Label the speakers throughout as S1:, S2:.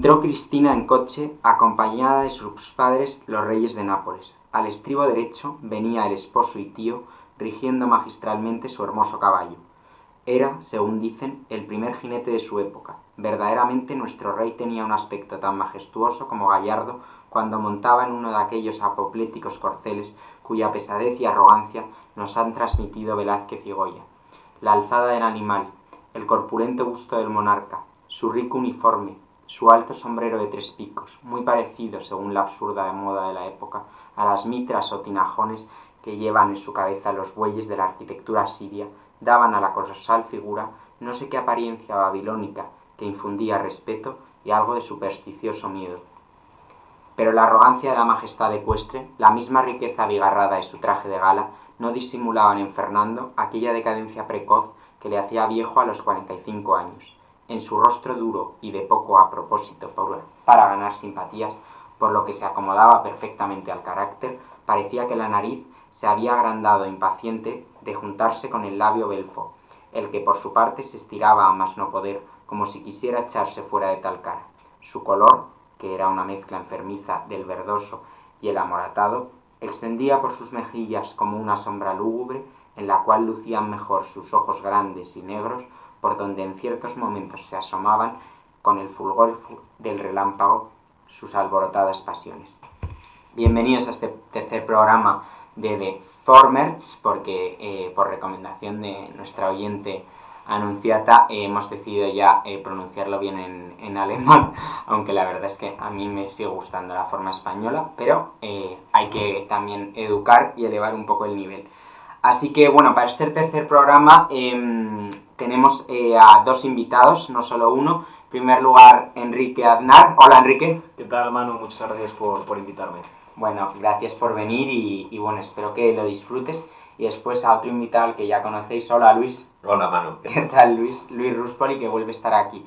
S1: Entró Cristina en coche, acompañada de sus padres, los reyes de Nápoles. Al estribo derecho venía el esposo y tío, rigiendo magistralmente su hermoso caballo. Era, según dicen, el primer jinete de su época. Verdaderamente nuestro rey tenía un aspecto tan majestuoso como gallardo cuando montaba en uno de aquellos apopléticos corceles cuya pesadez y arrogancia nos han transmitido Velázquez y Goya. La alzada del animal, el corpulento busto del monarca, su rico uniforme, su alto sombrero de tres picos, muy parecido, según la absurda moda de la época, a las mitras o tinajones que llevan en su cabeza los bueyes de la arquitectura siria, daban a la colosal figura no sé qué apariencia babilónica que infundía respeto y algo de supersticioso miedo. Pero la arrogancia de la majestad ecuestre, la misma riqueza abigarrada de su traje de gala, no disimulaban en Fernando aquella decadencia precoz que le hacía viejo a los 45 años en su rostro duro y de poco a propósito para ganar simpatías, por lo que se acomodaba perfectamente al carácter, parecía que la nariz se había agrandado impaciente de juntarse con el labio belfo, el que por su parte se estiraba a más no poder, como si quisiera echarse fuera de tal cara. Su color, que era una mezcla enfermiza del verdoso y el amoratado, extendía por sus mejillas como una sombra lúgubre en la cual lucían mejor sus ojos grandes y negros por donde en ciertos momentos se asomaban con el fulgor del relámpago sus alborotadas pasiones. Bienvenidos a este tercer programa de The Formers, porque eh, por recomendación de nuestra oyente anunciata hemos decidido ya eh, pronunciarlo bien en, alemán, aunque la verdad es que a mí me sigue gustando la forma española, pero eh, hay que también educar y elevar un poco el nivel. Así que bueno, para este tercer programa em, tenemos eh, a dos invitados, no solo uno. En primer lugar, Enrique Aznar. Hola, Enrique.
S2: ¿Qué tal, Manu? Muchas gracias por, por invitarme.
S1: Bueno, gracias por venir y, bueno, espero que lo disfrutes. Y después a otro invitado al que ya conocéis. Hola, Luis.
S3: Hola, Manu.
S1: ¿Qué tal, Luis? Luis Ruspoli, que vuelve a estar aquí.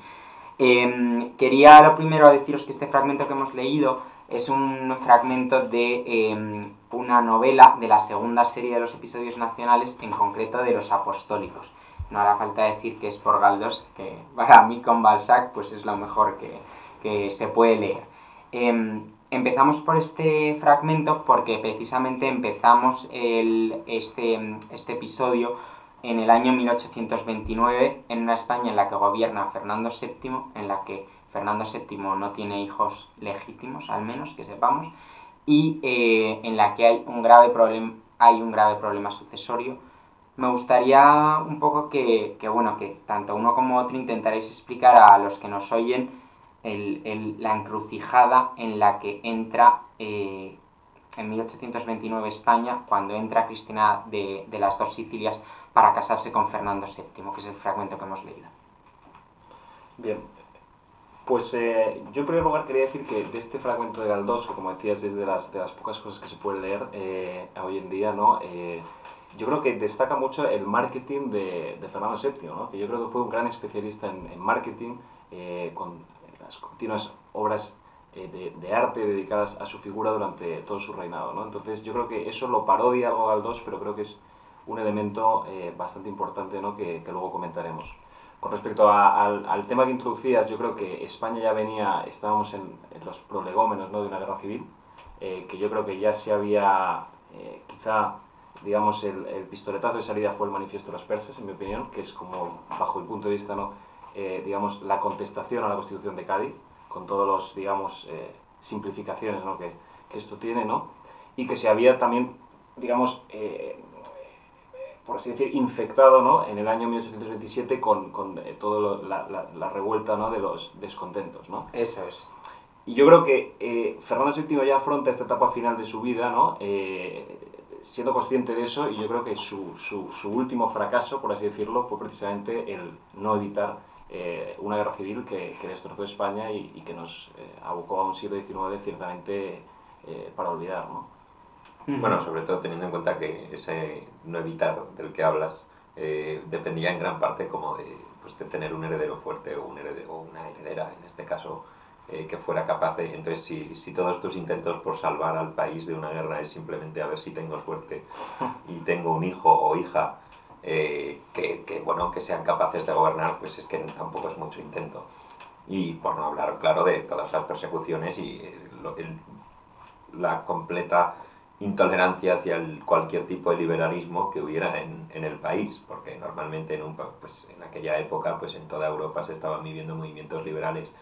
S1: Em, quería lo primero deciros que este fragmento que hemos leído es un fragmento de em, una novela de la segunda serie de los episodios nacionales, en concreto de los apostólicos. No hará falta decir que es por Galdós, que para mí con Balzac pues es lo mejor que, que se puede leer. Em, empezamos por este fragmento porque precisamente empezamos el, este, este episodio en el año 1829 en una España en la que gobierna Fernando VII, en la que Fernando VII no tiene hijos legítimos, al menos que sepamos, y eh, en la que hay un grave, problem hay un grave problema sucesorio. Me gustaría un poco que, bueno, que tanto uno como otro intentaréis explicar a los que nos oyen el, la encrucijada en la que entra eh, en 1829 España, cuando entra Cristina de, de, las dos Sicilias para casarse con Fernando VII, que es el fragmento que hemos leído.
S2: Bien, pues eh, yo en primer lugar quería decir que de este fragmento de Galdós, que como decías es de las, de las pocas cosas que se puede leer eh, hoy en día, ¿no? Eh, yo creo que destaca mucho el marketing de, de, Fernando VII, ¿no? que yo creo que fue un gran especialista en, en marketing, con las continuas obras de, de, arte dedicadas a su figura durante todo su reinado. ¿no? Entonces yo creo que eso lo parodia algo Galdós, pero creo que es un elemento bastante importante ¿no? que, que luego comentaremos. Con respecto a, al, al, tema que introducías, yo creo que España ya venía, estábamos en, en los prolegómenos ¿no? de una guerra civil, eh, que yo creo que ya se había, eh, quizá, digamos, el, el, pistoletazo de salida fue el manifiesto de los persas, en mi opinión, que es como, bajo el punto de vista, ¿no? Eh, digamos, la contestación a la Constitución de Cádiz, con todos los, digamos, simplificaciones ¿no? que, que, esto tiene, ¿no? Y que se había también, digamos, por así decir, infectado ¿no? en el año 1827 con, con eh, toda la, la, la, revuelta ¿no? de los descontentos. ¿no?
S1: Eso es.
S2: Y yo creo que eh, Fernando VII ya afronta esta etapa final de su vida, ¿no? Eh, siendo consciente de eso, y yo creo que su, su, su, último fracaso, por así decirlo, fue precisamente el no evitar eh, una guerra civil que, que destrozó España y, y que nos abocó a un siglo XIX ciertamente para olvidar. ¿no?
S3: Bueno, sobre todo teniendo en cuenta que ese no evitar del que hablas eh, dependía en gran parte como de, pues, de, tener un heredero fuerte o, un heredero, o una heredera, en este caso, eh, que fuera capaz de... Entonces, si, si todos tus intentos por salvar al país de una guerra es simplemente a ver si tengo suerte y tengo un hijo o hija eh, que, que, bueno, que sean capaces de gobernar, pues es que tampoco es mucho intento. Y por no hablar, claro, de todas las persecuciones y lo, el, la completa intolerancia hacia el, cualquier tipo de liberalismo que hubiera en, en, el país, porque normalmente en, un, pues, en aquella época pues en toda Europa se estaban viviendo movimientos liberales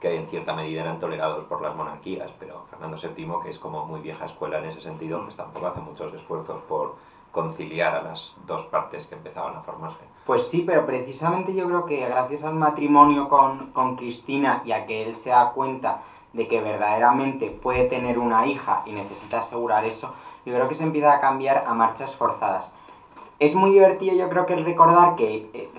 S3: que en cierta medida eran tolerados por las monarquías, pero Fernando VII, que es como muy vieja escuela en ese sentido, pues tampoco hace muchos esfuerzos por conciliar a las dos partes que empezaban a formarse.
S1: Pues sí, pero precisamente yo creo que gracias al matrimonio con, con Cristina y a que él se da cuenta de que verdaderamente puede tener una hija y necesita asegurar eso, yo creo que se empieza a cambiar a marchas forzadas. Es muy divertido yo creo que recordar que eh,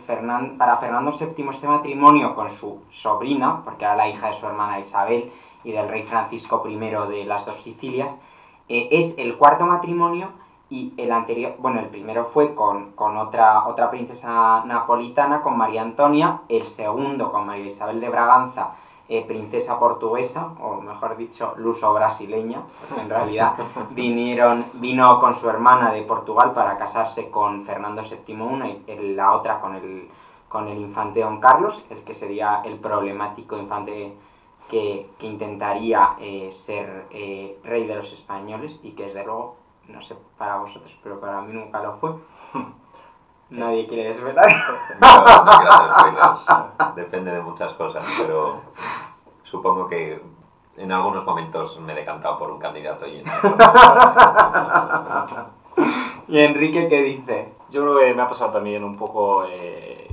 S1: para Fernando VII este matrimonio con su sobrina, porque era la hija de su hermana Isabel y del rey Francisco I de las dos Sicilias, eh, es el cuarto matrimonio y el anterior, bueno, el primero fue con, con otra, otra princesa napolitana, con María Antonia, el segundo con María Isabel de Braganza, eh, princesa portuguesa, o mejor dicho, luso-brasileña, en realidad vinieron, vino con su hermana de Portugal para casarse con Fernando VII y la otra con el, con el infante Don Carlos, el que sería el problemático infante que, que intentaría eh, ser eh, rey de los españoles y que desde luego, no sé para vosotros, pero para mí nunca lo fue. Nadie quiere desvelar.
S3: No, no quiero. Depende de muchas cosas, pero supongo que en algunos momentos me he decantado por un candidato y...
S1: ¿Y Enrique qué dice?
S2: Yo creo que me ha pasado también un poco... Eh,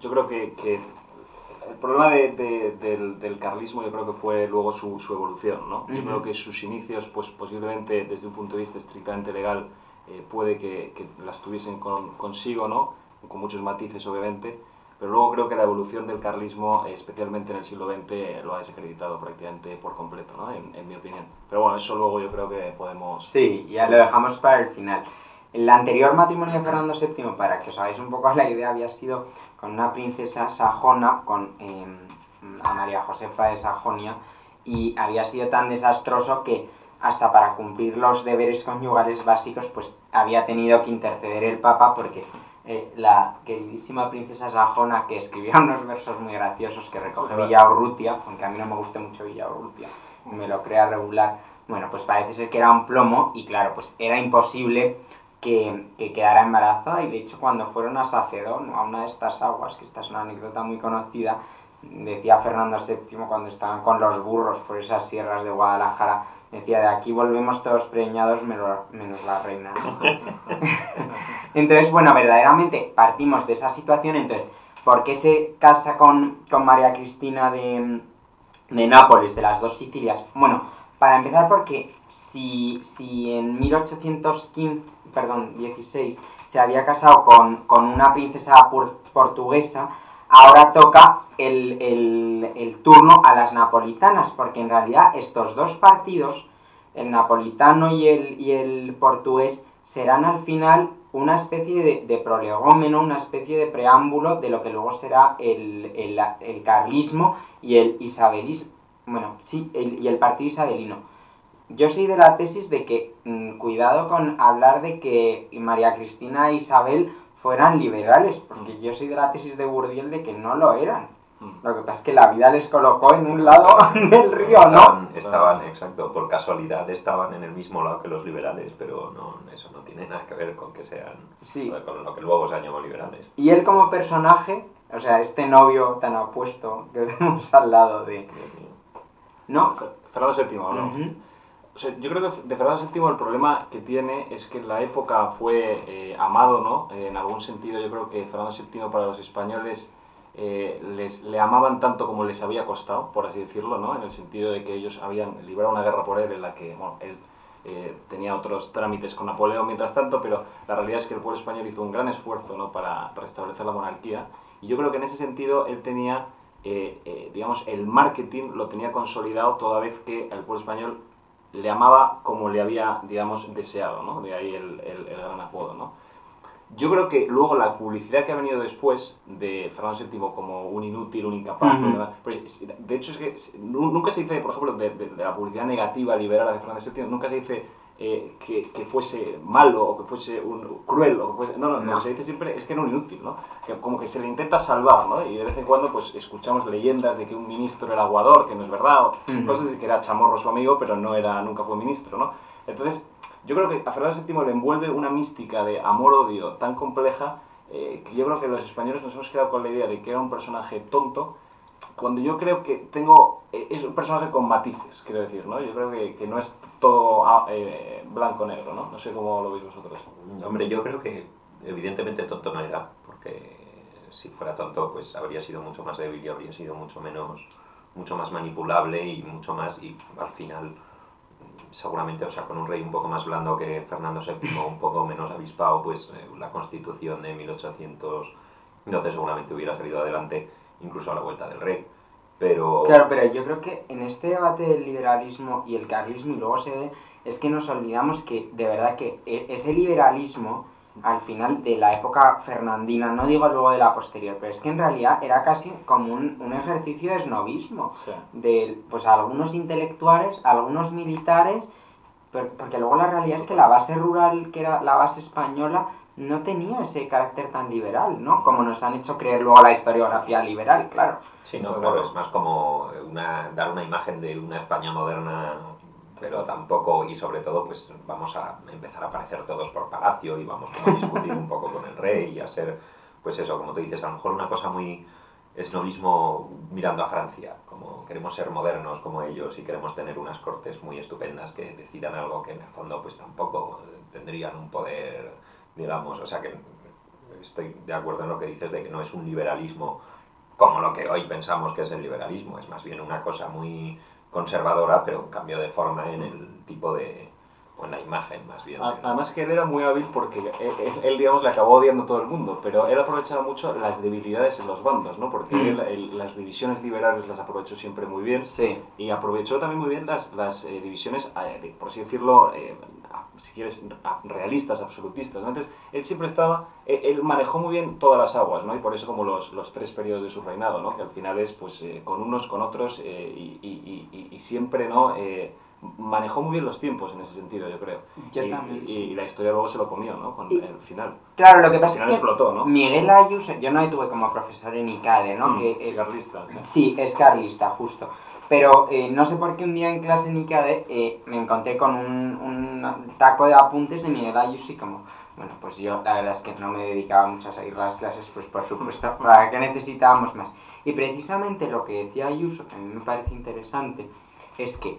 S2: yo creo que, que, el problema de, de, del, del, carlismo yo creo que fue luego su, su evolución, ¿no? Uh -huh. Yo creo que sus inicios, pues posiblemente desde un punto de vista estrictamente legal, eh, puede que, las tuviesen con, consigo, ¿no? Con muchos matices, obviamente, pero luego creo que la evolución del carlismo, especialmente en el siglo XX, lo ha desacreditado prácticamente por completo, ¿no? en, en, mi opinión. Pero bueno, eso luego yo creo que podemos...
S1: Sí, ya lo dejamos para el final. El anterior matrimonio de Fernando VII, para que os hagáis un poco la idea, había sido con una princesa sajona, con eh, a María Josefa de Sajonia, y había sido tan desastroso que hasta para cumplir los deberes conyugales básicos, pues había tenido que interceder el Papa porque eh, la queridísima princesa Sajona, que escribía unos versos muy graciosos que recoge Villaurrutia, aunque a mí no me guste mucho Villaurrutia, me lo crea regular, bueno, pues parece ser que era un plomo y claro, pues era imposible que, que quedara embarazada. Y de hecho cuando fueron a Sacedón, a una de estas aguas, que esta es una anécdota muy conocida, decía Fernando VII cuando estaban con los burros por esas sierras de Guadalajara, decía, de aquí volvemos todos preñados menos, la reina. entonces, bueno, verdaderamente partimos de esa situación, entonces, ¿por qué se casa con, con María Cristina de, de Nápoles, de las dos Sicilias? Bueno, Para empezar, porque si, si en 1815, perdón, 16 se había casado con, con una princesa por- portuguesa, ahora toca el, el- turno a las napolitanas, porque en realidad estos dos partidos, el napolitano y el, y el portugués, serán al final una especie de, de prolegómeno, una especie de preámbulo de lo que luego será el, el, el carlismo y el isabelismo. Bueno, sí, el- y el partido isabelino. Yo soy de la tesis de que mm, cuidado con hablar de que María Cristina e Isabel fueran liberales, porque yo soy de la tesis de Bourdieu de que no lo eran.
S2: Mm.
S1: Lo que pasa es que la vida les colocó en un lado del río, ¿no?
S3: Estaban, estaban, exacto, por casualidad estaban en el mismo lado que los liberales, pero no, eso no tiene nada que ver con que sean,
S1: Sí.
S3: con lo que luego se llamó liberales.
S1: Y él como personaje, o sea, este novio tan apuesto que vemos al lado de... ¿No?
S2: Fernando VII, ¿no? O sea, yo creo que de Fernando VII el problema que tiene es que en la época fue eh, amado, ¿no? Eh, en algún sentido yo creo que Fernando VII para los españoles eh, les, le amaban tanto como les había costado, por así decirlo, ¿no? En el sentido de que ellos habían librado una guerra por él en la que, bueno, él eh, tenía otros trámites con Napoleón mientras tanto, pero la realidad es que el pueblo español hizo un gran esfuerzo, ¿no? Para restablecer la monarquía y yo creo que en ese sentido él tenía, eh, digamos, el marketing lo tenía consolidado toda vez que el pueblo español le amaba como le había, digamos, deseado, ¿no? De ahí el, el- el gran apodo, ¿no? Yo creo que luego la publicidad que ha venido después de Fernando VII como un inútil, un incapaz, pues, de hecho es que nu- nunca se dice, por ejemplo, de, de- de la publicidad negativa liberal de Fernando VII, nunca se dice eh, que, que fuese malo o que fuese un cruel o que fuese... No, no, lo
S1: No.
S2: que se dice siempre es que era un inútil, ¿no? Que como que se le intenta salvar, ¿no? Y de vez en cuando pues escuchamos leyendas de que un ministro era aguador, que no es verdad, o
S1: Ujú.
S2: cosas de que era chamorro su amigo, pero no era, nunca fue ministro, ¿no? Entonces, yo creo que a Fernando VII le envuelve una mística de amor-odio tan compleja eh, que yo creo que los españoles nos hemos quedado con la idea de que era un personaje tonto, cuando yo creo que tengo eh, es un personaje con matices, quiero decir, ¿no? Yo creo que, que no es todo ah, eh, blanco-negro, ¿no? No sé cómo lo veis vosotros.
S3: Hombre, yo creo que evidentemente tonto no era, porque si fuera tonto, pues habría sido mucho más débil y habría sido mucho menos, mucho más manipulable y mucho más, y al final, seguramente, o sea, con un rey un poco más blando que Fernando VII, un poco menos avispado, pues eh, la constitución de 1812 seguramente hubiera salido adelante, incluso a la vuelta del rey. Pero...
S1: Claro, pero yo creo que en este debate del liberalismo y el carlismo, y luego se ve, es que nos olvidamos que de verdad que e- ese liberalismo, al final de la época fernandina, no digo luego de la posterior, pero es que en realidad era casi como un, un ejercicio de esnovismo.
S2: Sí.
S1: de pues algunos intelectuales, algunos militares, porque luego la realidad es que la base rural, que era la base española, no tenía ese carácter tan liberal, ¿no? Como nos han hecho creer luego la historiografía liberal, claro.
S3: Sí, no, claro,
S2: claro.
S3: es más como una, dar una imagen de una España moderna, pero tampoco, y sobre todo, pues vamos a empezar a aparecer todos por palacio y vamos como a discutir un poco con el rey y a ser, pues eso, como tú dices, a lo mejor una cosa muy esnovismo mirando a Francia, como queremos ser modernos como ellos y queremos tener unas cortes muy estupendas que decidan algo que en el fondo pues tampoco tendrían un poder, digamos, o sea que estoy de acuerdo en lo que dices de que no es un liberalismo como lo que hoy pensamos que es el liberalismo, es más bien una cosa muy conservadora, pero un cambio de forma en el tipo de, o en la imagen más bien.
S2: A- Además que él era muy hábil porque él, él- él, digamos, le acabó odiando a todo el mundo, pero él aprovechaba mucho las debilidades en los bandos, ¿no? Porque él, él- las divisiones liberales las aprovechó siempre muy bien
S1: Sí.
S2: y aprovechó también muy bien las, las eh, divisiones, eh, por así decirlo, eh, si quieres, realistas, absolutistas. ¿no? Entonces, él siempre estaba, él, él manejó muy bien todas las aguas, ¿no? Y por eso como los, los tres periodos de su reinado, ¿no? Que al final es, pues, eh, con unos, con otros, eh, y, y- y- y siempre, ¿no? Manejó muy bien los tiempos en ese sentido, yo creo.
S1: Yo
S2: y,
S1: también,
S2: y-
S1: sí.
S2: y la historia luego se lo comió, ¿no? Con
S1: Y-
S2: el final.
S1: Claro, lo que pasa es que
S2: explotó, ¿no?
S1: Miguel Ayuso, yo no le tuve como profesor en ICADE, ¿no?
S2: Mm,
S1: que es,
S2: carlista, sí.
S1: Sí, es carlista, justo. Pero eh, no sé por qué un día en clase en ICADE eh, me encontré con un, un taco de apuntes de Miguel Ayuso y como, bueno, pues yo la verdad es que no me dedicaba mucho a seguir las clases, pues por supuesto, ¿para qué necesitábamos más? Y precisamente lo que decía Ayuso, que a mí me parece interesante, es que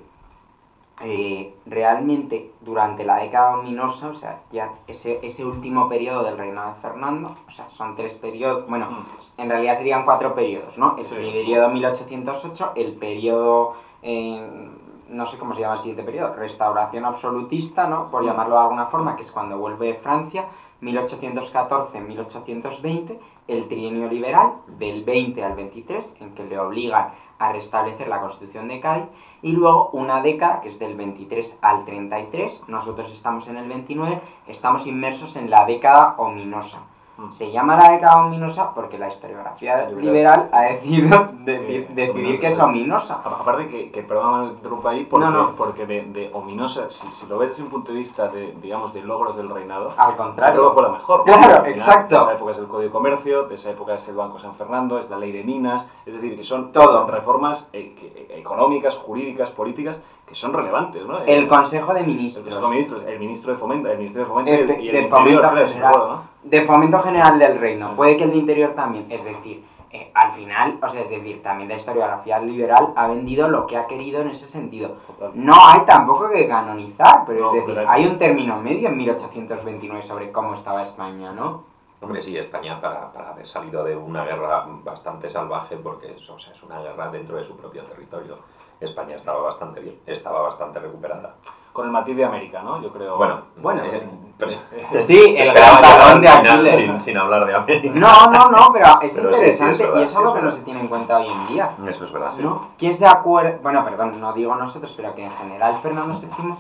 S1: eh, realmente durante la década ominosa, o sea, ya ese, ese último periodo del reinado de Fernando, o sea, son tres periodos, bueno,
S2: Mm.
S1: en realidad serían cuatro periodos, ¿no? El
S2: Sí.
S1: periodo 1808, el periodo eh, no sé cómo se llama el siguiente periodo, restauración absolutista, ¿no? Por llamarlo de alguna forma, que es cuando vuelve Francia, 1814-1820, el trienio liberal, del 20 al 23, en que le obligan a restablecer la Constitución de Cádiz, y luego una década, que es del 23 al 33, nosotros estamos en el 29, estamos inmersos en la década ominosa. Se llama la década ominosa porque la historiografía
S2: Liberal.
S1: ha decidido deci-
S2: Sí, es
S1: decidir que es
S2: ominosa. Aparte que, que perdóname interrumpa ahí, porque,
S1: No, no.
S2: porque de, de ominosa, si, si lo ves desde un punto de vista de, digamos, de logros del reinado,
S1: Al
S2: yo creo que
S1: contrario.
S2: fue la mejor.
S1: Claro,
S2: final
S1: exacto.
S2: De esa época es el Código de Comercio, de esa época es el Banco San Fernando, es la ley de minas, es decir, que son
S1: Todo.
S2: reformas que- económicas, jurídicas, políticas, que son relevantes, ¿no?
S1: El Consejo de
S2: el
S1: Ministros.
S2: Consejo de Ministros, el ministro de Fomento, el Ministerio de Fomento
S1: Efe-
S2: y el
S1: de
S2: Interior,
S1: Fomento General.
S2: ¿no?
S1: De Fomento General del Reino.
S2: Sí.
S1: Puede que el de Interior también. Es decir, eh, al final, o sea, es decir, también la historiografía liberal ha vendido lo que ha querido en ese sentido.
S2: Total.
S1: No hay tampoco que canonizar, pero
S2: No,
S1: es decir,
S2: pero-
S1: hay un término medio en 1829 sobre cómo estaba España, ¿no?
S3: Hombre, sí, España para, para haber salido de una guerra bastante salvaje, porque es, o sea, es una guerra dentro de su propio territorio. España estaba bastante bien, estaba bastante recuperada.
S2: Con el matiz de América, ¿no? Yo creo.
S3: Bueno,
S1: Bueno,
S3: eh, pero-
S1: Sí, el gran talón
S3: al
S1: de Aquiles.
S3: sin, sin hablar de América.
S1: No, no, no, pero es
S3: Pero sí, sí, es
S1: interesante
S3: verdad,
S1: y eso
S3: sí,
S1: es lo que no se tiene en cuenta hoy en día.
S3: Eso es verdad.
S1: ¿no? ¿Quién se acuerda? Bueno, perdón, no digo nosotros, pero que en general Fernando VII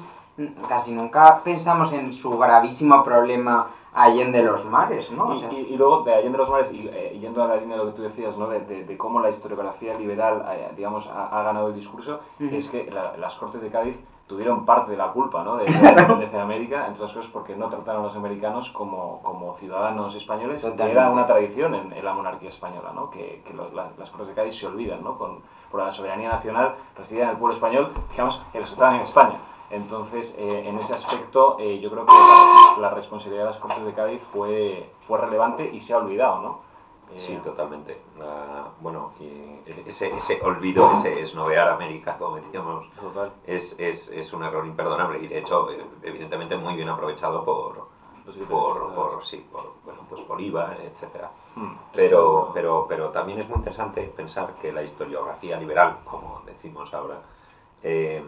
S1: casi nunca pensamos en su gravísimo problema allende los mares, ¿no? O
S2: Y,
S1: sea,
S2: y- y luego, de Allende los Mares, y eh, yendo a la línea de lo que tú decías, ¿no? de, de- de cómo la historiografía liberal, eh, digamos, ha, ha ganado el discurso,
S1: Ujú.
S2: es que la- las Cortes de Cádiz tuvieron parte de la culpa ¿no? de de América, entre otras cosas porque no trataron a los americanos como, como ciudadanos españoles, que era una tradición en, en la monarquía española, ¿no? que, que lo- la- las Cortes de Cádiz se olvidan, ¿no? Con, por la soberanía nacional residía en el pueblo español, digamos, que los estaban en España. Entonces, eh, en ese aspecto, eh, yo creo que la, la responsabilidad de las Cortes de Cádiz fue, fue relevante y se ha olvidado, ¿no? Eh,
S3: Sí, totalmente. La- bueno, ese, ese olvido, ese esnovear América, como decíamos, es, es, es un error imperdonable y de hecho, eh, evidentemente, muy bien aprovechado por, por, por, sí, por, bueno, pues Bolívar, etcétera.
S2: Hmm,
S3: Pero, pero, pero también es muy interesante pensar que la historiografía liberal, como decimos ahora, eh,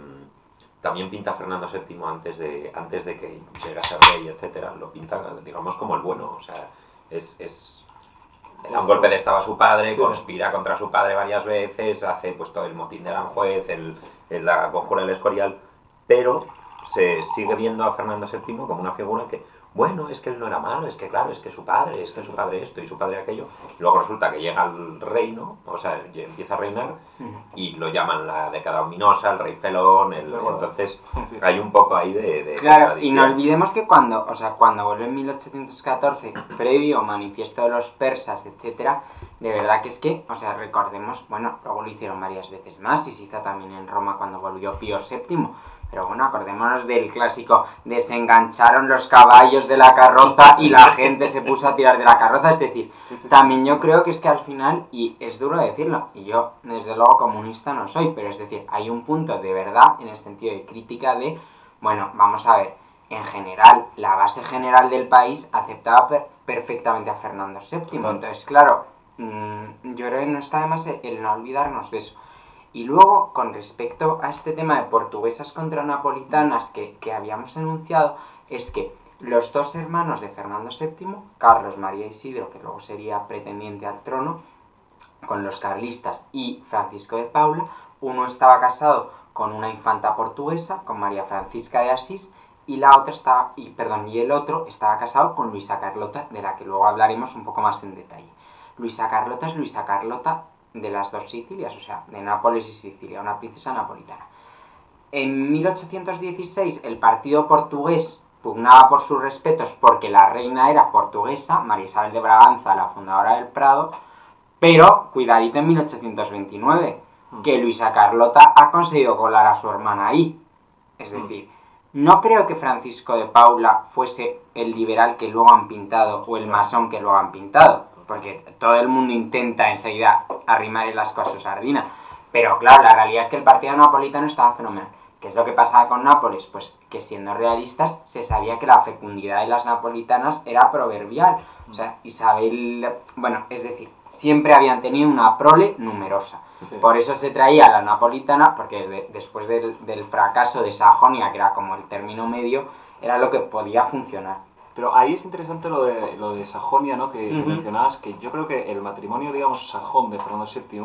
S3: también pinta a Fernando VII antes de, antes de que llegue a ser rey, etcétera, lo pinta, digamos, como el bueno. O sea, es, es le da un golpe de estado a su padre,
S2: Sí, sí.
S3: conspira contra su padre varias veces, hace pues todo el motín de Aranjuez, el, el- la conjura del Escorial, pero se sigue viendo a Fernando VII como una figura que, bueno, es que él no era malo, es que claro, es que su padre, es que su padre esto y su padre aquello. Y luego resulta que llega al reino, o sea, empieza a reinar y lo llaman la década ominosa, el rey felón, el- entonces hay un poco ahí de... de
S1: Claro, y no olvidemos que cuando, o sea, cuando vuelve en 1814, previo manifiesto de los persas, etcétera, de verdad que es que, o sea, recordemos, bueno, luego lo hicieron varias veces más y se hizo también en Roma cuando volvió Pío VII, pero bueno, acordémonos del clásico, desengancharon los caballos de la carroza y la gente se puso a tirar de la carroza, es decir,
S2: Sí, sí, sí.
S1: también yo creo que es que al final, y es duro decirlo, y yo desde luego comunista no soy, pero es decir, hay un punto de verdad en el sentido de crítica de, bueno, vamos a ver, en general, la base general del país aceptaba per- perfectamente a Fernando VII.
S2: Total.
S1: Entonces, claro, mm, yo creo que no está de más el no olvidarnos de eso. Y luego, con respecto a este tema de portuguesas contra napolitanas que, que habíamos enunciado, es que los dos hermanos de Fernando VII, Carlos María Isidro, que luego sería pretendiente al trono, con los carlistas, y Francisco de Paula, uno estaba casado con una infanta portuguesa, con María Francisca de Asís, y la otra estaba, y perdón, y el otro estaba casado con Luisa Carlota, de la que luego hablaremos un poco más en detalle. Luisa Carlota es Luisa Carlota de las dos Sicilias, o sea, de Nápoles y Sicilia, una princesa napolitana. En 1816 el partido portugués pugnaba por sus respetos porque la reina era portuguesa, María Isabel de Braganza, la fundadora del Prado, pero cuidadito en 1829, que Luisa Carlota ha conseguido colar a su hermana ahí. Es
S2: Mm.
S1: decir, no creo que Francisco de Paula fuese el liberal que luego han pintado o el masón que luego han pintado, porque todo el mundo intenta enseguida arrimar las cosas a su sardina. Pero claro, la realidad es que el partido napolitano estaba fenomenal. ¿Qué es lo que pasaba con Nápoles? Pues que siendo realistas, se sabía que la fecundidad de las napolitanas era proverbial. O sea, Isabel, bueno, es decir, siempre habían tenido una prole numerosa.
S2: Sí.
S1: Por eso se traía la napolitana, porque desde- después del, del fracaso de Sajonia, que era como el término medio, era lo que podía funcionar.
S2: Pero ahí es interesante lo de, lo de Sajonia, ¿no? Que, mencionabas, que yo creo que el matrimonio, digamos, sajón de Fernando VII,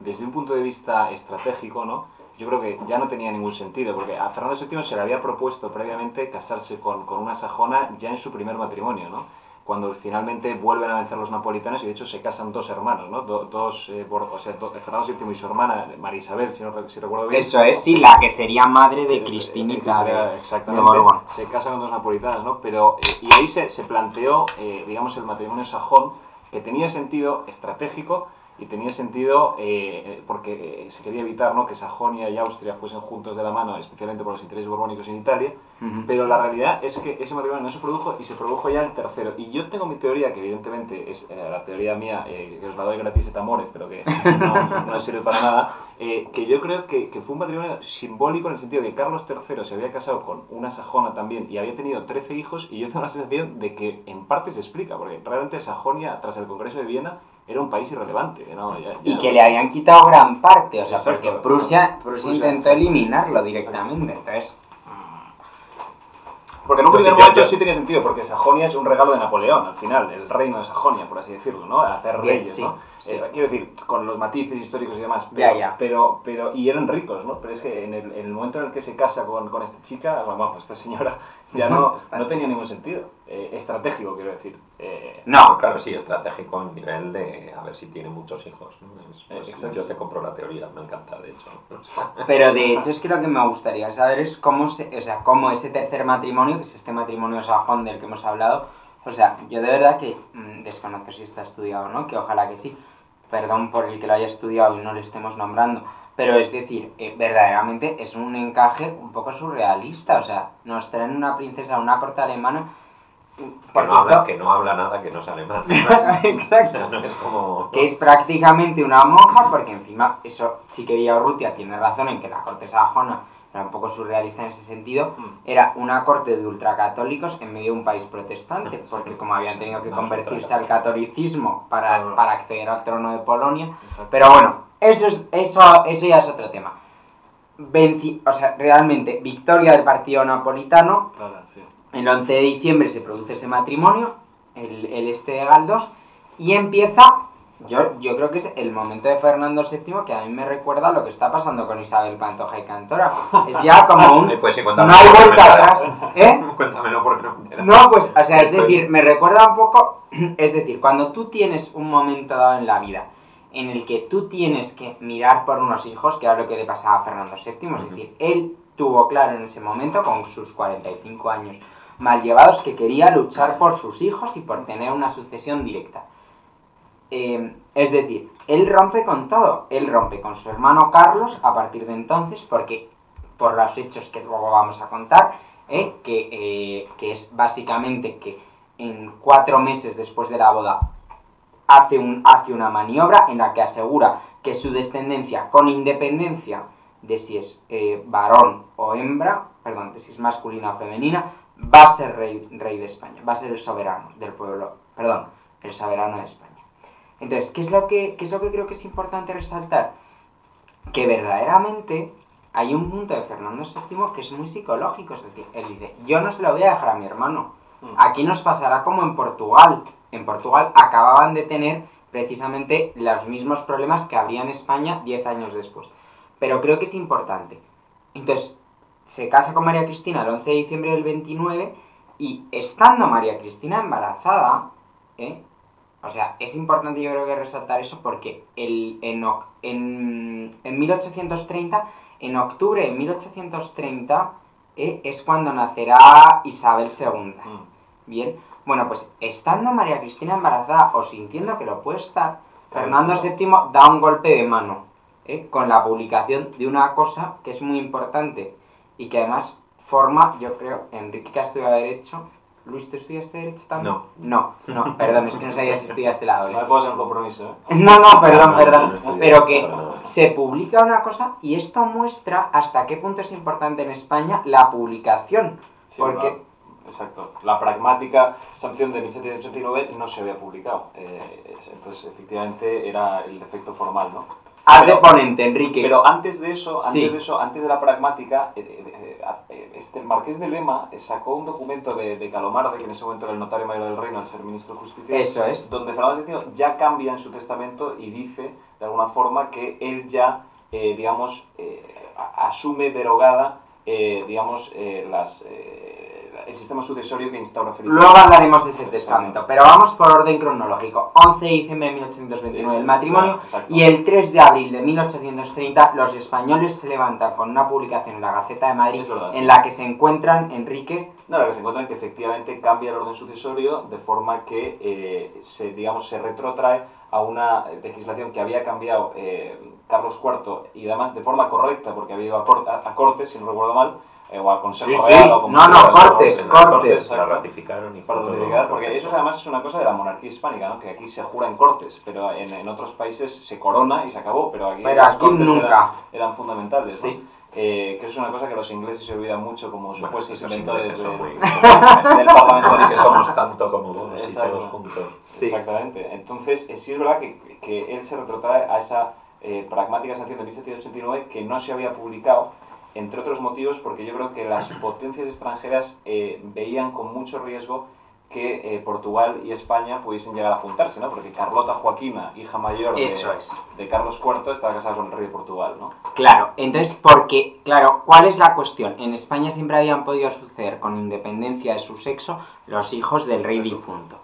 S2: desde un punto de vista estratégico, ¿no? Yo creo que ya no tenía ningún sentido, porque a Fernando VII se le había propuesto previamente casarse con, con una sajona ya en su primer matrimonio, ¿no? Cuando finalmente vuelven a vencer los napolitanos y de hecho se casan dos hermanos, ¿no? Do- dos, eh, o sea, do- Fernando VII y su hermana, María Isabel, si, no, si recuerdo bien.
S1: Eso es, sí, la que sería madre de
S2: eh,
S1: Cristinita
S2: eh,
S1: de,
S2: exactamente, se casan con dos napolitanas, ¿no? Pero, eh, y ahí se, se planteó, eh, digamos, el matrimonio sajón, que tenía sentido estratégico y tenía sentido eh, porque eh, se quería evitar ¿no? que Sajonia y Austria fuesen juntos de la mano, especialmente por los intereses borbónicos en Italia,
S1: Ujú.
S2: pero la realidad es que ese matrimonio no se produjo y se produjo ya el tercero. Y yo tengo mi teoría, que evidentemente es eh, la teoría mía, eh, que os la doy gratis et amore, pero que no, no sirve para nada, eh, que yo creo que, que fue un matrimonio simbólico en el sentido de que Carlos III se había casado con una sajona también y había tenido 13 hijos y yo tengo la sensación de que en parte se explica, porque realmente Sajonia, tras el Congreso de Viena, era un país irrelevante. ¿no? Ya-
S1: Y
S2: ya-
S1: que le habían quitado gran parte, o sea,
S2: Exacto.
S1: porque Prusia, Prusia
S2: Prusia,
S1: intentó
S2: exacto.
S1: eliminarlo directamente, entonces...
S2: Porque en un primer momento
S3: yo-
S2: sí tenía sentido, porque Sajonia es un regalo de Napoleón, al final, el reino de Sajonia, por así decirlo, ¿no? Hacer
S1: Bien,
S2: reyes,
S1: sí,
S2: ¿no?
S1: sí.
S2: Eh, quiero decir, con los matices históricos y demás.
S1: Ya,
S2: Pero,
S1: ya.
S2: Pero, pero, y eran ricos, ¿no? Pero es que en el, en el momento en el que se casa con, con esta chica, bueno, pues esta señora, ya no, no tenía ningún sentido. Eh, estratégico, quiero decir. Eh,
S1: No,
S3: Claro, sí, estratégico en nivel de a ver si tiene muchos hijos. ¿no? Es- pues, yo te compro la teoría, me encanta, de hecho.
S1: Pero de hecho es que lo que me gustaría saber es cómo, se, o sea, cómo ese tercer matrimonio, que es este matrimonio sajón del que hemos hablado, o sea, yo de verdad que mm, desconozco si está estudiado o no, que ojalá que sí, perdón por el que lo haya estudiado y no le estemos nombrando, pero es decir, eh, verdaderamente es un encaje un poco surrealista, o sea, nos traen una princesa, una corte alemana,
S3: Que no, habla,
S1: cierto,
S3: que no habla nada, que no es alemán.
S1: Exacto.
S3: es como...
S1: que es prácticamente una monja, porque encima, eso sí que Villarrutia tiene razón en que la corte sajona era un poco surrealista en ese sentido,
S2: Mm.
S1: era una corte de ultracatólicos en medio de un país protestante,
S3: Sí,
S1: porque como habían tenido que
S3: no,
S1: convertirse al catolicismo para,
S2: Claro.
S1: para acceder al trono de Polonia,
S2: exacto.
S1: pero bueno, eso, es, eso, eso ya es otro tema. Venci- o sea, realmente, victoria del partido napolitano,
S2: Claro, sí.
S1: el 11 de diciembre se produce ese matrimonio, el, el este de Galdós, y empieza, yo, yo creo que es el momento de Fernando VII que a mí me recuerda lo que está pasando con Isabel Pantoja y Cantora. Es ya como un...
S3: Pues sí,
S1: No hay vuelta atrás. ¿eh?
S3: Cuéntamelo porque no me.
S1: No, pues, o sea, es
S3: Estoy-
S1: decir, me recuerda un poco, es decir, cuando tú tienes un momento dado en la vida en el que tú tienes que mirar por unos hijos, que era lo que le pasaba a Fernando VII, es decir, él tuvo claro en ese momento, con sus 45 años mal llevados, que quería luchar por sus hijos y por tener una sucesión directa. Eh, es decir, él rompe con todo, él rompe con su hermano Carlos a partir de entonces, porque por los hechos que luego vamos a contar, ¿eh? que, eh, que es básicamente que en cuatro meses después de la boda hace, un, hace una maniobra en la que asegura que su descendencia, con independencia de si es eh, varón o hembra, perdón, de si es masculina o femenina, va a ser rey, rey de España, va a ser el soberano del pueblo, perdón, el soberano de España. Entonces, ¿qué es lo que, qué es lo que creo que es importante resaltar? Que verdaderamente hay un punto de Fernando VII que es muy psicológico, es decir, él dice, yo no se lo voy a dejar a mi hermano,
S2: Mm.
S1: aquí nos pasará como en Portugal. En Portugal acababan de tener precisamente los mismos problemas que habría en España 10 años después. Pero creo que es importante. Entonces, se casa con María Cristina el 11 de diciembre del 29 y estando María Cristina embarazada, ¿eh? o sea, es importante yo creo que resaltar eso porque el, en, en, en 1830, en octubre de 1830, ¿eh? es cuando nacerá Isabel II.
S2: Mm.
S1: Bien, bueno, pues estando María Cristina embarazada o sintiendo que lo puede estar, Fernando VII da un golpe de mano ¿eh? con la publicación de una cosa que es muy importante y que además forma, yo creo, Enrique que ha estudiado Derecho. Luis, ¿tú estudiaste Derecho también?
S3: No.
S1: No, no, perdón, es que no sabía si estudiaste la
S2: No
S1: doble.
S2: me puedo hacer un compromiso, ¿eh?
S1: No, no, perdón,
S3: No,
S1: perdón.
S3: no
S1: Pero que se publica una cosa y esto muestra hasta qué punto es importante en España la publicación.
S2: Sí,
S1: Porque-
S2: la- exacto. La pragmática sanción de 1789 no se había publicado. eh, es- entonces, efectivamente, era el defecto formal, ¿no?
S1: haz de ponente, Enrique.
S2: Pero antes de eso, antes
S1: Sí.
S2: de eso, antes de la pragmática, eh, eh, eh, este el Marqués de Lema eh, sacó un documento de, de Calomarde, que en ese momento era el notario mayor del reino al ser ministro de Justicia,
S1: Eso es.
S2: donde Fernando VII ya cambia en su testamento y dice, de alguna forma, que él ya, eh, digamos, eh, asume derogada, eh, digamos, eh, las, eh, el sistema sucesorio que instaura Felipe.
S1: Luego hablaremos de ese testamento, pero vamos por orden cronológico. 11 de diciembre de 1829 el matrimonio
S2: Exacto.
S1: y el 3 de abril de 1830 los españoles se levantan con una publicación en la Gaceta de Madrid
S2: verdad, sí.
S1: en la que se encuentran Enrique
S2: No, lo que se encuentran que efectivamente cambia el orden sucesorio de forma que eh, se, digamos, se retrotrae a una legislación que había cambiado eh, Carlos IV y además de forma correcta porque había ido a, cor- a- a Cortes, si no recuerdo mal, eh, o al Consejo
S1: Sí, sí.
S2: Real o como
S1: No, no, Cortes,
S2: en
S1: Cortes.
S3: La ratificaron y
S2: Para ratificar, porque eso además es una cosa de la monarquía hispánica, ¿no? que aquí se jura en cortes, pero en, en otros países se corona y se acabó, pero aquí,
S1: Pero aquí
S2: cortes
S1: nunca.
S2: Eran, eran fundamentales. ¿no?
S1: Sí.
S2: Eh, que eso es una cosa que los ingleses se olvidan mucho como
S3: Bueno,
S2: supuestos inventores del,
S3: muy-
S2: del parlamento
S3: Es que somos tanto como vos y todos juntos.
S1: Sí.
S2: Exactamente. Entonces, eh, sí es verdad que, que él se retrotrae a esa eh, pragmática sanción de 1789 que no se había publicado, entre otros motivos porque yo creo que las potencias extranjeras eh, veían con mucho riesgo que eh, Portugal y España pudiesen llegar a juntarse, ¿no? Porque Carlota Joaquina, hija mayor de,
S1: Eso es.
S2: de Carlos IV, estaba casada con el rey de Portugal, ¿no?
S1: Claro, entonces, porque, claro, ¿cuál es la cuestión? En España siempre habían podido suceder, con independencia de su sexo, los hijos del rey difunto.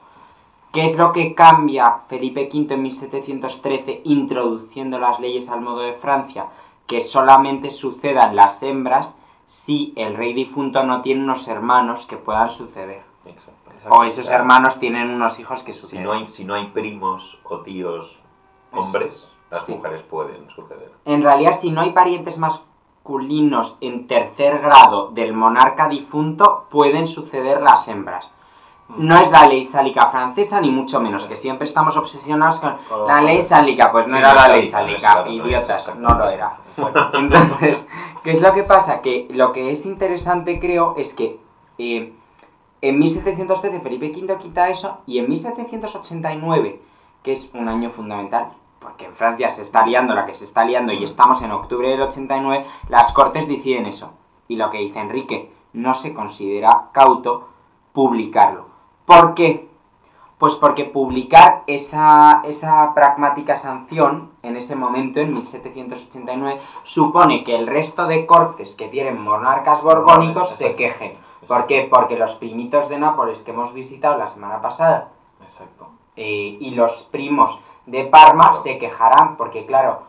S1: ¿Qué es lo que cambia Felipe V en 1713 introduciendo las leyes al modo de Francia? Que solamente sucedan las hembras si el rey difunto no tiene unos hermanos que puedan suceder.
S3: Exacto.
S1: O esos hermanos tienen unos hijos que
S3: Si
S1: suceden.
S3: no, hay, si no hay primos o tíos hombres, las
S1: Sí.
S3: mujeres pueden suceder.
S1: En realidad, si no hay parientes masculinos en tercer grado del monarca difunto, pueden suceder las hembras. No es la ley sálica francesa, ni mucho menos, que siempre estamos obsesionados con la ley sálica. Pues no era la ley
S3: sálica,
S1: idiotas, no lo era. Entonces, ¿qué es lo que pasa? Que lo que es interesante, creo, es que eh, en 1713 Felipe V quita eso y en 1789, que es un año fundamental, porque en Francia se está liando la que se está liando y estamos en octubre del 89, las Cortes deciden eso. Y lo que dice Enrique, no se considera cauto publicarlo. ¿Por qué? Pues porque publicar esa, esa pragmática sanción en ese momento, en 1789, supone que el resto de cortes que tienen monarcas borbónicos se quejen. ¿Por qué? Porque los primitos de Nápoles que hemos visitado la semana pasada
S2: Exacto.
S1: eh, y los primos de Parma
S3: Claro.
S1: se quejarán porque claro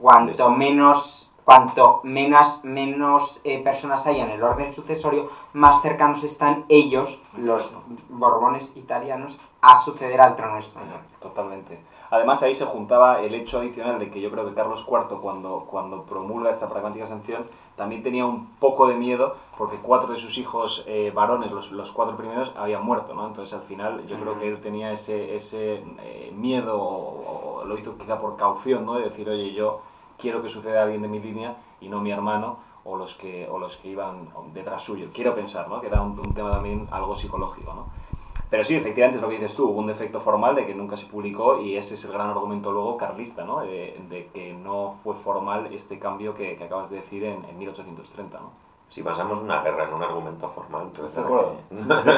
S1: cuanto menos cuanto menos menos eh, personas haya en el orden sucesorio más cercanos están ellos los borbones italianos a suceder al trono español
S2: Totalmente. Además ahí se juntaba el hecho adicional de que yo creo que Carlos IV cuando, cuando promulga esta pragmática sanción también tenía un poco de miedo porque cuatro de sus hijos eh, varones, los, los cuatro primeros, habían muerto, ¿no? Entonces al final yo creo
S1: Ujú.
S2: que él tenía ese, ese eh, miedo o, o lo hizo quizá por caución, ¿no? De decir, oye, yo quiero que suceda a alguien de mi línea y no mi hermano o los que, o los que iban detrás suyo. Quiero pensar, ¿no? Que era un, un tema también algo psicológico, ¿no? Pero sí, efectivamente es lo que dices tú, hubo un defecto formal de que nunca se publicó y ese es el gran argumento luego carlista, ¿no? De, de que no fue formal este cambio que, que acabas de decir en, en 1830, ¿no?
S3: Si basamos una guerra en un argumento formal, pues
S2: ¿Estás de acuerdo?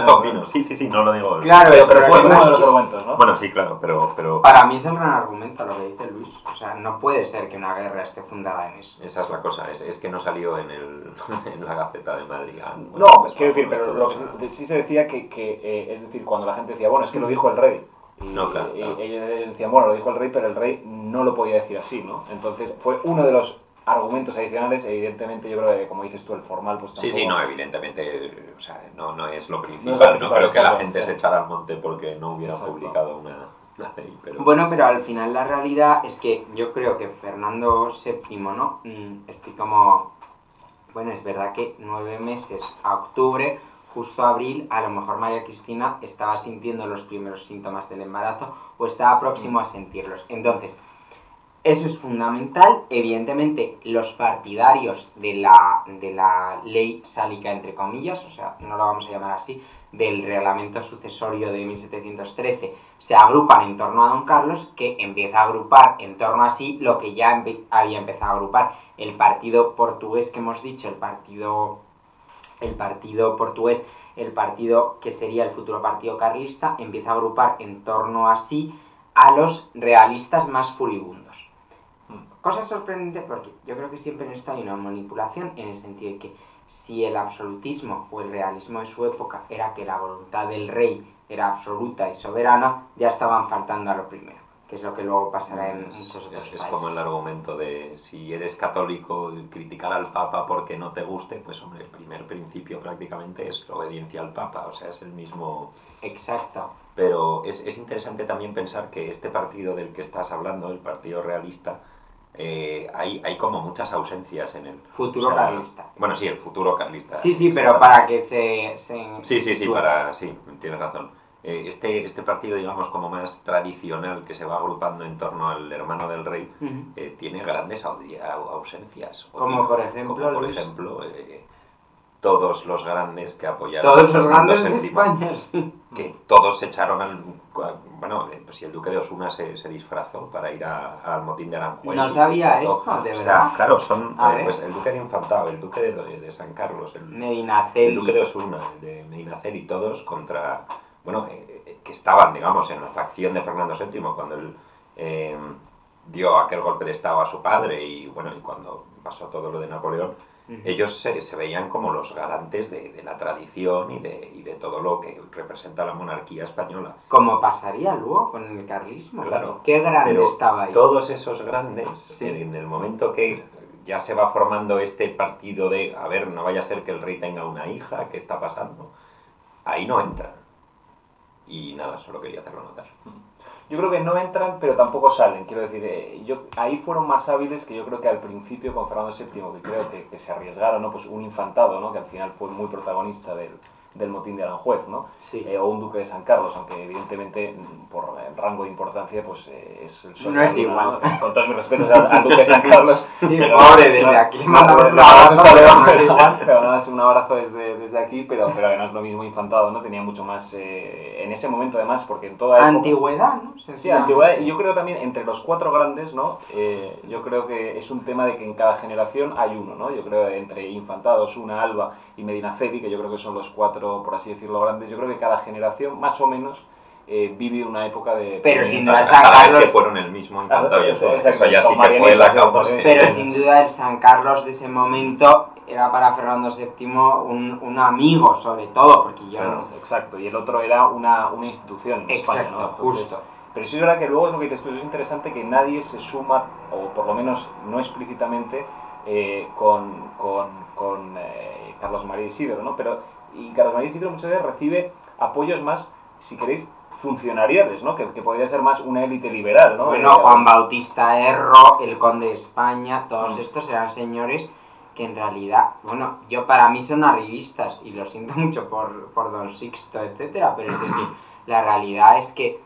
S3: que- opino. Sí, sí, sí, no lo digo.
S1: Claro,
S3: Pero
S1: pero
S3: fue
S1: el
S2: uno de
S1: es
S2: los argumentos, ¿no?
S3: Bueno, sí, claro, pero, pero
S1: para mí es el gran argumento lo que dice Luis o sea no puede ser que una guerra esté fundada en eso
S3: esa es la cosa, es, es que no salió en, el, en la Gaceta de Madrid. Ah, bueno,
S2: No,
S3: pues,
S2: quiero decir, pero lo que sí, sí se decía que, que, eh, es decir, cuando la gente decía, bueno, es que lo dijo el rey. Y,
S3: No, claro,
S2: y
S3: claro.
S2: ellos decían, bueno, lo dijo el rey, pero el rey no lo podía decir así, ¿no? Entonces fue uno de los argumentos adicionales, evidentemente yo creo que, como dices tú, el formal, pues
S3: Sí,
S2: tampoco...
S3: sí, no, evidentemente, o sea, no, no es lo principal.
S2: No
S3: No,
S2: es lo principal,
S3: creo que la gente
S2: sí.
S3: se echara al monte porque no hubiera
S2: Exacto.
S3: publicado una, una ley. Pero...
S1: Bueno, pero al final la realidad es que yo creo que Fernando VII, ¿no? Mm, Estoy como... Bueno, es verdad que nueve meses a octubre, justo a abril, a lo mejor María Cristina estaba sintiendo los primeros síntomas del embarazo o estaba próximo a sentirlos. Entonces, Eso es fundamental. Evidentemente, los partidarios de la, de la ley sálica, entre comillas, o sea, no lo vamos a llamar así, del reglamento sucesorio de 1713, se agrupan en torno a don Carlos, que empieza a agrupar en torno a sí lo que ya había empezado a agrupar el partido portugués que hemos dicho, el partido, el partido portugués, el partido que sería el futuro partido carlista, empieza a agrupar en torno a sí a los realistas más furibundos. Cosa sorprendente porque yo creo que siempre en esto hay una manipulación en el sentido de que si el absolutismo o el realismo de su época era que la voluntad del rey era absoluta y soberana, ya estaban faltando a lo primero, que es lo que luego pasará en muchos otros
S3: es,
S1: países.
S3: Es como el argumento de si eres católico, criticar al Papa porque no te guste, pues hombre, el primer principio prácticamente es la obediencia al Papa, o sea, es el mismo...
S1: Exacto.
S3: Pero es, es interesante también pensar que este partido del que estás hablando, el Partido Realista, eh, hay, hay como muchas ausencias en el
S1: futuro o sea, carlista.
S3: Bueno, sí, el futuro carlista.
S1: Sí, sí, pero para que se... se
S3: sí, sí, sí, para, sí, tienes razón. Eh, este, este partido, digamos, como más tradicional, que se va agrupando en torno al hermano del rey, uh -huh. eh, tiene grandes ausencias.
S1: Como por ejemplo,
S3: como por
S1: Luis.
S3: ejemplo eh, todos los grandes que apoyaron
S1: todos los grandes de España
S3: que todos se echaron al bueno pues si el duque de Osuna se, se disfrazó para ir a, al motín de Aranjuez
S1: no sabía esto de
S3: o sea,
S1: verdad.
S3: claro son eh, pues el duque de Infantado el duque de, de San Carlos el,
S1: Medinaceli.
S3: el duque de Osuna el de Medinaceli todos contra bueno eh, que estaban digamos en la facción de Fernando VII cuando él eh, dio aquel golpe de estado a su padre y bueno y cuando pasó todo lo de Napoleón ellos se, se, veían como los garantes de, de la tradición y de, y de, todo lo que representa la monarquía española.
S1: Como pasaría luego con el carlismo.
S3: Claro.
S1: Qué grande
S3: Pero
S1: estaba ahí.
S3: Todos esos grandes,
S1: Sí.
S3: en el momento que ya se va formando este partido de, a ver, no vaya a ser que el rey tenga una hija, ¿qué está pasando? Ahí no entran. Y nada, solo quería hacerlo notar.
S2: Yo creo que no entran, pero tampoco salen. Quiero decir, eh, yo, ahí fueron más hábiles que yo creo que al principio con Fernando VII, que creo que, que, se arriesgaron, ¿no? Pues un infantado, ¿no? Que al final fue muy protagonista del, del motín de Aranjuez, ¿no?
S1: Sí.
S2: Eh, o un duque de San Carlos, aunque evidentemente por rango de importancia pues eh, es el sol.
S1: No es igual.
S2: ¿no? Con todos mis respetos al, al, duque de San Carlos.
S1: Sí,
S2: pero,
S1: pobre, desde aquí mandamos un abrazo.
S2: No un abrazo desde, desde aquí, pero, pero además lo mismo infantado, ¿no? Tenía mucho más, eh, en ese momento además, porque en toda época...
S1: Antigüedad, ¿no?
S2: Sí, antigüedad. Y yo creo también, entre los cuatro grandes, ¿no? Eh, yo creo que es un tema de que en cada generación hay uno, ¿no? Yo creo entre Infantados, Una, Alba y Medinaceli, que yo creo que son los cuatro, por así decirlo, grandes, yo creo que cada generación, más o menos, eh, vive una época de...
S1: Pero sin duda
S3: Cada
S1: San
S3: vez
S1: Carlos...
S3: que fueron el mismo encantado, eso, ya sí que fue la causa.
S1: Pero sin duda el San Carlos de ese momento era para Fernando VII un, un amigo, sobre todo, porque yo...
S2: Claro, exacto, y el otro era una, una institución en España,
S1: Exacto,
S2: ¿no? Entonces,
S1: justo.
S2: Pero sí es verdad que luego es lo que dices tú, es interesante que nadie se suma, o por lo menos no explícitamente, eh, con, con, con eh, Carlos María Isidro, ¿no? Pero, y Carlos María Isidro muchas veces recibe apoyos más, si queréis, funcionariales, ¿no? Que, que podría ser más una élite liberal, ¿no?
S1: Bueno,
S2: Eh,
S1: Juan Bautista Erro, el conde de España, todos
S2: Mm.
S1: estos eran señores que en realidad, bueno, yo para mí son arribistas y lo siento mucho por, por Don Sixto, etcétera, pero es decir, la realidad es que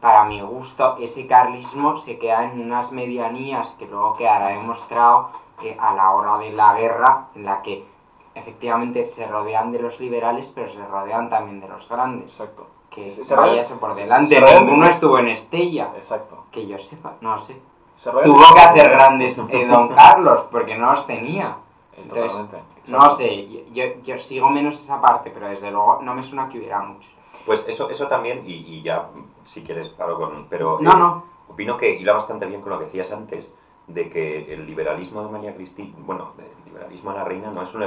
S1: para mi gusto ese carlismo se queda en unas medianías que luego quedará demostrado que a la hora de la guerra, en la que efectivamente se rodean de los liberales, pero se rodean también de los grandes.
S2: Exacto,
S1: Que
S2: Se- se
S1: vaya
S2: rodean-
S1: eso por delante, ninguno estuvo en Estella.
S2: exacto.
S1: Que yo sepa, no sé.
S2: Se
S1: Tuvo que hacer grandes eh, Don Carlos porque no los tenía. Entonces, No sé, yo, yo- yo sigo menos esa parte, pero desde luego no me suena que hubiera mucho.
S3: Pues eso, eso también, y, y ya, si quieres, paro con... Pero
S1: No,
S3: eh,
S1: no.
S3: opino que hila bastante bien con lo que decías antes, de que el liberalismo de María Cristina, bueno, el liberalismo de la reina no es un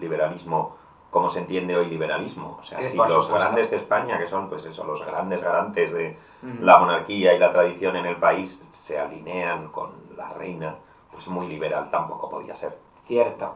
S3: liberalismo como se entiende hoy liberalismo. O sea,
S1: Eh,
S3: si los grandes de España, que son pues eso, los grandes garantes de
S1: Ujú.
S3: la monarquía y la tradición en el país, se alinean con la reina, pues muy liberal tampoco podía ser.
S1: Cierto.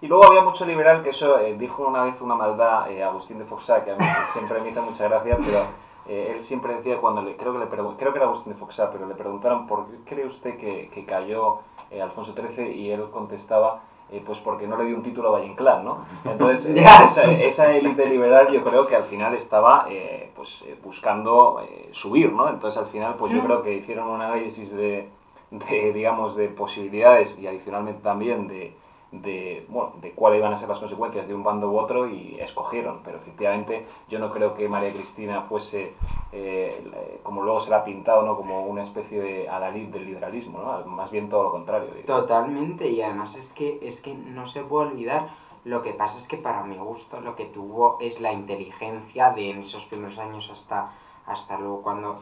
S2: Y luego había mucho liberal que eso eh, dijo una vez una maldad eh, Agustín de Foxá, que a mí siempre me hizo mucha gracia, pero eh, él siempre decía cuando le, creo que le creo que era Agustín de Foxá, pero le preguntaron por qué cree usted que, que cayó eh, Alfonso XIII y él contestaba eh, pues porque no le dio un título a Valle Inclán, ¿no? Entonces, esa, élite liberal yo creo que al final estaba eh, pues, eh, buscando eh, subir, ¿no? Entonces al final pues yo
S1: Mm.
S2: creo que hicieron un análisis de, de, digamos, de posibilidades y adicionalmente también de, de, bueno, de cuáles iban a ser las consecuencias de un bando u otro y escogieron. Pero efectivamente yo no creo que María Cristina fuese, eh, como luego se la ha pintado, ¿no? como una especie de adalid del liberalismo, ¿no? más bien todo lo contrario.
S1: Totalmente, y además es que, es que no se puede olvidar, lo que pasa es que para mi gusto lo que tuvo es la inteligencia de en esos primeros años hasta hasta luego cuando,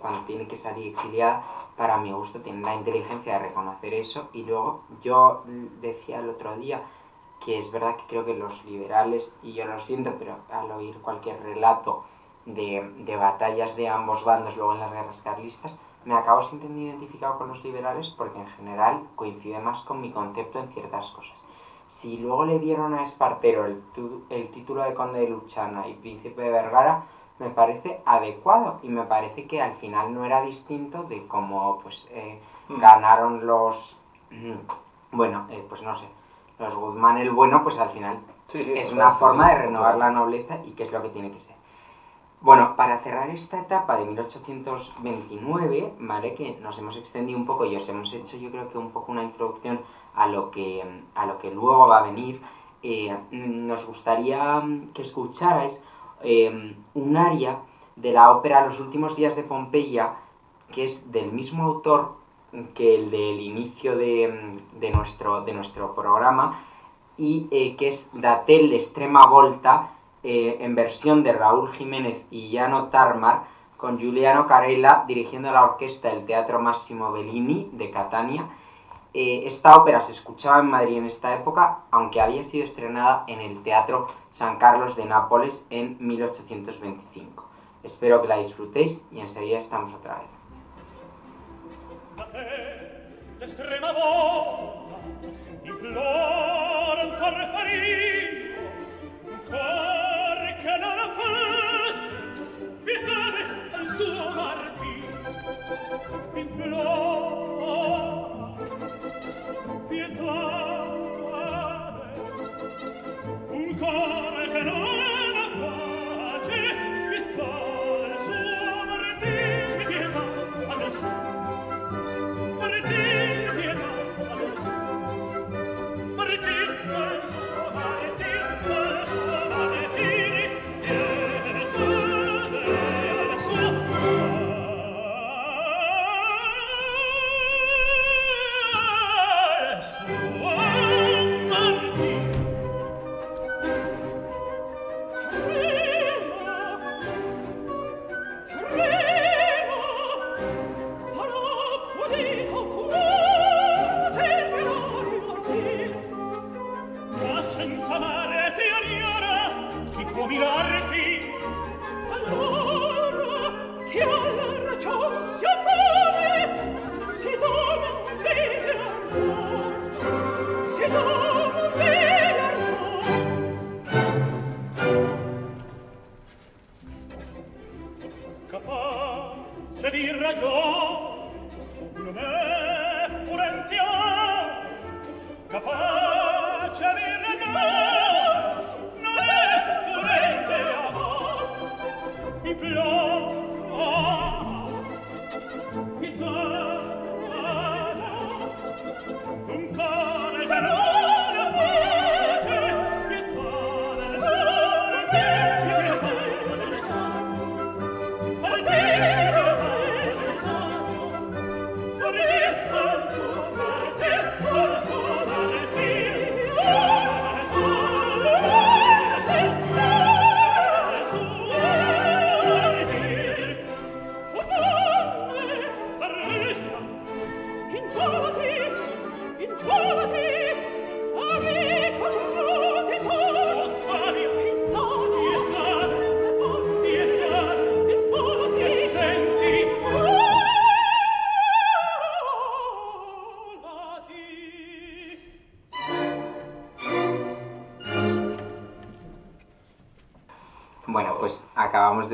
S1: cuando tiene que salir exiliada, para mi gusto tiene la inteligencia de reconocer eso. Y luego yo decía el otro día que es verdad que creo que los liberales, y yo lo siento, pero al oír cualquier relato de, de batallas de ambos bandos luego en las guerras carlistas, me acabo sintiendo identificado con los liberales porque en general coincide más con mi concepto en ciertas cosas. Si luego le dieron a Espartero el, el título de conde de Luchana y príncipe de Vergara, me parece adecuado y me parece que al final no era distinto de cómo pues eh, mm. ganaron los mm, bueno eh, pues no sé los Guzmán el bueno pues al final es una forma de renovar la nobleza y que es lo que tiene que ser. Bueno para cerrar esta etapa de 1829 vale que nos hemos extendido un poco y os hemos hecho yo creo que un poco una introducción a lo que a lo que luego va a venir. Eh, nos gustaría que escucharais Em, un aria de la ópera Los últimos días de Pompeya, que es del mismo autor que el del inicio de, nuestro, de nuestro programa, y eh, que es Datel Extrema Volta, eh, en versión de Raúl Jiménez y Llano Tarmar, con Giuliano Carella dirigiendo la orquesta del Teatro Massimo Bellini de Catania, eh, esta ópera se escuchaba en Madrid en esta época, aunque había sido estrenada en el Teatro San Carlos de Nápoles en 1825. Espero que la disfrutéis y enseguida estamos otra vez.
S4: cuore che
S1: Oh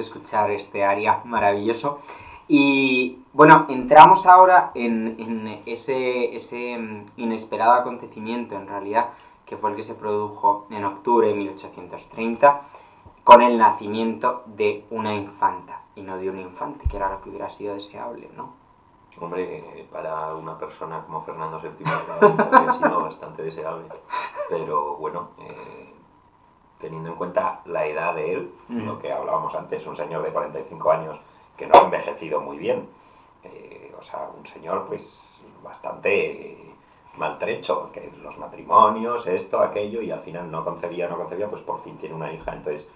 S1: escuchar este área maravilloso. Y bueno, entramos ahora en, ese, ese mm, inesperado acontecimiento, en realidad, que fue el que se produjo en octubre de 1830, con el nacimiento de una infanta, y no de un infante, que era lo que hubiera sido deseable, ¿no?
S3: Hombre, eh, para una persona como Fernando VII sido bastante deseable. Pero bueno, eh, teniendo en cuenta la edad de él,
S1: Mm.
S3: lo que hablábamos antes, un señor de 45 años que no ha envejecido muy bien. Eh, o sea, un señor pues bastante eh, maltrecho, que los matrimonios, esto, aquello, y al final no concebía, no concebía, pues por fin tiene una hija. Entonces,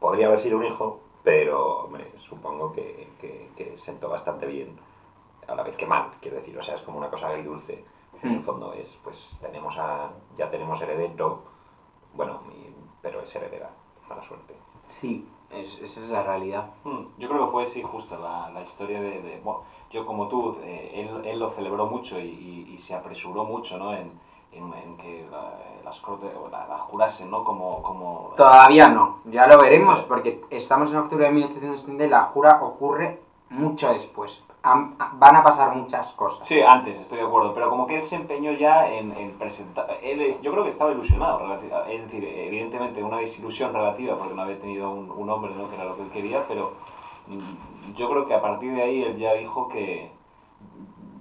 S3: podría haber sido un hijo, pero hombre, supongo que, que, que sentó bastante bien, a la vez que mal, quiero decir, o sea, es como una cosa agridulce. En el
S1: Mm.
S3: fondo es, pues tenemos a, ya tenemos heredero, bueno, y- pero es heredera, mala suerte.
S1: Sí, es- esa es la realidad.
S2: Mm, Yo creo que fue, sí, justo la, la historia de, de- bueno, yo como tú, eh, él, él lo celebró mucho y, y- y se apresuró mucho, ¿no? En, en- en que la, las cortes, la, la jurasen, ¿no? Como, como
S1: Todavía no, ya lo veremos,
S2: Sí.
S1: porque estamos en octubre de 1870 y la jura ocurre mucho después. Van a pasar muchas cosas.
S2: Sí, antes, estoy de acuerdo, pero como que él se empeñó ya en, en presentar... Él es- yo creo que estaba ilusionado, es decir, evidentemente una desilusión relativa porque no había tenido un, un hombre, ¿no? que era lo que él quería, pero mm, yo creo que a partir de ahí él ya dijo que...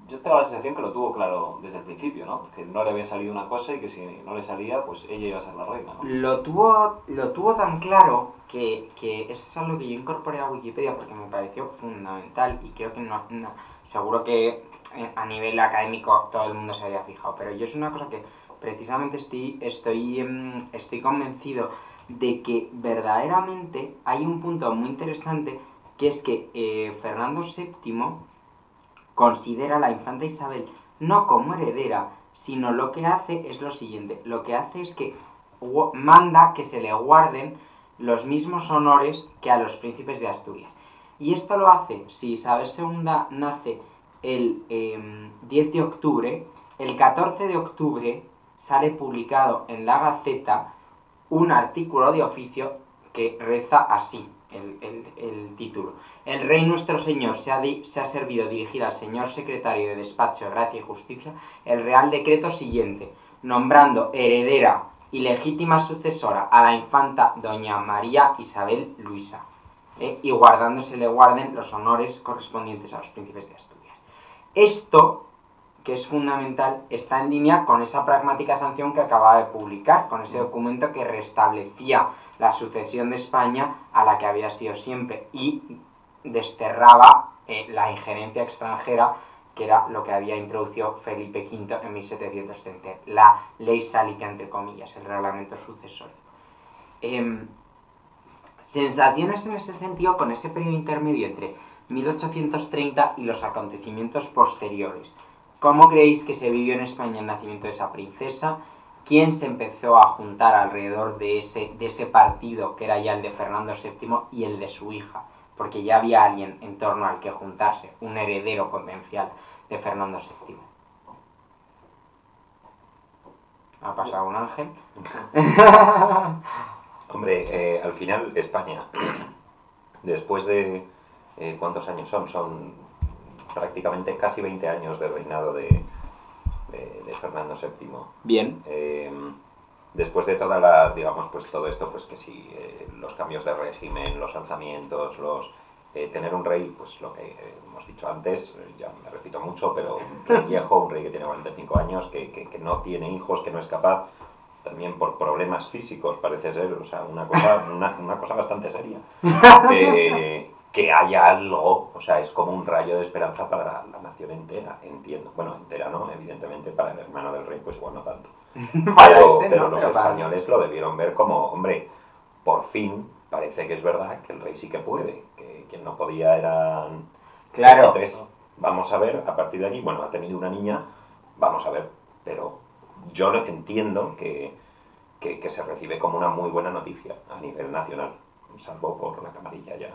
S2: Yo tengo la sensación que lo tuvo claro desde el principio, ¿no? Que no le había salido una cosa y que si no le salía, pues ella iba a ser la reina, ¿no?
S1: Lo tuvo, lo tuvo tan claro que, que eso es algo que yo incorporé a Wikipedia porque me pareció fundamental y creo que no, no- seguro que eh, a nivel académico todo el mundo se había fijado, pero yo es una cosa que precisamente estoy, estoy, em, estoy convencido de que verdaderamente hay un punto muy interesante que es que eh, Fernando VII considera a la infanta Isabel no como heredera, sino lo que hace es lo siguiente, lo que hace es que manda que se le guarden los mismos honores que a los príncipes de Asturias. Y esto lo hace si Isabel II nace el em, 10 de octubre, el 14 de octubre sale publicado en la Gaceta un artículo de oficio que reza así, el, el- el título. El rey nuestro señor se ha, se ha servido dirigir al señor secretario de despacho de Gracia y Justicia el real decreto siguiente, nombrando heredera y legítima sucesora a la infanta doña María Isabel Luisa, ¿eh? y guardándose le guarden los honores correspondientes a los príncipes de Asturias. Esto, que es fundamental, está en línea con esa pragmática sanción que acababa de publicar, con ese documento que restablecía la sucesión de España a la que había sido siempre y desterraba eh, la injerencia extranjera que era lo que había introducido Felipe V en 1730, la ley sálica, entre comillas, el reglamento sucesorio. Em, sensaciones en ese sentido con ese periodo intermedio entre 1830 y los acontecimientos posteriores. ¿Cómo creéis que se vivió en España el nacimiento de esa princesa? ¿Quién se empezó a juntar alrededor de ese, de ese partido que era ya el de Fernando VII y el de su hija? Porque ya había alguien en torno al que juntarse, un heredero potencial de Fernando VII. ¿Ha pasado un ángel?
S3: Hombre, eh, al final España, después de... eh, ¿Cuántos años son? Son prácticamente casi 20 años de reinado de, de- de Fernando VII.
S1: Bien.
S3: Eh, después de toda la, digamos, pues todo esto, pues que sí, eh, los cambios de régimen, los alzamientos, los... eh, tener un rey, pues lo que hemos dicho antes, ya me repito mucho, pero un rey viejo, un rey que tiene 45 años, que, que- que no tiene hijos, que no es capaz, también por problemas físicos parece ser, o sea, una cosa, una, una cosa bastante seria. Eh, que haya algo, o sea, es como un rayo de esperanza para la, la nación entera, entiendo. Bueno, entera no, evidentemente para el hermano del rey, pues igual no tanto. Pero,
S1: ese,
S3: pero
S1: ¿no?
S3: los
S1: Pero para-
S3: españoles lo debieron ver como, hombre, por fin parece que es verdad que el rey sí que puede, que quien no podía era...
S1: Claro.
S3: Entonces, vamos a ver, a partir de aquí, bueno, ha tenido una niña, vamos a ver, pero yo entiendo que, que, que se recibe como una muy buena noticia a nivel nacional, salvo por la camarilla ya.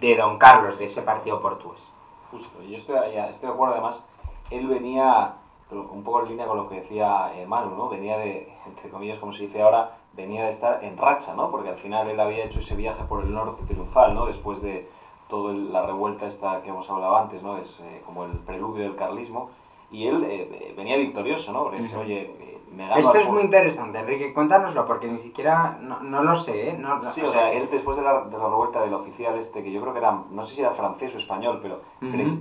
S1: De Don Carlos, de ese partido portugués.
S2: Justo, yo estoy, estoy de acuerdo, además, él venía un poco en línea con lo que decía eh, Manu, ¿no? Venía de, entre comillas, como se dice ahora, venía de estar en racha, ¿no? Porque al final él había hecho ese viaje por el norte triunfal, ¿no? Después de toda la revuelta esta que hemos hablado antes, ¿no? Es eh, como el preludio del carlismo. Y él eh, venía victorioso, ¿no? Porque
S1: Ujú.
S2: oye, eh,
S1: Esto es muy interesante, Enrique, cuéntanoslo, porque ni siquiera, no, no lo sé, ¿eh? No,
S2: Sí,
S1: o
S2: o
S1: sea,
S2: sea, él después de la, de la revuelta del oficial este, que yo creo que era, no sé si era francés o español, pero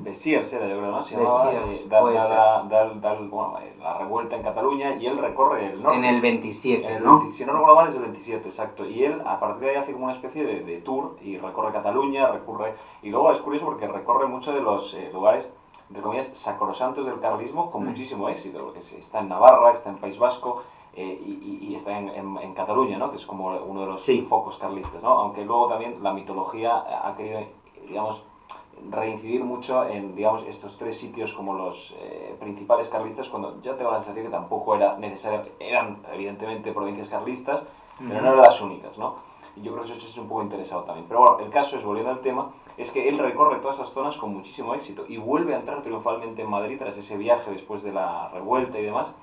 S2: Besiers era, yo creo, ¿no? Se llamaba,
S1: Besiers,
S2: eh, da- bueno, eh, la revuelta en Cataluña y él recorre el norte.
S1: en el 27,
S2: El
S1: ¿no?
S2: 20 si no recuerdo mal es el 27, exacto. Y él a partir de ahí hace como una especie de, de tour y recorre Cataluña, recurre... Y luego es curioso porque recorre muchos de los eh, lugares, entre comillas, sacrosantos del carlismo con
S1: Mm.
S2: muchísimo éxito, porque está en Navarra, está en País Vasco eh, y, y- está en, en- en Cataluña, ¿no? Que es como uno de los
S1: Sí.
S2: focos carlistas, ¿no? Aunque luego también la mitología ha querido, digamos, reincidir mucho en, digamos, estos tres sitios como los eh, principales carlistas, cuando yo tengo la sensación que tampoco era necesario, eran evidentemente provincias carlistas, pero no eran las únicas, ¿no? Y yo creo que eso es un poco interesado también. Pero bueno, el caso es, volviendo al tema, es que él recorre todas esas zonas con muchísimo éxito y vuelve a entrar triunfalmente en Madrid tras ese viaje después de la revuelta y demás,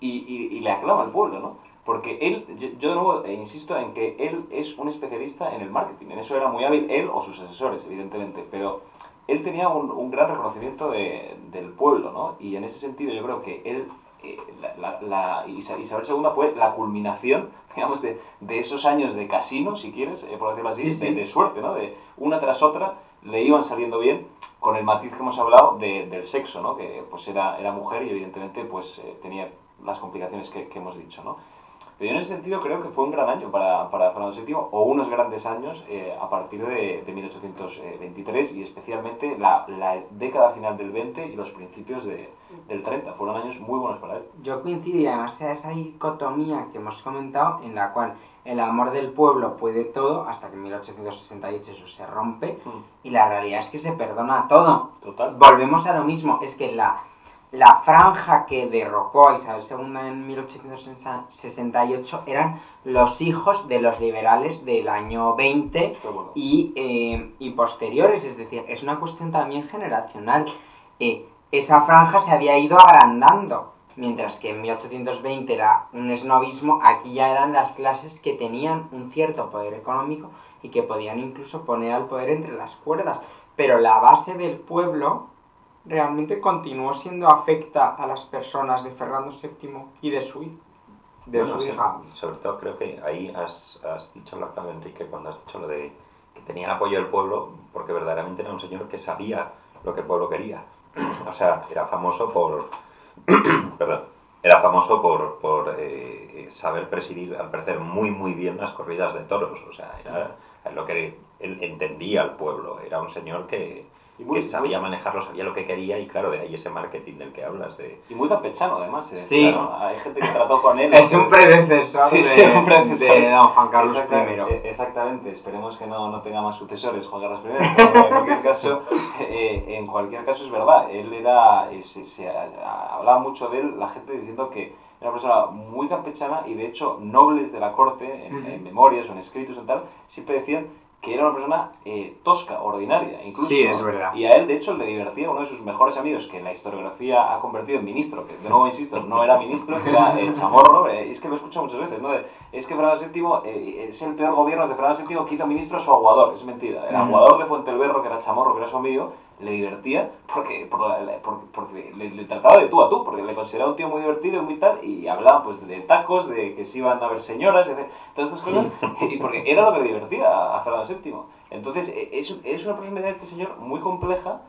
S2: y, y- y le aclama al pueblo, ¿no? Porque él, yo, yo de nuevo eh, insisto en que él es un especialista en el marketing, en eso era muy hábil él o sus asesores, evidentemente, pero él tenía un, un gran reconocimiento de- del pueblo, ¿no? Y en ese sentido yo creo que él, eh, la, la- la- Isa- Isabel II fue la culminación, digamos, de, de esos años de casino, si quieres, eh, por decirlo así,
S1: Sí, sí.
S2: De, de suerte, ¿no? De una tras otra le iban saliendo bien con el matiz que hemos hablado de- del sexo, ¿no? Que pues era, era mujer y evidentemente pues eh, tenía las complicaciones que, que hemos dicho, ¿no? Pero yo en ese sentido creo que fue un gran año para, para Fernando VII, o unos grandes años eh, a partir de, de 1823 y especialmente la, la década final del 20 y los principios de- del 30. Fueron años muy buenos para él.
S1: Yo coincido y además sea esa dicotomía que hemos comentado en la cual el amor del pueblo puede todo hasta que en 1868 eso se rompe y la realidad es que se perdona todo.
S2: Total.
S1: Volvemos a lo mismo, es que la, la franja que derrocó a Isabel II en 1868 eran los hijos de los liberales del año 20
S2: Qué bueno.
S1: y, eh, y posteriores, es decir, es una cuestión también generacional. Eh, esa franja se había ido agrandando, mientras que en 1820 era un esnovismo, aquí ya eran las clases que tenían un cierto poder económico y que podían incluso poner al poder entre las cuerdas. Pero la base del pueblo realmente continuó siendo afecta a las personas de Fernando VII y de su, de
S3: Bueno,
S1: su
S3: sí,
S1: hija.
S3: Sobre todo creo que ahí has, has dicho la clave, Enrique, cuando has dicho lo de que tenía el apoyo del pueblo, porque verdaderamente era un señor que sabía lo que el pueblo quería. O sea, era famoso por... perdón. Era famoso por, por eh, saber presidir, al parecer, muy, muy bien las corridas de toros. O sea, era lo que él entendía al pueblo. Era un señor que,
S2: Y muy,
S3: que sabía manejarlo, sabía lo que quería y, claro, de ahí ese marketing del que hablas. de
S2: y muy campechano, además. eh,
S1: Sí.
S2: claro, Hay gente que trató con él.
S1: Es un predecesor,
S2: Sí,
S1: de,
S2: sí, un predecesor.
S1: de don Juan Carlos
S2: Exacta-
S1: I.
S2: eh, Exactamente, esperemos que no, no tenga más sucesores Juan Carlos I, pero en cualquier caso, eh, en cualquier caso es verdad, él era, eh, se, se- hablaba mucho de él, la gente diciendo que era una persona muy campechana y de hecho nobles de la corte, en,
S1: Ujú.
S2: en memorias o en escritos y tal, siempre decían que era una persona eh, tosca, ordinaria, incluso.
S1: Sí, es verdad.
S2: Y a él, de hecho, le divertía uno de sus mejores amigos, que la historiografía ha convertido en ministro, que de nuevo insisto, no era ministro, que era eh, Chamorro, eh, es que lo he escuchado muchas veces, ¿no? Es que Fernando VII eh, es el peor gobierno de Fernando VII que hizo ministro a su aguador, es mentira. El aguador de Fuentelberro, que era Chamorro, que era su amigo, le divertía porque, por la- la- por- porque le, le trataba de tú a tú, porque le consideraba un tío muy divertido y muy tal, y hablaba pues de tacos, de que se iban a ver señoras, de todas estas cosas, y porque era lo que le divertía a, Fernando VII. Entonces, eh, es, es una personalidad de este señor muy compleja,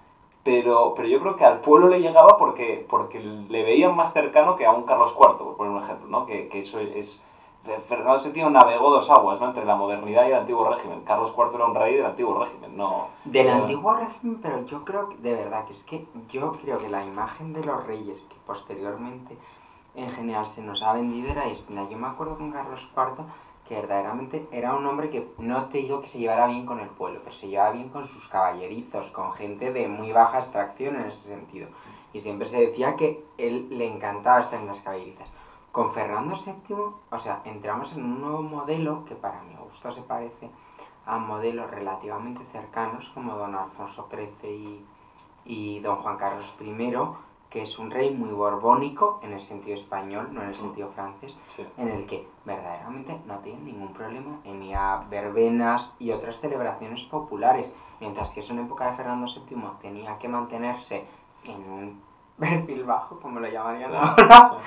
S2: pero, pero yo creo que al pueblo le llegaba porque, porque le veían más cercano que a un Carlos IV, por poner un ejemplo, ¿no? Que, que eso es... Fernando VII navegó dos aguas, ¿no? Entre la modernidad y el antiguo régimen. Carlos IV era un rey del antiguo régimen, no...
S1: Del
S2: no-
S1: antiguo régimen, pero yo creo que, de verdad, que es que yo creo que la imagen de los reyes que posteriormente en general se nos ha vendido era distinta. Yo me acuerdo con Carlos IV que verdaderamente era un hombre que no te digo que se llevara bien con el pueblo, pero se llevaba bien con sus caballerizos, con gente de muy baja extracción en ese sentido. Y siempre se decía que él le encantaba estar en las caballerizas. Con Fernando VII, o sea, entramos en un nuevo modelo que para mi gusto se parece a modelos relativamente cercanos como don Alfonso XIII y, y don Juan Carlos I, que es un rey muy borbónico en el sentido español, no en el sentido francés,
S2: Sí.
S1: en el que verdaderamente no tienen ningún problema en ir a verbenas y otras celebraciones populares, mientras que eso en época de Fernando VII tenía que mantenerse en un perfil bajo, como lo llamarían
S3: Claro,
S1: ahora,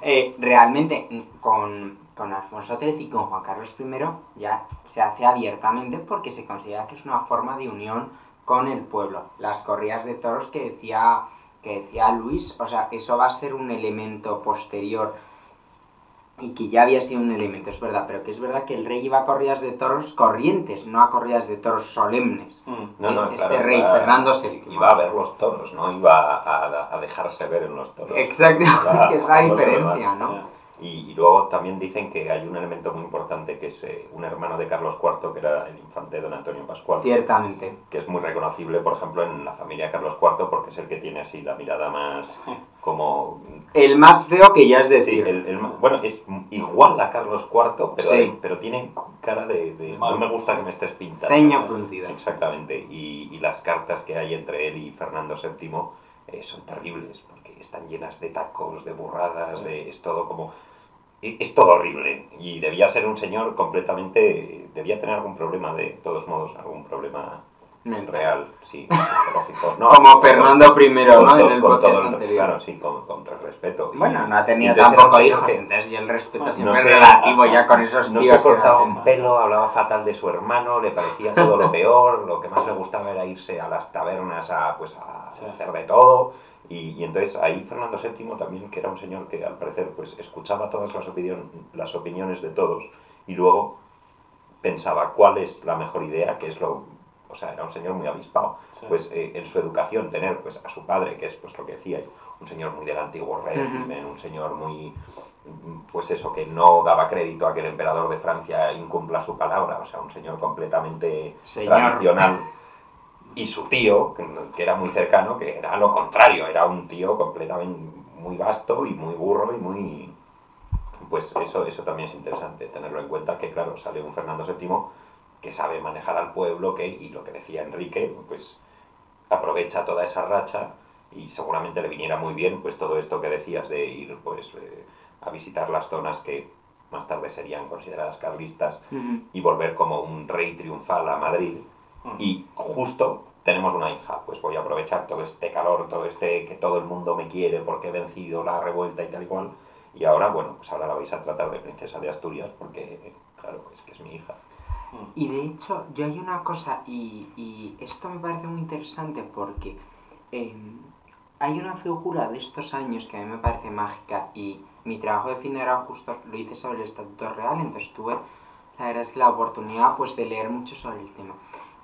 S1: eh, realmente con, con Alfonso XIII y con Juan Carlos I ya se hace abiertamente porque se considera que es una forma de unión con el pueblo. Las corridas de toros que decía, que decía Luis, o sea, eso va a ser un elemento posterior y que ya había sido un elemento, es verdad, pero que es verdad que el rey iba a corridas de toros corrientes, no a corridas de toros solemnes.
S2: Mm.
S3: No, no,
S1: este
S3: claro,
S1: rey,
S3: iba-
S1: Fernando VII.
S3: Iba a ver los toros, no iba a, a dejarse ver en los toros.
S1: Exacto, que es la diferencia. ¿no?
S3: Y, y luego también dicen que hay un elemento muy importante que es eh, un hermano de Carlos IV, que era el infante don Antonio Pascual,
S1: Ciertamente.
S3: que es muy reconocible, por ejemplo, en la familia de Carlos IV, porque es el que tiene así la mirada más como...
S1: El más feo que ya es
S3: Sí,
S1: decir.
S3: el- el ma- bueno, es igual a Carlos IV, pero,
S1: Sí.
S3: pero tiene cara de. No me gusta que me estés pintando.
S1: Ceño fruncido.
S3: Exactamente, y, y las cartas que hay entre él y Fernando VII eh, son terribles, porque están llenas de tacos, de burradas,
S2: Sí.
S3: de, es todo como... Es todo horrible, y debía ser un señor completamente... Debía tener algún problema de todos modos, algún problema
S1: Mental.
S3: real, sí, psicológico. No,
S1: Como Fernando I, ¿no? En el
S3: con
S1: podcast
S3: todo
S1: anterior.
S3: Claro, sí, con, con todo el respeto.
S1: Bueno, no ha tenido tampoco hijos,
S3: que-
S1: entonces y el respeto
S2: No
S1: siempre es relativo ya con esos
S3: no
S1: tíos
S3: se
S1: que
S3: cortaba un pelo, hablaba fatal de su hermano, le parecía todo lo peor, lo que más le gustaba era irse a las tabernas a, pues, a
S2: Sí.
S3: hacer de todo. Y, y entonces ahí Fernando VII también, que era un señor que al parecer pues, escuchaba todas las, opinión- las opiniones de todos y luego pensaba cuál es la mejor idea, que es lo... O sea, era un señor muy avispado.
S2: Sí.
S3: Pues eh, en su educación tener pues, a su padre, que es pues lo que decíais, un señor muy del antiguo régimen, un señor muy pues eso, que no daba crédito a que el emperador de Francia incumpla su palabra, o sea, un señor completamente
S1: Señor.
S3: tradicional. Y su tío, que, era muy cercano, que era lo contrario, era un tío completamente muy vasto y muy burro y muy... Pues eso, eso también es interesante, tenerlo en cuenta, que claro, sale un Fernando VII que sabe manejar al pueblo, que, y lo que decía Enrique, pues aprovecha toda esa racha y seguramente le viniera muy bien pues todo esto que decías de ir pues eh, a visitar las zonas que más tarde serían consideradas carlistas
S1: Ujú.
S3: y volver como un rey triunfal a Madrid. Y justo tenemos una hija, pues voy a aprovechar todo este calor, todo este que todo el mundo me quiere porque he vencido la revuelta y tal y cual y ahora bueno, pues ahora la vais a tratar de princesa de Asturias porque claro, es que es mi hija.
S1: Y de hecho, yo hay una cosa, y, y esto me parece muy interesante porque eh, hay una figura de estos años que a mí me parece mágica y mi trabajo de fin de grado justo lo hice sobre el Estatuto Real, entonces tuve la verdad es que la oportunidad pues de leer mucho sobre el tema.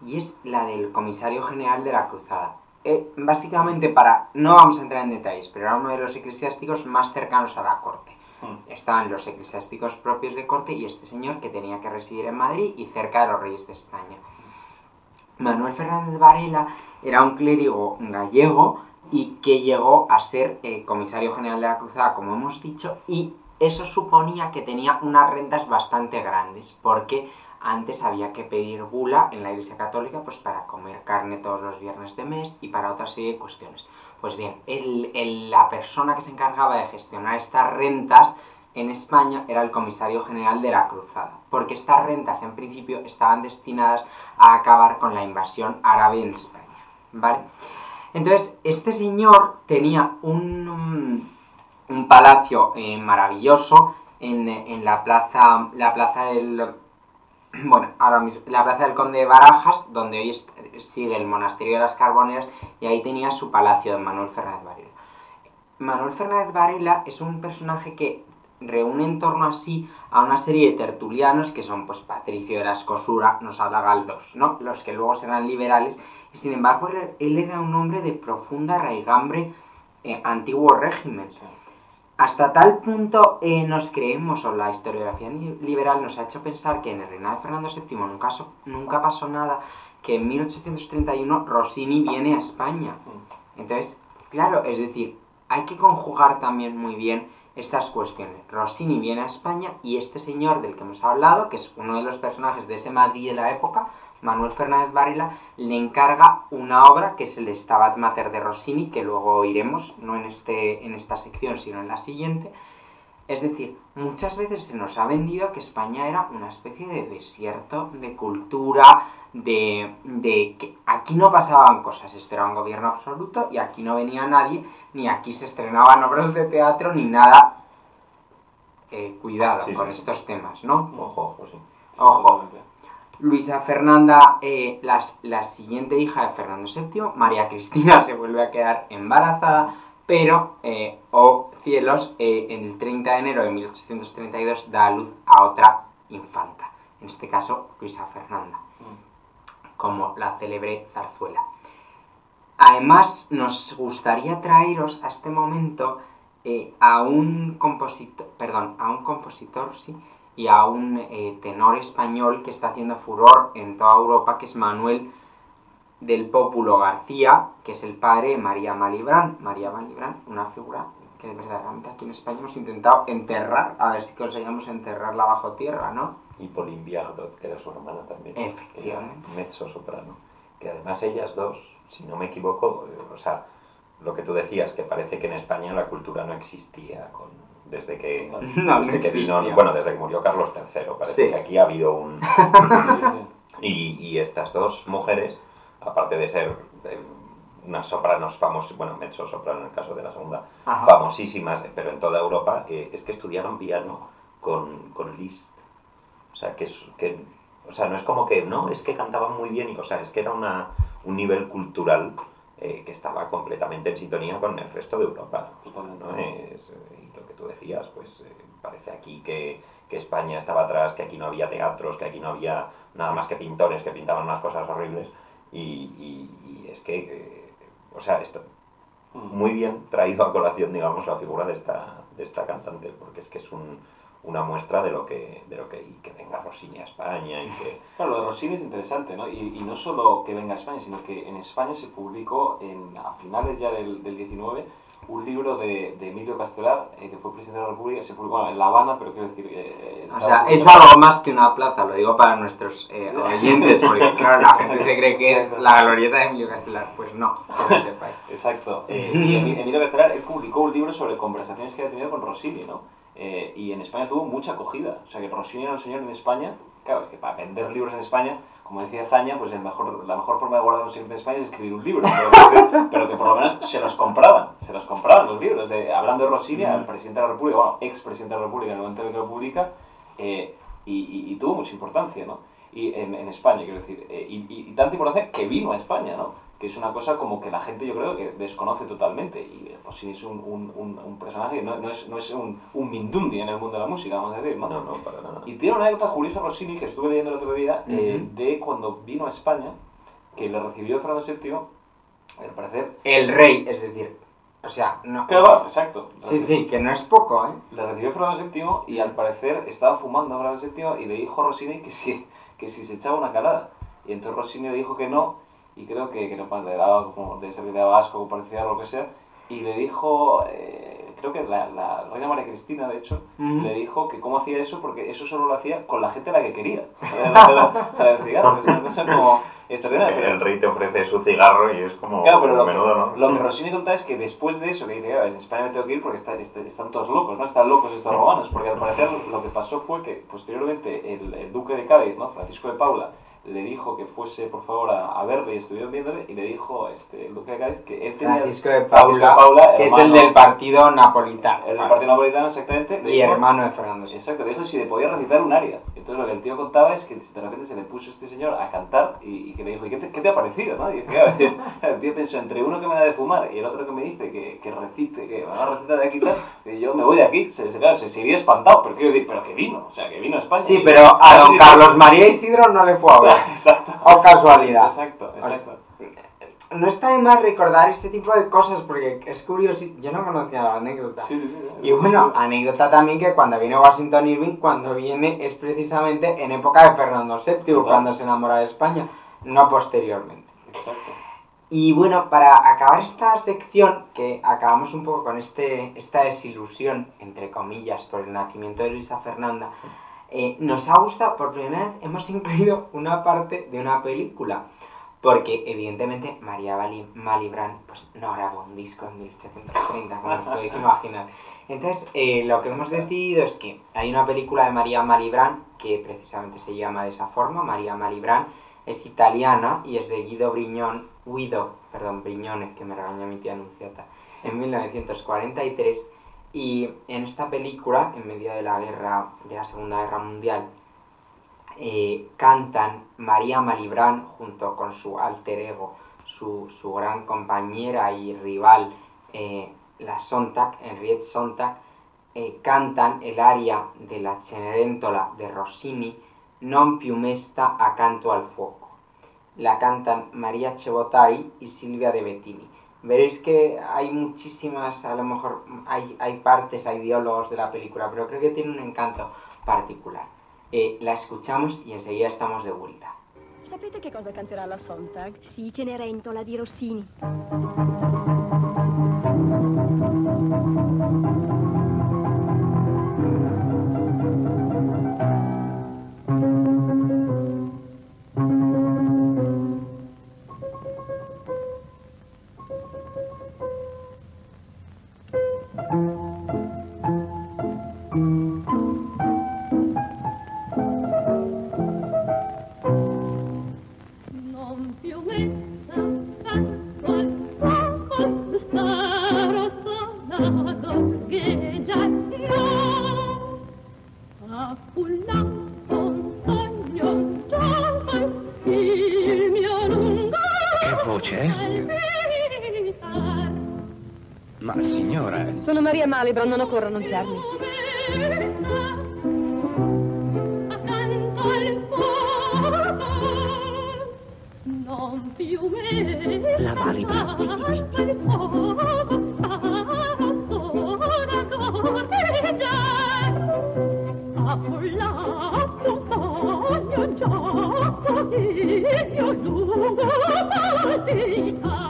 S1: Y es la del comisario general de la Cruzada. Eh, básicamente para, no vamos a entrar en detalles, pero era uno de los eclesiásticos más cercanos a la corte.
S2: Mm.
S1: Estaban los eclesiásticos propios de corte y este señor que tenía que residir en Madrid y cerca de los reyes de España. Manuel Fernández Varela era un clérigo gallego y que llegó a ser eh, comisario general de la Cruzada, como hemos dicho, y eso suponía que tenía unas rentas bastante grandes, porque antes había que pedir bula en la Iglesia Católica pues para comer carne todos los viernes de mes y para otra serie de cuestiones. Pues bien, la persona que se encargaba de gestionar estas rentas en España era el comisario general de la Cruzada, porque estas rentas en principio estaban destinadas a acabar con la invasión árabe en España, ¿vale? Entonces, este señor tenía un, un palacio eh, maravilloso en, en la plaza, la plaza del, bueno, ahora mismo, la plaza del Conde de Barajas, donde hoy sigue el monasterio de las Carboneras, y ahí tenía su palacio de Manuel Fernández Varela. Manuel Fernández Varela es un personaje que reúne en torno a sí a una serie de tertulianos que son pues Patricio de la Escosura, nos habla Galdós, ¿no? Los que luego serán liberales, y sin embargo él, él era un hombre de profunda raigambre eh, antiguo régimen. Hasta tal punto eh, nos creemos, o la historiografía liberal nos ha hecho pensar que en el reinado de Fernando VII nunca, so- nunca pasó nada, que en 1831 Rossini viene a España.
S2: Mm.
S1: Entonces, claro, es decir, hay que conjugar también muy bien estas cuestiones. Rossini viene a España y este señor del que hemos hablado, que es uno de los personajes de ese Madrid de la época, Manuel Fernández Varela, le encarga una obra que es el Stabat Mater de Rossini, que luego oiremos, no en, este, en esta sección, sino en la siguiente, Es decir, muchas veces se nos ha vendido que España era una especie de desierto de cultura, de, de que aquí no pasaban cosas, esto era un gobierno absoluto y aquí no venía nadie, ni aquí se estrenaban obras de teatro, ni nada. Eh, cuidado
S3: Sí,
S1: con
S3: sí.
S1: estos temas, ¿no?
S3: Ojo, ojo, sí.
S1: Ojo. Luisa Fernanda, eh, la, siguiente hija de Fernando VII, María Cristina, se vuelve a quedar embarazada, pero, eh, oh cielos, eh, en el 30 de enero de 1832 da a luz a otra infanta, en este caso Luisa Fernanda,
S2: Mm.
S1: como la célebre zarzuela. Además, nos gustaría traeros a este momento a un compositor, perdón, a un compositor, sí, y a un eh, tenor español que está haciendo furor en toda Europa, que es Manuel del Pópulo García, que es el padre de María Malibrán. María Malibrán, una figura que verdaderamente aquí en España hemos intentado enterrar, a ver si conseguimos enterrarla bajo tierra, ¿no?
S3: Y Pauline Viardot, que era su hermana también.
S1: Efectivamente.
S3: Mezzo soprano. Que además ellas dos, si no me equivoco, eh, o sea, lo que tú decías, que parece que en España la cultura no existía con, desde que,
S1: No, no
S3: desde que vino, bueno, desde que murió Carlos III, parece
S1: Sí.
S3: que aquí ha habido un... Y, y estas dos mujeres, aparte de ser eh, unas sopranos famosas, bueno, mezzo soprano en el caso de la segunda,
S1: Ajá.
S3: famosísimas, pero en toda Europa, eh, es que estudiaron piano con, con Liszt. O sea, que, es, que, o sea, no es como que, no, es que cantaban muy bien, y, o sea, es que era una, un nivel cultural eh, que estaba completamente en sintonía con el resto de Europa. ¿no? Es, eh, y lo que tú decías, pues eh, parece aquí que, que España estaba atrás, que aquí no había teatros, que aquí no había nada más que pintores que pintaban unas cosas horribles. Y, y- y es que, eh, o sea, esto,
S2: Mm.
S3: muy bien traído a colación, digamos, la figura de esta, de esta cantante, porque es que es un- una muestra de lo que, de lo que, y que venga Rossini a España y que...
S2: Claro, lo de Rossini es interesante, ¿no? Y, y no solo que venga a España, sino que en España se publicó en, a finales ya del, del 19 un libro de, de Emilio Castelar, eh, que fue presidente de la República, se publicó bueno, en La Habana, pero quiero decir... eh,
S1: O
S2: estaba
S1: sea, es algo más que una plaza, lo digo para nuestros eh, oyentes, porque claro, la gente se cree que es la glorieta de Emilio Castelar. Pues no, que sepáis.
S2: Exacto. Eh, Emilio Castelar, él publicó un libro sobre conversaciones que había tenido con Rossini, ¿no? Eh, y en España tuvo mucha acogida. O sea, que Rossini era un señor en España, claro, es que para vender libros en España, como decía Zaña, pues el mejor, la mejor forma de guardar un secreto en España es escribir un libro. Pero que, pero que por lo menos se los compraban, se los compraban los libros. De, hablando de Rossini, al presidente de la República, bueno, ex presidente de la República en el momento en que lo publica, eh, y, y- y tuvo mucha importancia, ¿no? Y en, en España, quiero decir, eh, y, y- y tanta importancia que vino a España, ¿no? Que es una cosa como que la gente yo creo que desconoce totalmente. Y eh, Rossini es un, un, un, un personaje, no, no es, no es un, un Mindundi en el mundo de la música, vamos a decir, ¿no?
S3: No, no, para nada.
S2: Y tiene una anécdota curiosa Rossini que estuve leyendo el otro día eh,
S1: Ujú.
S2: de cuando vino a España, que le recibió Fernando VII, al parecer...
S1: El rey, es decir, o sea, no.
S2: Claro, exacto.
S1: Sí, sí, que no es poco, ¿eh?
S2: Le recibió Fernando VII y al parecer estaba fumando a Fernando VII y le dijo a Rossini que si, que si se echaba una calada. Y entonces Rossini le dijo que no y creo que, que no, le daba como de ser que le daba asco o parecía lo que sea. Y le dijo, eh, creo que la, la reina María Cristina, de hecho,
S1: Ujú.
S2: le dijo que cómo hacía eso porque eso solo lo hacía con la gente a la que quería. Como
S3: el rey te ofrece su cigarro y es como
S2: Claro, pero lo,
S3: menudo,
S2: que,
S3: ¿no?
S2: lo que Rossini contaba es que después de eso, que dice, "Ah, en España me tengo que ir porque está- está- están todos locos, ¿no? Están locos estos romanos, porque al parecer lo que pasó fue que posteriormente el, el duque de Cádiz, ¿no? Francisco de Paula, le dijo que fuese por favor a, a verle y estuvieron viéndole y le dijo este, el duque de Cádiz que él tenía...
S1: Francisco de
S2: Francisco
S1: Paula,
S2: de Paula,
S1: que es el
S2: hermano-
S1: del partido napolitano.
S2: El del partido napolitano, exactamente.
S1: Y
S2: dijo-
S1: hermano de Fernando.
S2: Exacto, le dijo si le podía recitar un aria. Entonces lo que el tío contaba es que de repente se le puso este señor a cantar y, y que le dijo, ¿y qué te, qué te ha parecido? ¿no? Y decía, el tío pensó, entre uno que me da de fumar y el otro que me dice que, que recite, que me va a recitar de aquí tal, y yo me voy de aquí. Se, se, claro, se, se iría espantado, pero quiero decir, pero que vino, o sea, que vino a España.
S1: Sí, pero a don Carlos María Isidro no le fue a ver.
S2: Exacto.
S1: O casualidad.
S2: Exacto, exacto.
S1: No está de más recordar ese tipo de cosas porque es curioso. Yo no conocía la anécdota.
S2: Sí, sí, sí.
S1: Y bueno, anécdota también que cuando viene Washington Irving, cuando viene es precisamente en época de Fernando VII,
S2: Total.
S1: cuando se enamora de España, no posteriormente.
S2: Exacto.
S1: Y bueno, para acabar esta sección, que acabamos un poco con este, esta desilusión, entre comillas, por el nacimiento de Luisa Fernanda, nos ha gustado, por primera vez hemos incluido una parte de una película. Porque evidentemente María Malibran pues, no grabó un disco en 1730, como os podéis imaginar. Entonces, eh, lo que hemos decidido es que hay una película de María Malibran que precisamente se llama de esa forma, María Malibran, es italiana y es de Guido Brignone, Guido, perdón, Brignone, que me regaña mi tía Anunciata, en 1943. Y en esta película, en medio de la guerra, de la Segunda Guerra Mundial, eh, cantan María Malibran junto con su alter ego, su, su gran compañera y rival, eh, la Sontag, Henriette Sontag, eh, cantan el aria de la Cenerentola de Rossini, Non più mesta canto al fuoco. La cantan María Chebotai y Silvia de Bettini. Veréis que hay muchísimas, a lo mejor hay, hay partes, hay diálogos de la película, pero creo que tiene un encanto particular. Eh, la escuchamos y enseguida estamos de vuelta.
S4: Sapete che cosa canterà la Sontag? Sì, Cenerentola di Rossini. Caliban, non occorre
S5: annunziarmi. Lavare i piazzini. Io lungo
S1: partita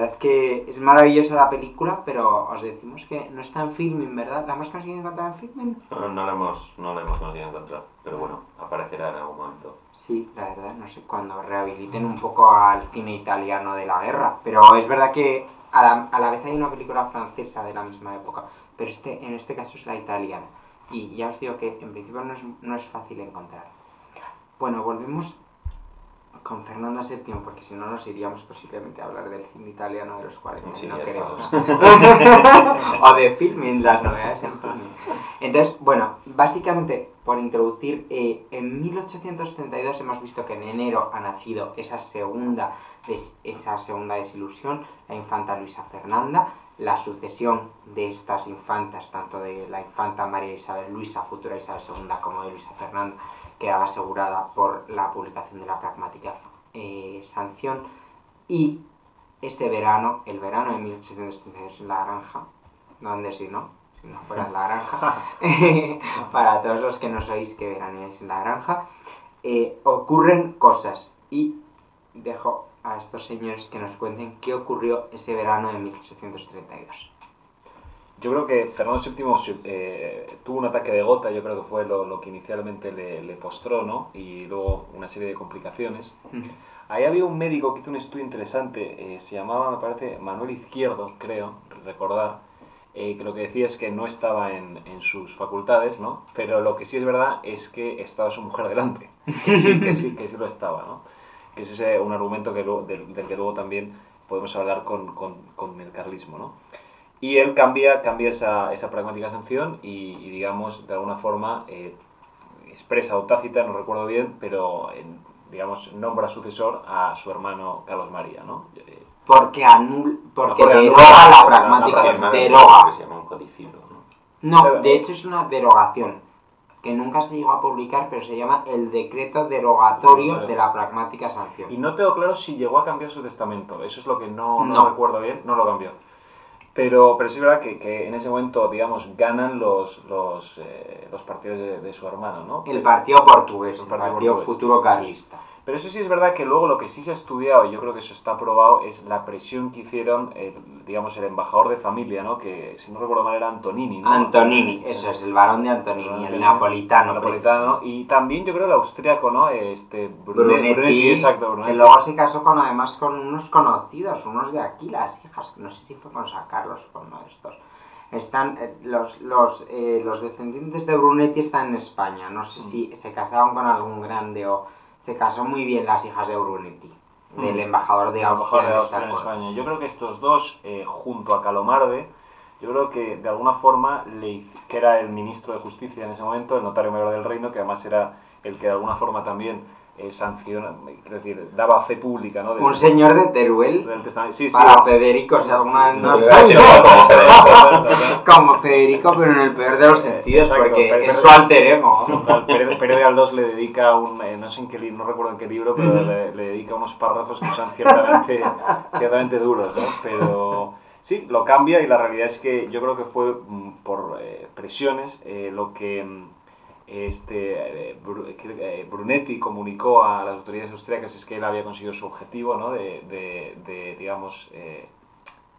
S1: verdad es que es maravillosa la película, pero os decimos que no está en filming, ¿verdad? ¿La hemos conseguido encontrar en filming?
S3: No, no la hemos, no la hemos conseguido encontrar, pero bueno, aparecerá en algún momento.
S1: Sí, la verdad, no sé, cuando rehabiliten un poco al cine italiano de la guerra. Pero es verdad que a la, a la vez hay una película francesa de la misma época, pero este, en este caso es la italiana. Y ya os digo que en principio no es, no es fácil encontrar. Bueno, volvemos con Fernanda VII, porque si no nos iríamos posiblemente a hablar del cine italiano de los 40
S3: Sí,
S1: y no queremos. o de filming, las novedades en filming. Entonces, bueno, básicamente, por introducir, eh, en 1832 hemos visto que en enero ha nacido esa segunda, des- esa segunda desilusión, la infanta Luisa Fernanda, la sucesión de estas infantas, tanto de la infanta María Isabel Luisa, futura Isabel II, como de Luisa Fernanda, quedaba asegurada por la publicación de la pragmática eh, sanción y ese verano, el verano de 1832 en la granja, donde si no, si no fuera en la granja, para todos los que no sois que veraneáis en la granja, eh, ocurren cosas y dejo a estos señores que nos cuenten qué ocurrió ese verano de 1832.
S2: Yo creo que Fernando VII eh, tuvo un ataque de gota, yo creo que fue lo, lo que inicialmente le, le postró, ¿no? Y luego una serie de complicaciones. Ahí había un médico que hizo un estudio interesante, eh, se llamaba, me parece, Manuel Izquierdo, creo, recordar, eh, que lo que decía es que no estaba en, en sus facultades, ¿no? Pero lo que sí es verdad es que estaba su mujer delante, que sí, que sí, que sí lo estaba, ¿no? que es ese, un argumento que luego- del, del que luego también podemos hablar con, con, con el carlismo, ¿no? Y él cambia, cambia esa, esa pragmática sanción y, y, digamos, de alguna forma, eh, expresa o tácita, no recuerdo bien, pero, en- digamos, nombra sucesor a su hermano Carlos María, ¿no? Eh,
S1: Porque, anul porque
S2: Porque anula
S1: deroga
S2: la-
S1: pragmática,
S2: la- la-
S1: deroga.
S3: que se llama un codicilo, ¿no?
S1: No, de hecho es una derogación, que nunca se llegó a publicar, pero se llama el decreto derogatorio de la pragmática sanción.
S2: Y no tengo claro si llegó a cambiar su testamento. Eso es lo que no, no
S1: No.
S2: recuerdo bien. No lo cambió. Pero, pero sí es verdad que, que en ese momento, digamos, ganan los, los, eh, los partidos de, de su hermano, ¿no?
S1: El partido portugués,
S2: El
S1: el
S2: partido
S1: partido,
S2: portugués.
S1: futuro carlista.
S2: Pero eso sí es verdad que luego lo que sí se ha estudiado, y yo creo que eso está probado, es la presión que hicieron, el, digamos, el embajador de familia, ¿no? Que, si no recuerdo mal, era Antonini, ¿no?
S1: Antonini, eso es, el varón de Antonini,
S2: Antonini,
S1: el napolitano.
S2: el napolitano, y también yo creo el austríaco, ¿no? Este, Brunetti,
S1: Brunetti,
S2: exacto, Brunetti.
S1: que luego se casó con además con unos conocidos, unos de aquí, las hijas, no sé si fue con San Carlos o con uno de estos. Están, eh, los, los, eh, los descendientes de Brunetti están en España, no sé
S2: Mm.
S1: si se casaron con algún grande o se casó muy bien las hijas de Brunetti, del
S2: Mm.
S1: embajador de
S2: El embajador
S1: Austria
S2: de
S1: en
S2: Austria en. España. Yo creo que estos dos, eh, junto a Calomarde, yo creo que de alguna forma, le, que era el ministro de Justicia en ese momento, el notario mayor del reino, que además era el que de alguna forma también eh, sanciona, quiero decir, daba fe pública, ¿no? Del-
S1: Un señor de Teruel,
S2: del. Sí, sí.
S1: para Federico, si alguna vez no sabe-
S3: sí,
S1: como Federico, pero en el peor de los sentidos,
S2: Exacto,
S1: porque
S2: pero-
S1: es su alter ego.
S2: Total, Pérez, de Aldós le dedica un, eh, no sé en qué libro, no recuerdo en qué libro, pero le, le dedica unos párrafos que son ciertamente, ciertamente duros, ¿no? Pero sí, lo cambia y la realidad es que yo creo que fue mm, por eh, presiones eh, lo que mm, este, eh, eh, Brunetti comunicó a las autoridades austríacas es que él había conseguido su objetivo, ¿no? De, de- de, digamos, eh,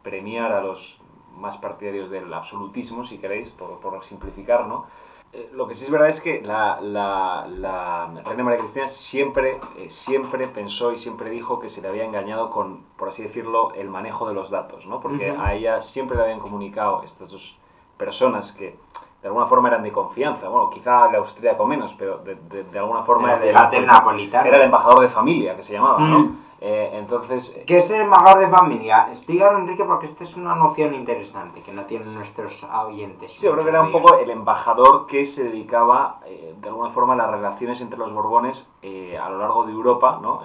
S2: premiar a los más partidarios del absolutismo, si queréis, por, por simplificar, ¿no? Eh, Lo que sí es verdad es que la, la, la reina María Cristina siempre, siempre pensó y siempre dijo que se le había engañado con, por así decirlo, el manejo de los datos, ¿no? Porque
S1: Ujú.
S2: a ella siempre le habían comunicado estas dos personas que de alguna forma eran de confianza, bueno, quizá el austríaco menos, pero de, de- de alguna forma
S1: Pero
S2: era, el-
S1: el napolitano.
S2: era el embajador de familia, que se llamaba, ¿no?
S1: Mm.
S2: Eh, entonces, eh,
S1: ¿Qué es el embajador de familia? Explícalo, Enrique, porque esta es una noción interesante que no tienen nuestros oyentes.
S2: Sí, yo creo que era un poco el embajador que se dedicaba, eh, de alguna forma, a las relaciones entre los Borbones eh, a lo largo de Europa, ¿no?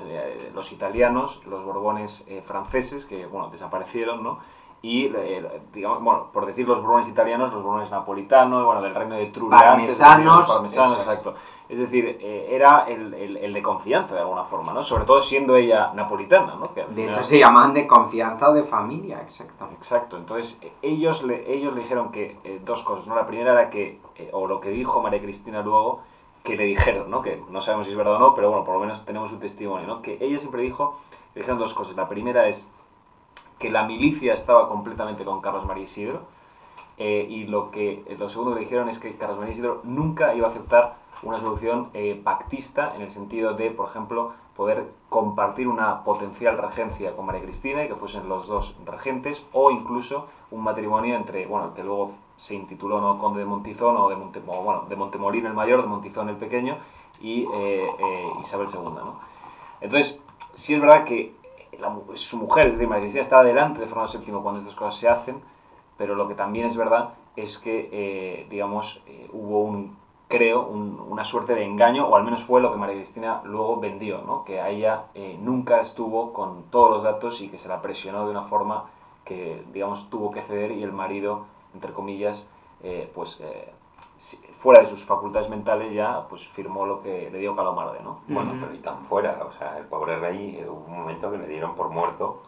S2: Los italianos, los Borbones franceses, que, bueno, desaparecieron, ¿no? Y, eh, digamos, bueno, por decir los Borbones italianos, los Borbones napolitanos, bueno, del reino de Trulli,
S1: Parmesanos,
S2: parmesanos,
S1: es.
S2: exacto. Es decir, eh, era el, el- el de confianza, de alguna forma, ¿no? Sobre todo siendo ella napolitana, ¿no? Que
S1: De
S2: final-
S1: hecho, se llaman de confianza o de familia, exacto.
S2: Exacto, entonces eh, ellos le, ellos le dijeron que eh, dos cosas, ¿no? La primera era que, eh, o lo que dijo María Cristina luego, que le dijeron, ¿no? Que no sabemos si es verdad o no, pero bueno, por lo menos tenemos un testimonio, ¿no? Que ella siempre dijo, le dijeron dos cosas. La primera es que la milicia estaba completamente con Carlos María Isidro, eh, y lo, que, lo segundo que dijeron es que Carlos María Isidro nunca iba a aceptar una solución eh, pactista en el sentido de, por ejemplo, poder compartir una potencial regencia con María Cristina y que fuesen los dos regentes o incluso un matrimonio entre, bueno, que luego se intituló ¿no? Conde de Montizón o de, Monte, bueno, de Montemolín el mayor, de Montizón el pequeño y eh, Isabel II. ¿no? Entonces, sí es verdad que mu- su mujer, es decir, María Cristina, estaba delante de Fernando VII cuando estas cosas se hacen, pero lo que también es verdad es que, eh, digamos, eh, hubo un, creo, un- una suerte de engaño, o al menos fue lo que María Cristina luego vendió, ¿no? Que a ella eh, nunca estuvo con todos los datos y que se la presionó de una forma que, digamos, tuvo que ceder y el marido, entre comillas, pues, fuera de sus facultades mentales ya, pues firmó lo que le dio Calomarde, ¿no?
S3: Bueno, pero y tan fuera, o sea, el pobre rey eh, hubo un momento que le dieron por muerto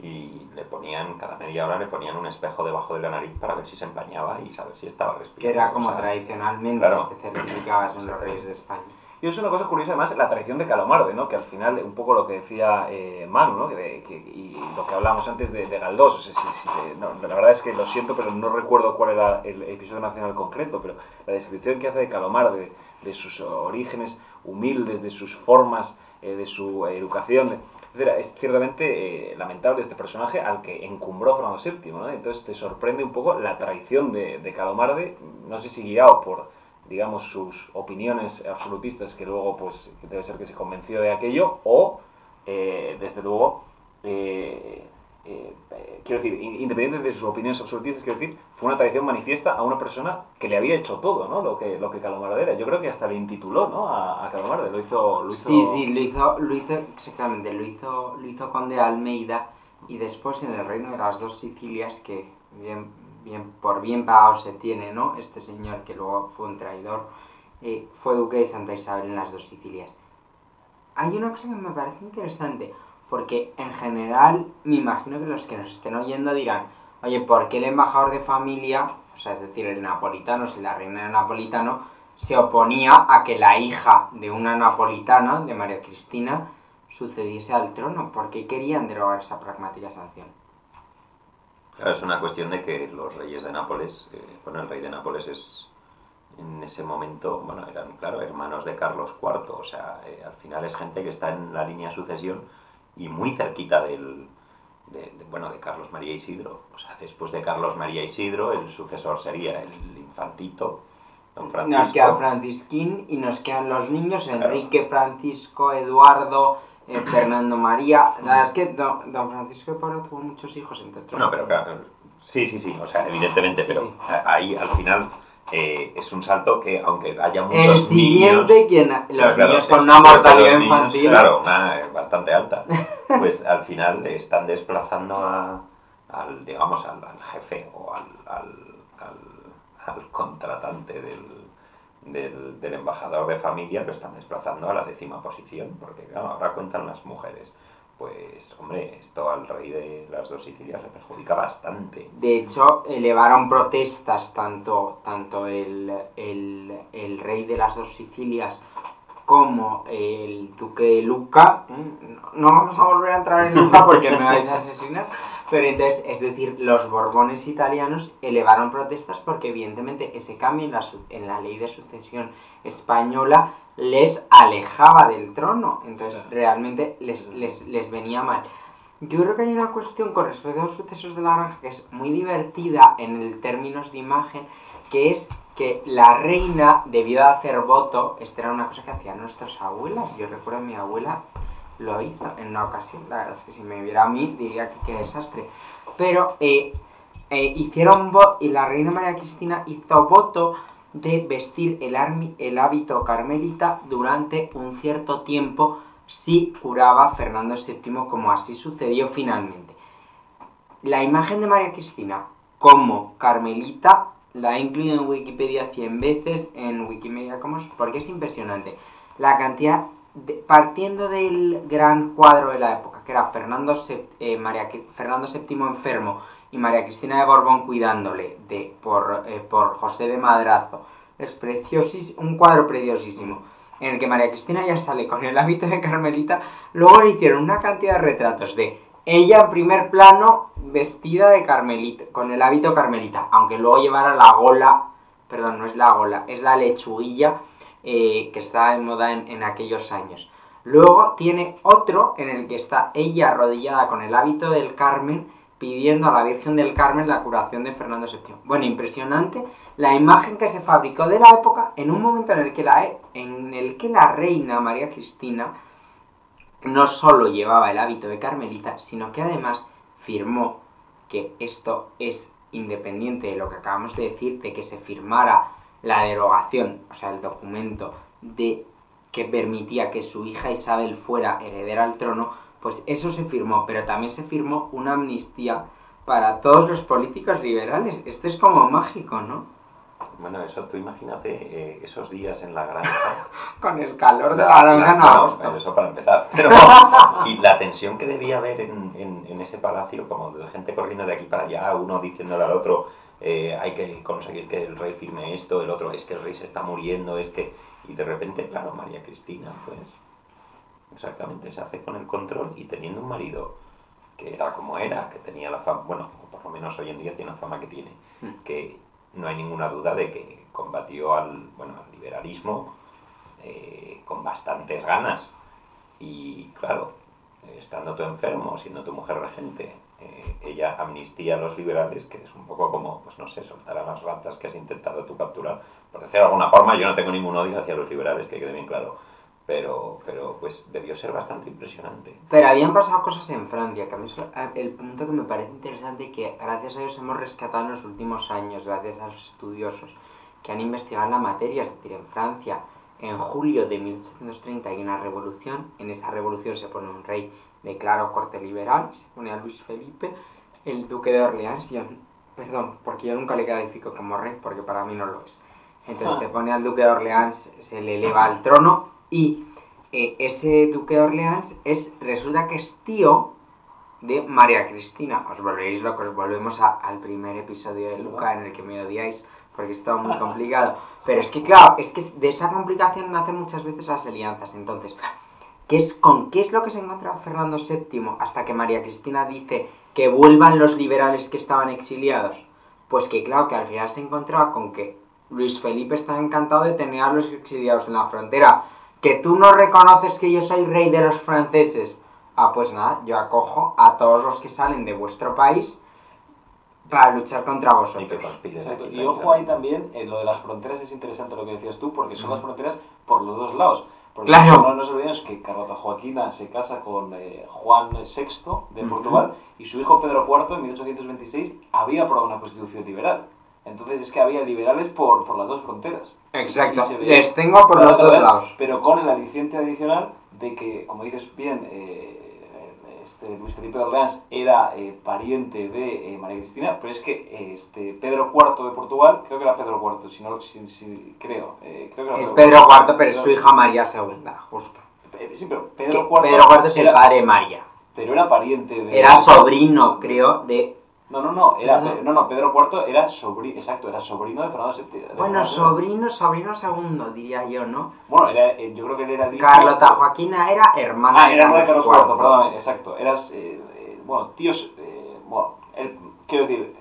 S3: y le ponían, cada media hora le ponían un espejo debajo de la nariz para ver si se empañaba y saber si estaba respirando.
S1: Que era como
S3: o sea,
S1: tradicionalmente
S3: claro.
S1: se certificaba en los reyes de España.
S2: Y es una cosa curiosa, además, la traición de Calomarde, ¿no? Que al final, un poco lo que decía eh, Manu, ¿no? Que, y lo que hablábamos antes de, Galdós. La verdad es que lo siento, pero no recuerdo cuál era el episodio nacional concreto, pero la descripción que hace de Calomarde, de sus orígenes humildes, de sus formas, eh, de su educación, etcétera, es ciertamente eh, lamentable este personaje al que encumbró Fernando VII, ¿no? Entonces te sorprende un poco la traición de Calomarde, no sé si guiado por digamos, sus opiniones absolutistas, que luego, pues, debe ser que se convenció de aquello, o eh, desde luego, eh, eh, quiero decir, in- independiente de sus opiniones absolutistas, quiero decir, fue una traición manifiesta a una persona que le había hecho todo, ¿no? Lo que, lo que Calomarde era. Yo creo que hasta le intituló, ¿no? A, a Calomarde, lo hizo... Lo hizo...
S1: Sí, sí, lo hizo, lo hizo exactamente, lo hizo, lo hizo Conde de Almeida y después en el reino de las dos Sicilias, que bien, bien, por bien pagado se tiene, ¿no? Este señor que luego fue un traidor, eh, fue duque de Santa Isabel en las dos Sicilias. Hay una cosa que me parece interesante, porque en general me imagino que los que nos estén oyendo dirán, oye, ¿por qué el embajador de familia, o sea, es decir, el napolitano, si la reina era napolitano, se oponía a que la hija de una napolitana, de María Cristina, sucediese al trono? ¿Por qué querían derogar esa pragmática sanción?
S3: Claro, es una cuestión de que los reyes de Nápoles, eh, bueno, el rey de Nápoles es en ese momento, bueno, eran, claro, hermanos de Carlos IV, o sea, eh, al final es gente que está en la línea de sucesión y muy cerquita del, de, de- bueno, de Carlos María Isidro. O sea, después de Carlos María Isidro, el sucesor sería el infantito, don Francisco.
S1: Nos queda Francisquín y nos quedan los niños,
S3: Claro.
S1: Enrique, Francisco, Eduardo, eh, Fernando María. La verdad es que don, don Francisco de Pablo tuvo muchos hijos, entre otros.
S3: No, pero claro, sí, sí, sí, o sea, evidentemente,
S1: Sí,
S3: pero
S1: sí.
S3: ahí al final eh, es un salto que, aunque haya muchos
S1: El siguiente,
S3: niños,
S1: quien, los
S3: claro,
S1: niños con una mortalidad
S3: niños,
S1: infantil.
S3: Claro, una eh, bastante alta. Pues al final están desplazando a- al, digamos, al, al jefe o al, al- al contratante del, del, del embajador de familia, lo están desplazando a la décima posición, porque claro, ahora cuentan las mujeres. Pues, hombre, esto al rey de las dos Sicilias le perjudica bastante.
S1: De hecho, elevaron protestas tanto, tanto el, el, el rey de las dos Sicilias como el duque de Luca. ¿eh? No vamos a volver a entrar en Luca porque me vais a asesinar. Pero entonces, es decir, los Borbones italianos elevaron protestas porque evidentemente ese cambio en la, en la ley de sucesión española les alejaba del trono. Entonces,
S2: Claro.
S1: realmente les, les, les venía mal. Yo creo que hay una cuestión con respecto a los sucesos de la granja que es muy divertida en el términos de imagen, que es que la reina debió de hacer voto, esta era una cosa que hacían nuestras abuelas, yo recuerdo a mi abuela lo hizo en una ocasión, la verdad es que si me viera a mí diría que qué desastre, pero eh, eh, hicieron y la reina María Cristina hizo voto de vestir el, el hábito carmelita durante un cierto tiempo si curaba Fernando VII, como así sucedió finalmente. La imagen de María Cristina como carmelita la he incluido en Wikipedia 100 veces, en Wikimedia Commons, porque es impresionante. La cantidad, partiendo del gran cuadro de la época, que era Fernando, eh, María, Fernando VII enfermo y María Cristina de Borbón cuidándole de, por, eh, por José de Madrazo, es un cuadro preciosísimo, en el que María Cristina ya sale con el hábito de Carmelita, luego le hicieron una cantidad de retratos de ella en primer plano vestida de Carmelita, con el hábito Carmelita, aunque luego llevara la gola, perdón, no es la gola, es la lechuguilla eh, que estaba de moda en, en aquellos años. Luego tiene otro en el que está ella arrodillada con el hábito del Carmen pidiendo a la Virgen del Carmen la curación de Fernando VII. Bueno, impresionante la imagen que se fabricó de la época en un momento en el que la, en el que la reina María Cristina no solo llevaba el hábito de Carmelita, sino que además firmó que esto es independiente de lo que acabamos de decir, de que se firmara la derogación, o sea, el documento de que permitía que su hija Isabel fuera heredera al trono, pues eso se firmó, pero también se firmó una amnistía para todos los políticos liberales. Esto es como mágico, ¿no?
S3: Bueno, eso tú imagínate eh, esos días en la granja.
S1: Con el calor de
S3: La-
S1: la granja no
S3: eso para empezar. Pero, y la tensión que debía haber en, en- en ese palacio, como de gente corriendo de aquí para allá, uno diciéndole al otro, eh, hay que conseguir que el rey firme esto, el otro, es que el rey se está muriendo, es que... Y de repente, claro, María Cristina, pues, exactamente, se hace con el control y teniendo un marido que era como era, que tenía la fama, bueno, por lo menos hoy en día tiene la fama que tiene,
S1: Mm.
S3: que no hay ninguna duda de que combatió al, bueno, al liberalismo eh, con bastantes ganas. Y claro, estando tú enfermo, siendo tu mujer regente, eh, ella amnistía a los liberales, que es un poco como, pues no sé, soltar a las ratas que has intentado tú capturar. Por decirlo de alguna forma, yo no tengo ningún odio hacia los liberales, que quede bien claro. pero, pero pues debió ser bastante impresionante.
S1: Pero habían pasado cosas en Francia, que a mí el punto que me parece interesante que gracias a ellos hemos rescatado en los últimos años, gracias a los estudiosos que han investigado la materia, es decir, en Francia, en julio de 1830 hay una revolución, en esa revolución se pone un rey de claro corte liberal, se pone a Luis Felipe, el duque de Orleans, yo- perdón, porque yo nunca le califico como rey, porque para mí no lo es. Entonces se pone al duque de Orleans, se le eleva al trono y eh, ese duque de Orleans es, resulta que es tío de María Cristina. Os volveréis locos, volvemos a- al primer episodio de Luca en el que me odiáis porque es todo muy complicado. Pero es que claro, es que de esa complicación nacen muchas veces las alianzas. Entonces, ¿qué es, ¿con qué es lo que se encuentra Fernando VII hasta que María Cristina dice que vuelvan los liberales que estaban exiliados? Pues que claro, que al final se encontraba con que Luis Felipe estaba encantado de tener a los exiliados en la frontera. Que tú no reconoces que yo soy rey de los franceses. Ah, pues nada, yo acojo a todos los que salen de vuestro país para luchar contra
S3: Y que
S1: vosotros.
S3: conspiren
S2: Exacto. Y ojo ahí también, en lo de las fronteras es interesante lo que decías tú, porque son las fronteras por los dos lados. Porque
S1: Claro.
S2: no nos olvidemos que Carlota Joaquina se casa con eh, Juan VI de. Portugal y su hijo Pedro IV en 1826 había aprobado una constitución liberal. Entonces es que había liberales por, por las dos fronteras.
S1: Exacto, les tengo por los dos lados.
S2: Pero con el aliciente adicional de que, como dices bien, eh, este Luis Felipe de Orleans era eh, pariente de eh, María Cristina, pero es que este Pedro IV de Portugal, creo que era Pedro IV, si no, si, si- creo, eh, creo que era
S1: Es Pedro IV, pero es su
S2: Pedro-
S1: hija María II, justo.
S2: Sí, pero Pedro IV,
S1: Pedro IV es el
S2: era,
S1: padre de María.
S2: pero era pariente de...
S1: Era sobrino, creo, de...
S2: No, no, no, era,
S1: No.
S2: no, no, Pedro IV era sobrino, exacto, era sobrino de Fernando VII. de
S1: Bueno,
S2: Fernando
S1: sobrino, sobrino segundo, diría yo, ¿no?
S2: Bueno, era, eh, yo creo que él era el hijo...
S1: Carlota Joaquina era hermana
S2: Ah, era hermana de Carlos IV,
S1: IV.
S2: perdóname, exacto. Eras, eh, eh, bueno, tíos, eh, bueno, él- quiero decir...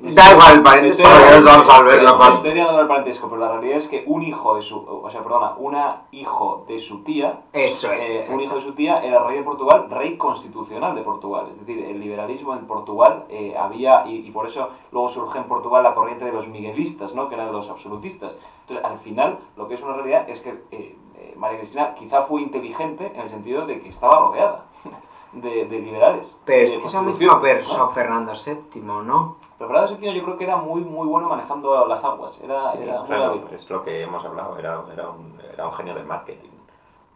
S1: Da igual el parentesco, vamos a
S2: estoy- el parentesco, pero la realidad es que un hijo de su, o sea, perdona, una hijo de su tía,
S1: Eso es.
S2: eh, un hijo de su tía era rey de Portugal, rey constitucional de Portugal. Es decir, el liberalismo en Portugal eh, había, y, y por eso luego surge en Portugal la corriente de los miguelistas, ¿no? que eran los absolutistas. Entonces, al final, lo que es una realidad es que eh, eh, María Cristina quizá fue inteligente en el sentido de que estaba rodeada de, de liberales.
S1: Pero es que
S2: constituciones,
S1: pensó
S2: ¿no?
S1: Fernando VII, ¿no?
S2: Pero Fernando VII yo creo que era muy, muy bueno manejando las aguas. Era,
S3: Sí,
S2: era
S3: claro, es lo que hemos hablado, era, era, un, era un genio del marketing.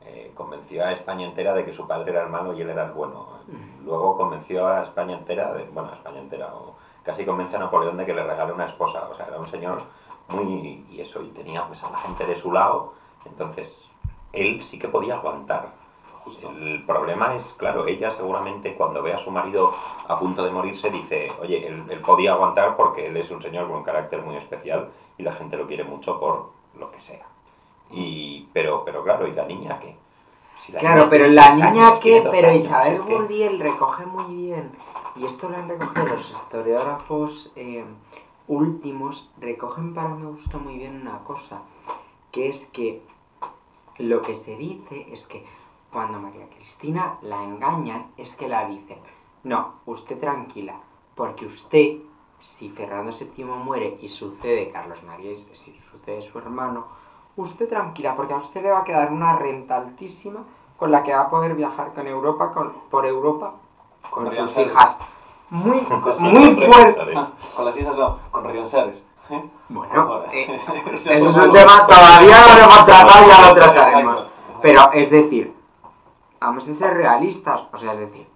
S3: Eh, convenció a España entera de que su padre era el malo y él era el bueno. Luego convenció a España entera, de, bueno, a España entera, o casi convence a Napoleón de que le regale una esposa. O sea, era un señor muy... y eso, y tenía pues a la gente de su lado. Entonces, él sí que podía aguantar.
S2: Justo.
S3: El problema es, claro, ella seguramente cuando ve a su marido a punto de morirse dice, oye, él, él podía aguantar porque él es un señor con un carácter muy especial y la gente lo quiere mucho por lo que sea. Y, pero, pero claro, ¿y la niña qué? Si la
S1: Claro,
S3: niña
S1: pero la niña
S3: años, dos
S1: pero
S3: años,
S1: Isabel
S3: es que-
S1: recoge muy bien, y esto lo han recogido los historiógrafos eh, últimos, recogen para mi gusto muy bien una cosa, que es que lo que se dice es que cuando María Cristina la engañan, es que la dicen, no, usted tranquila, porque usted, si Fernando VII muere y sucede Carlos María, y si sucede su hermano, usted tranquila, porque a usted le va a quedar una renta altísima con la que va a poder viajar con Europa, con, por Europa con
S2: Con
S1: sus hijas. Muy,
S3: Sí,
S1: muy
S3: con
S1: fuerte.
S2: Con las hijas no, con Rianzares.
S1: Bueno, eh,
S2: Eso
S1: es un tema, todavía no lo hemos tratado, ya lo trataremos. Pero es decir, vamos a ser realistas, o sea, es decir,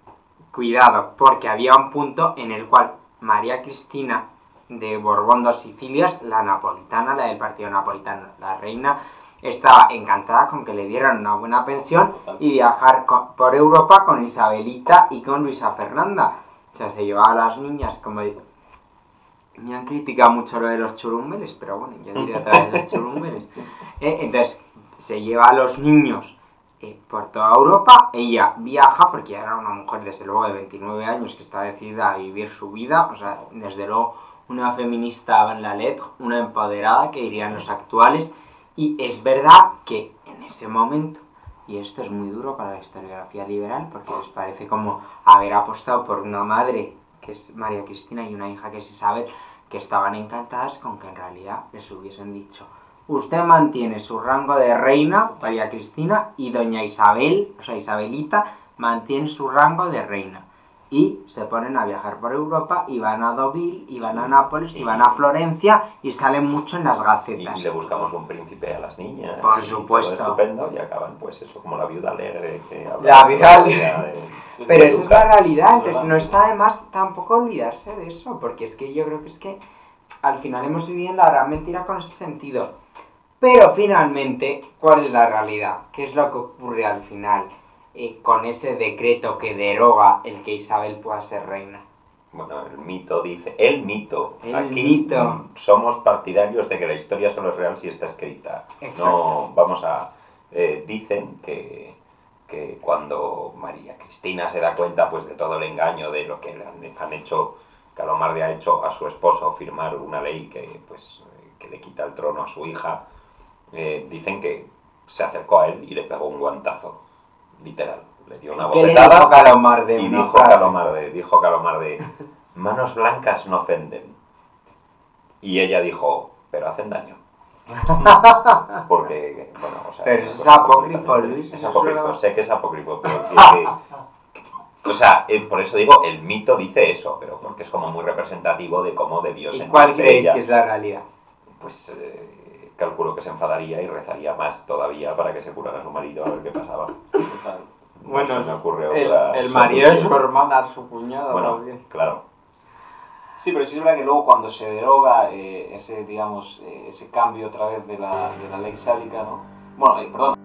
S1: cuidado, porque había un punto en el cual María Cristina de Borbón dos Sicilias, la napolitana, la del partido napolitano, la reina, estaba encantada con que le dieran una buena pensión y viajar con- por Europa con Isabelita y con Luisa Fernanda. O sea, se llevaba a las niñas como... Me han criticado mucho lo de los churumbeles, pero bueno, yo diré otra vez los churumbeles. Eh, entonces, se lleva a los niños eh, por toda Europa, ella viaja, porque era una mujer desde luego de 29 años que está decidida a vivir su vida, o sea, desde luego una feminista en la letra, una empoderada que dirían los actuales, y es verdad que en ese momento, y esto es muy duro para la historiografía liberal, porque les parece como haber apostado por una madre, que es María Cristina, y una hija que es Isabel, que estaban encantadas con que en realidad les hubiesen dicho, usted mantiene su rango de reina, María Cristina, y doña Isabel, o sea, Isabelita, mantiene su rango de reina. Y se ponen a viajar por Europa y van a Deauville, y van a Nápoles, y van a Florencia, y salen mucho en las gacetas.
S3: y le buscamos un príncipe a las niñas.
S1: Por
S3: y
S1: supuesto.
S3: estupendo y acaban, pues eso, como la viuda alegre que habla
S1: La
S3: de
S1: viuda
S3: de-
S2: Sí,
S1: Pero esa es la realidad,
S2: Es
S1: entonces no está de más tampoco olvidarse de eso, porque es que yo creo que es que al final hemos vivido en la gran mentira con ese sentido. Pero finalmente, ¿cuál es la realidad? ¿Qué es lo que ocurre al final eh, con ese decreto que deroga el que Isabel pueda ser reina?
S3: Bueno, el mito dice, el mito.
S1: El
S3: Aquí
S1: mito.
S3: somos partidarios de que la historia solo es real si está escrita.
S1: Exacto.
S3: No, vamos a... eh, dicen que, que cuando María Cristina se da cuenta pues de todo el engaño de lo que le han, han hecho, Calomarde ha hecho a su esposo firmar una ley que pues que le quita el trono a su hija, eh, dicen que se acercó a él y le pegó un guantazo, literal. Le dio una
S1: ¿Qué le
S3: bofetada
S1: dijo Calomarde?
S3: y dijo. Calomarde, dijo Calomarde, manos blancas no ofenden. Y ella dijo, pero hacen daño. Porque, bueno, o sea...
S1: Pero
S3: es
S1: eso apócrifo, Luis,
S3: Es apócrifo, sé que es apócrifo, pero que- que- o sea, eh, por eso digo, el mito dice eso, pero porque es como muy representativo de cómo debió
S1: ¿Y
S3: sentirse
S1: cuál creéis
S3: ella.
S1: que es la realidad?
S3: Pues eh, calculo que se enfadaría y rezaría más todavía para que se curara a su marido a ver qué pasaba.
S2: Total.
S3: No se me ocurre
S1: el,
S3: otra
S1: el marido de su hermana, su cuñado.
S3: Bueno, claro.
S2: Sí, pero sí es verdad que luego cuando se deroga eh, ese, digamos, eh, ese cambio otra vez de la, de la ley sálica, ¿no? Bueno, eh, perdón.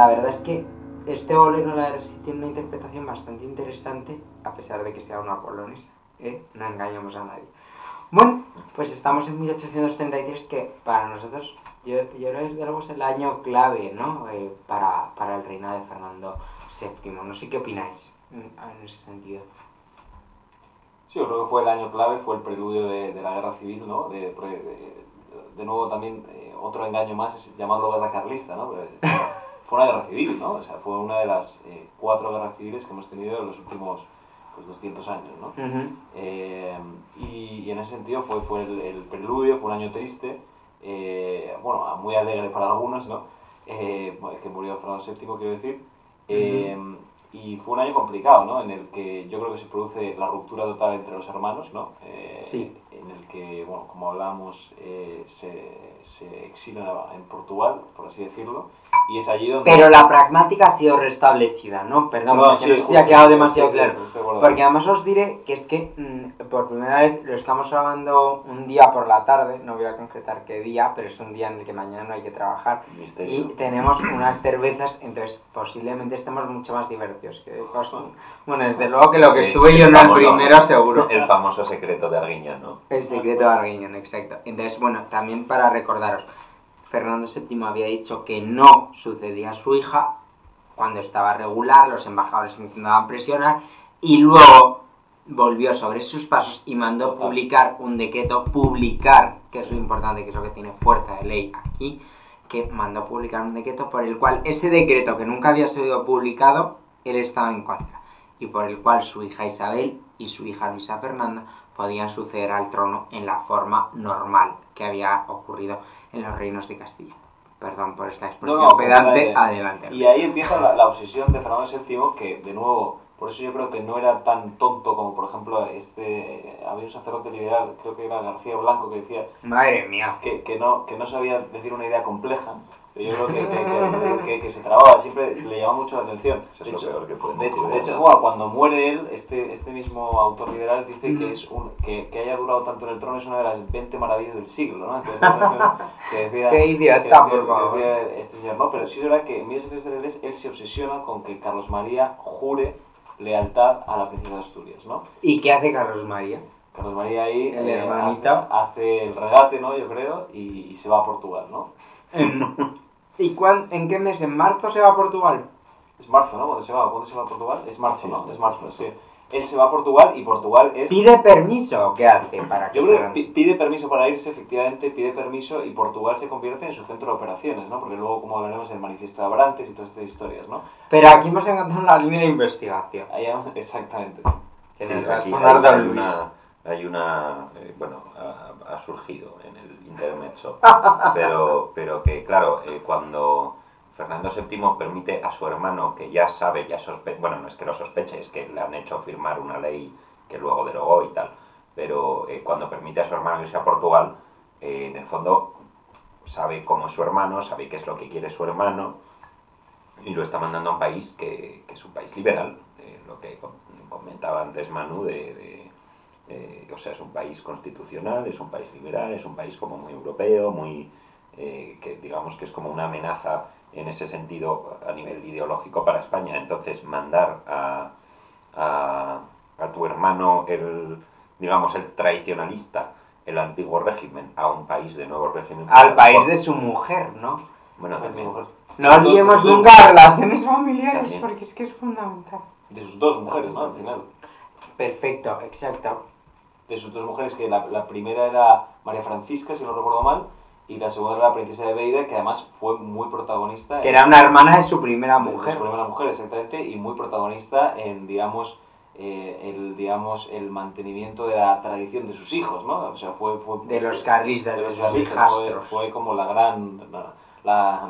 S1: La verdad es que este bolero, la verdad, sí tiene una interpretación bastante interesante, a pesar de que sea una polonesa, ¿eh? No engañamos a nadie. Bueno, pues estamos en 1833, que para nosotros, yo, yo creo que es el año clave, ¿no? Eh, para, para el reinado de Fernando VII. No sé qué opináis en, ese sentido.
S2: Sí, yo creo que fue el año clave, fue el preludio de, de la guerra civil, ¿no? De, de, de nuevo también eh, otro engaño más es llamarlo guerra carlista, ¿no? Pero fue una guerra civil, ¿no? O sea, fue una de las eh, cuatro guerras civiles que hemos tenido en los últimos pues, 200 años, ¿no? Eh, y, y en ese sentido fue, fue el, el preludio, fue un año triste, eh, bueno, muy alegre para algunos, ¿no? Que murió Fernando VII, quiero decir. Y fue un año complicado, ¿no? En el que yo creo que se produce la ruptura total entre los hermanos, ¿no?
S1: Sí.
S2: En el que, bueno, como hablábamos, eh, se, se exila en Portugal, por así decirlo, y es allí donde...
S1: Pero la pragmática ha sido restablecida, ¿no? Perdón,
S2: No, sí, justo,
S1: ha quedado
S2: sí,
S1: demasiado
S2: sí,
S1: claro.
S2: acuerdo.
S1: Porque además os diré que es que mm, por primera vez lo estamos grabando un día por la tarde, no voy a concretar qué día, pero es un día en el que mañana no hay que trabajar. Y
S3: Misterio.
S1: tenemos unas cervezas, entonces posiblemente estemos mucho más divertidos que. Bueno, desde luego que lo que
S3: Es
S1: estuve yo en el primero seguro.
S3: El famoso secreto de Arguiñano, ¿no?
S1: El secreto de Arguiñón, exacto. Entonces, bueno, también para recordaros, Fernando VII había dicho que no sucedía a su hija cuando estaba regular, los embajadores intentaban presionar y luego volvió sobre sus pasos y mandó publicar un decreto, publicar, que es lo importante, que es lo que tiene fuerza de ley aquí, que mandó publicar un decreto por el cual ese decreto que nunca había sido publicado, él estaba en contra y por el cual su hija Isabel y su hija Luisa Fernanda podían suceder al trono en la forma normal que había ocurrido en los reinos de Castilla. Perdón por esta expresión
S2: No, no,
S1: pedante, adelante.
S2: Y ahí empieza la, la obsesión de Fernando VII, que de nuevo, por eso yo creo que no era tan tonto como, por ejemplo, este. Había un sacerdote liberal, creo que era García Blanco, que decía
S1: Madre mía.
S2: que, que, no, que no sabía decir una idea compleja. Pero yo creo que, que, que- que- que se trababa, siempre le llamaba mucho la atención. De hecho,
S3: peor que pueden
S2: de hecho, de hecho, bueno, cuando muere él, este, este mismo autor liberal dice
S1: Ujú.
S2: que, es un, que, que haya durado tanto en el trono es una de las 20 maravillas del siglo, ¿no? Entonces, que decía,
S1: Qué idiota, por
S2: que
S1: favor.
S2: este señor, no, pero sí es verdad que en 1833 él se obsesiona con que Carlos María jure lealtad a la princesa de Asturias, ¿no?
S1: ¿Y qué hace Carlos María?
S2: Carlos María ahí
S1: El
S2: eh,
S1: hermanito.
S2: hace, hace el regate, ¿no? Yo creo, y, y se va a Portugal, ¿no?
S1: ¿Y cuán- en qué mes? ¿En marzo se va a Portugal?
S2: Es marzo, ¿no? ¿Cuándo se va? ¿Cuándo se va a Portugal? Es marzo,
S3: Sí,
S2: ¿no?
S3: sí.
S2: Es marzo, sí. Él se va a Portugal y Portugal es...
S1: ¿Pide permiso o qué hace para que
S2: Yo creo que pide permiso para irse, efectivamente, pide permiso y Portugal se convierte en su centro de operaciones, ¿no? Porque luego, como hablaremos, el manifiesto de Abrantes y todas estas historias, ¿no?
S1: Pero aquí hemos encontrado una línea de investigación.
S2: Ahí vamos, exactamente.
S3: Sí,
S1: nos
S3: aquí hay, hay
S1: Luis.
S3: una, hay una eh, bueno, ha, ha surgido en el intermezzo, pero, pero que claro, eh, cuando Fernando VII permite a su hermano, que ya sabe, ya sospecha, bueno, no es que lo sospeche, es que le han hecho firmar una ley que luego derogó y tal, pero eh, cuando permite a su hermano irse a Portugal, eh, en el fondo sabe cómo es su hermano, sabe qué es lo que quiere su hermano, y lo está mandando a un país que, es un país liberal, eh, lo que com- comentaba antes Manu, de, de, eh, o sea, es un país constitucional, es un país liberal, es un país como muy europeo, muy, que digamos que es como una amenaza en ese sentido a nivel ideológico para España. Entonces, mandar a, a, a tu hermano, el, digamos, el tradicionalista, el antiguo régimen, a un país de nuevo régimen.
S1: Al país de su mujer, ¿no?
S3: Bueno,
S2: De su
S3: también.
S2: mujer.
S1: No olvidemos nunca relaciones familiares,
S3: También.
S1: porque es que es fundamental.
S2: De sus dos mujeres, ¿no? Al final.
S1: Perfecto, exacto.
S2: De sus dos mujeres, que la, la primera era María Francisca, si no recuerdo mal, y la segunda era la princesa de Beira, que además fue muy protagonista.
S1: Que
S2: en-
S1: era una hermana de su primera
S2: de- de
S1: mujer.
S2: su primera mujer, exactamente, y muy protagonista en, digamos, eh, el, digamos, el mantenimiento de la tradición de sus hijos, ¿no? O sea, fue... fue
S1: De los carlistas, de
S2: los
S1: sus
S2: fue, como la gran... La, la-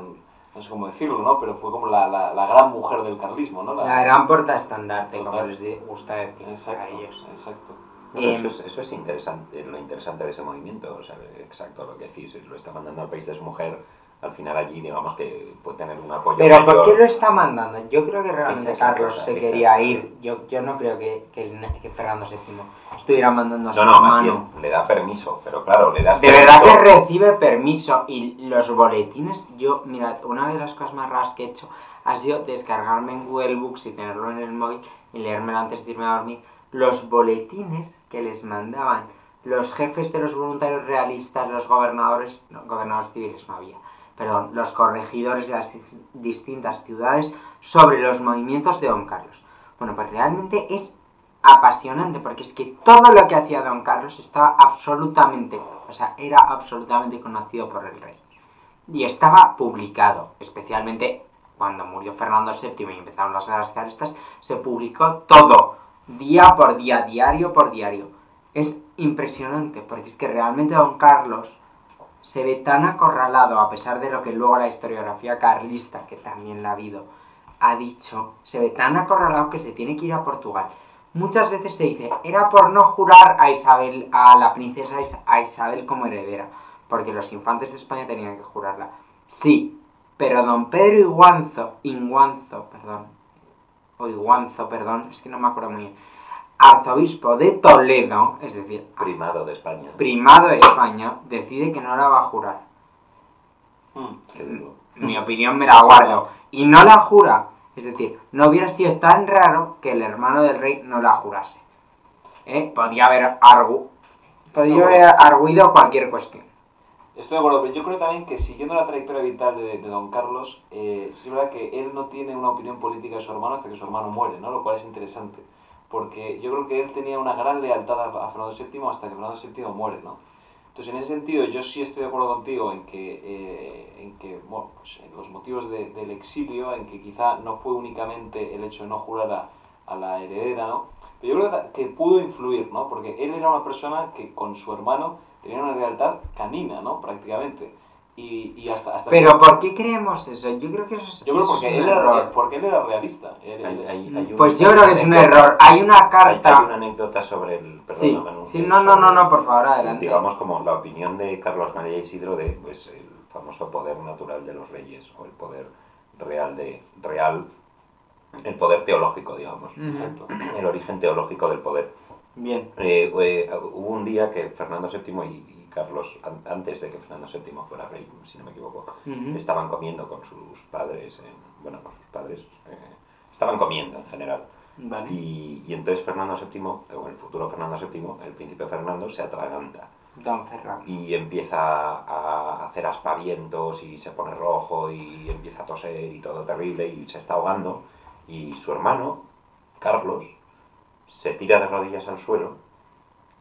S2: no sé cómo decirlo, ¿no? Pero fue como la, la, la gran mujer del carlismo, ¿no?
S1: La gran portaestandarte, como
S2: Total.
S1: les gusta decir
S2: Exacto,
S1: a ellos.
S2: exacto.
S3: Bueno,
S1: Eh,
S3: eso, es, eso es interesante, lo interesante de ese movimiento, o sea, exacto lo que decís, lo está mandando al país de su mujer al final allí digamos que puede tener un apoyo
S1: Pero ¿por
S3: mayor.
S1: qué lo está mandando? Yo creo que realmente Carlos
S3: cosa,
S1: se quería ir. Yo, yo no creo que, que, que Fernando VII estuviera mandando a su
S3: No, no, más bien, le da permiso, pero claro, le das
S1: De verdad que recibe permiso y los boletines, yo, mira, una de las cosas más raras que he hecho ha sido descargarme en Google Books y tenerlo en el móvil y leérmelo antes de irme a dormir. Los boletines que les mandaban los jefes de los voluntarios realistas, los gobernadores, no, gobernadores civiles no había, perdón, los corregidores de las dis- distintas ciudades sobre los movimientos de Don Carlos. Bueno, pues realmente es apasionante porque es que todo lo que hacía Don Carlos estaba absolutamente, o sea, era absolutamente conocido por el rey. Y estaba publicado, especialmente cuando murió Fernando VII y empezaron las guerras carlistas, se publicó todo, día por día, diario por diario. Es impresionante porque es que realmente Don Carlos se ve tan acorralado, a pesar de lo que luego la historiografía carlista, que también la ha habido, ha dicho, se ve tan acorralado que se tiene que ir a Portugal. Muchas veces se dice, era por no jurar a Isabel, a la princesa a Isabel como heredera, porque los infantes de España tenían que jurarla. Sí, pero don Pedro Iguanzo, Inguanzo, perdón, o Iguanzo, perdón, es que no me acuerdo muy bien, arzobispo de Toledo, es decir,
S3: primado de España.
S1: primado de España, decide que no la va a jurar.
S2: Mm.
S1: Mi opinión me la guardo. Y no la jura. Es decir, no hubiera sido tan raro que el hermano del rey no la jurase. ¿Eh? Podía haber argu... Podía haber arguido cualquier cuestión.
S2: Estoy de acuerdo, pero yo creo también que siguiendo la trayectoria vital de, Don Carlos, eh, sí es verdad que él no tiene una opinión política de su hermano hasta que su hermano muere, ¿no? Lo cual es interesante. Porque yo creo que él tenía una gran lealtad a, a Fernando VII hasta que Fernando VII muere, ¿no? Entonces, en ese sentido, yo sí estoy de acuerdo contigo en que, eh, en que bueno, pues, en los motivos de- del exilio, en que quizá no fue únicamente el hecho de no jurar a, a la heredera, ¿no? Pero yo creo que pudo influir, ¿no? Porque él era una persona que con su hermano tenía una lealtad canina, ¿no? Prácticamente. Y, y hasta, hasta
S1: Pero ¿por qué creemos eso? Yo creo que eso es,
S2: Yo creo
S1: eso
S2: porque
S1: es
S2: él,
S1: un
S2: era,
S1: error.
S2: porque él era realista. Él-
S3: Hay-
S2: él-
S3: hay- hay un-
S1: Pues yo creo que es un error. Hay una carta...
S3: hay una anécdota sobre el. perdona,
S1: Sí,
S3: Manu,
S1: sí, no, no, no, no, por favor, adelante.
S3: Digamos como la opinión de Carlos María Isidro de pues, el famoso poder natural de los reyes o el poder real de real el poder teológico digamos.
S2: Exacto.
S3: el origen teológico del poder
S1: Bien.
S3: Eh, eh, hubo un día que Fernando VII y, y Carlos an- antes de que Fernando VII fuera rey si no me equivoco estaban comiendo con sus padres en- bueno con sus padres eh, estaban comiendo en general
S1: Vale.
S3: y, y entonces Fernando VII o el futuro Fernando VII el príncipe Fernando se atraganta
S1: Don Ferran.
S3: y empieza a hacer aspavientos y se pone rojo y empieza a toser y todo terrible y se está ahogando y su hermano, Carlos, se tira de rodillas al suelo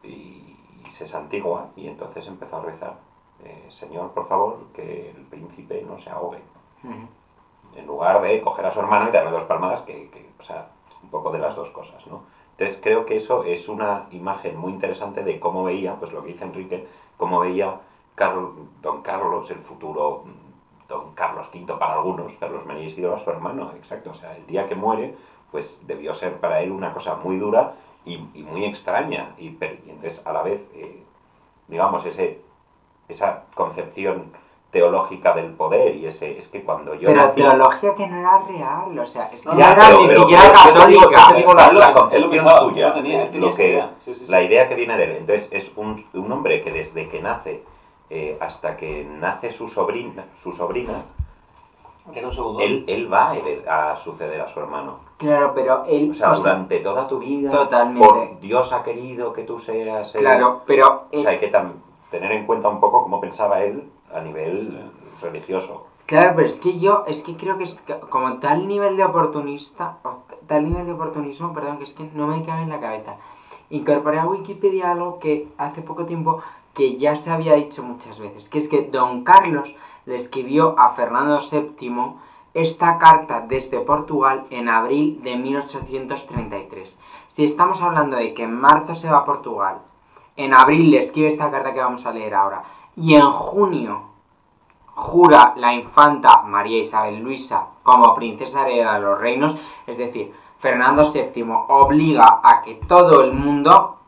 S3: y se santigua y entonces empezó a rezar, eh, Señor, por favor, que el príncipe no se ahogue. En lugar de coger a su hermano y darle dos palmadas, que, que, o sea, un poco de las dos cosas, ¿no? Entonces creo que eso es una imagen muy interesante de cómo veía, pues lo que dice Enrique, cómo veía Carl- don Carlos, el futuro mm, don Carlos V para algunos, Carlos María Isidro a su hermano, exacto, o sea, el día que muere, pues debió ser para él una cosa muy dura y, y muy extraña, y, pero- y entonces a la vez, eh, digamos, ese, esa concepción teológica del poder y ese, es que cuando yo
S1: Pero
S3: nací-
S1: teología que no era real, o sea, es que
S2: No,
S1: ya
S2: no,
S1: era
S3: pero-
S1: ni
S3: pero-
S1: siquiera
S3: pero yo te digo-
S1: católica.
S3: te digo la, la
S2: lo
S3: concepción suya,
S2: tenía- él tenía
S3: lo que,
S2: idea, sí, sí, sí.
S3: la idea que viene de él. Entonces es un, un hombre que desde que nace eh, hasta que nace su sobrina, su sobrina
S2: Que era un segundo.
S3: él, él va a, hered- a suceder a su hermano.
S1: Claro, pero él...
S3: O sea,
S1: o sea,
S3: durante toda tu vida,
S1: Totalmente.
S3: por Dios ha querido que tú seas el-
S1: claro, pero...
S3: O sea, hay que tam- tener en cuenta un poco cómo pensaba él a nivel religioso.
S1: Claro, pero es que yo, es que creo que es ca- como tal nivel de oportunista, o t- tal nivel de oportunismo, perdón, que es que no me cabe en la cabeza. Incorporé a Wikipedia algo que hace poco tiempo que ya se había dicho muchas veces, que es que Don Carlos le escribió a Fernando VII esta carta desde Portugal en abril de 1833. Si estamos hablando de que en marzo se va a Portugal, en abril le escribe esta carta que vamos a leer ahora, y en junio jura la infanta María Isabel Luisa como princesa heredera de los reinos, es decir, Fernando VII obliga a que todo el mundo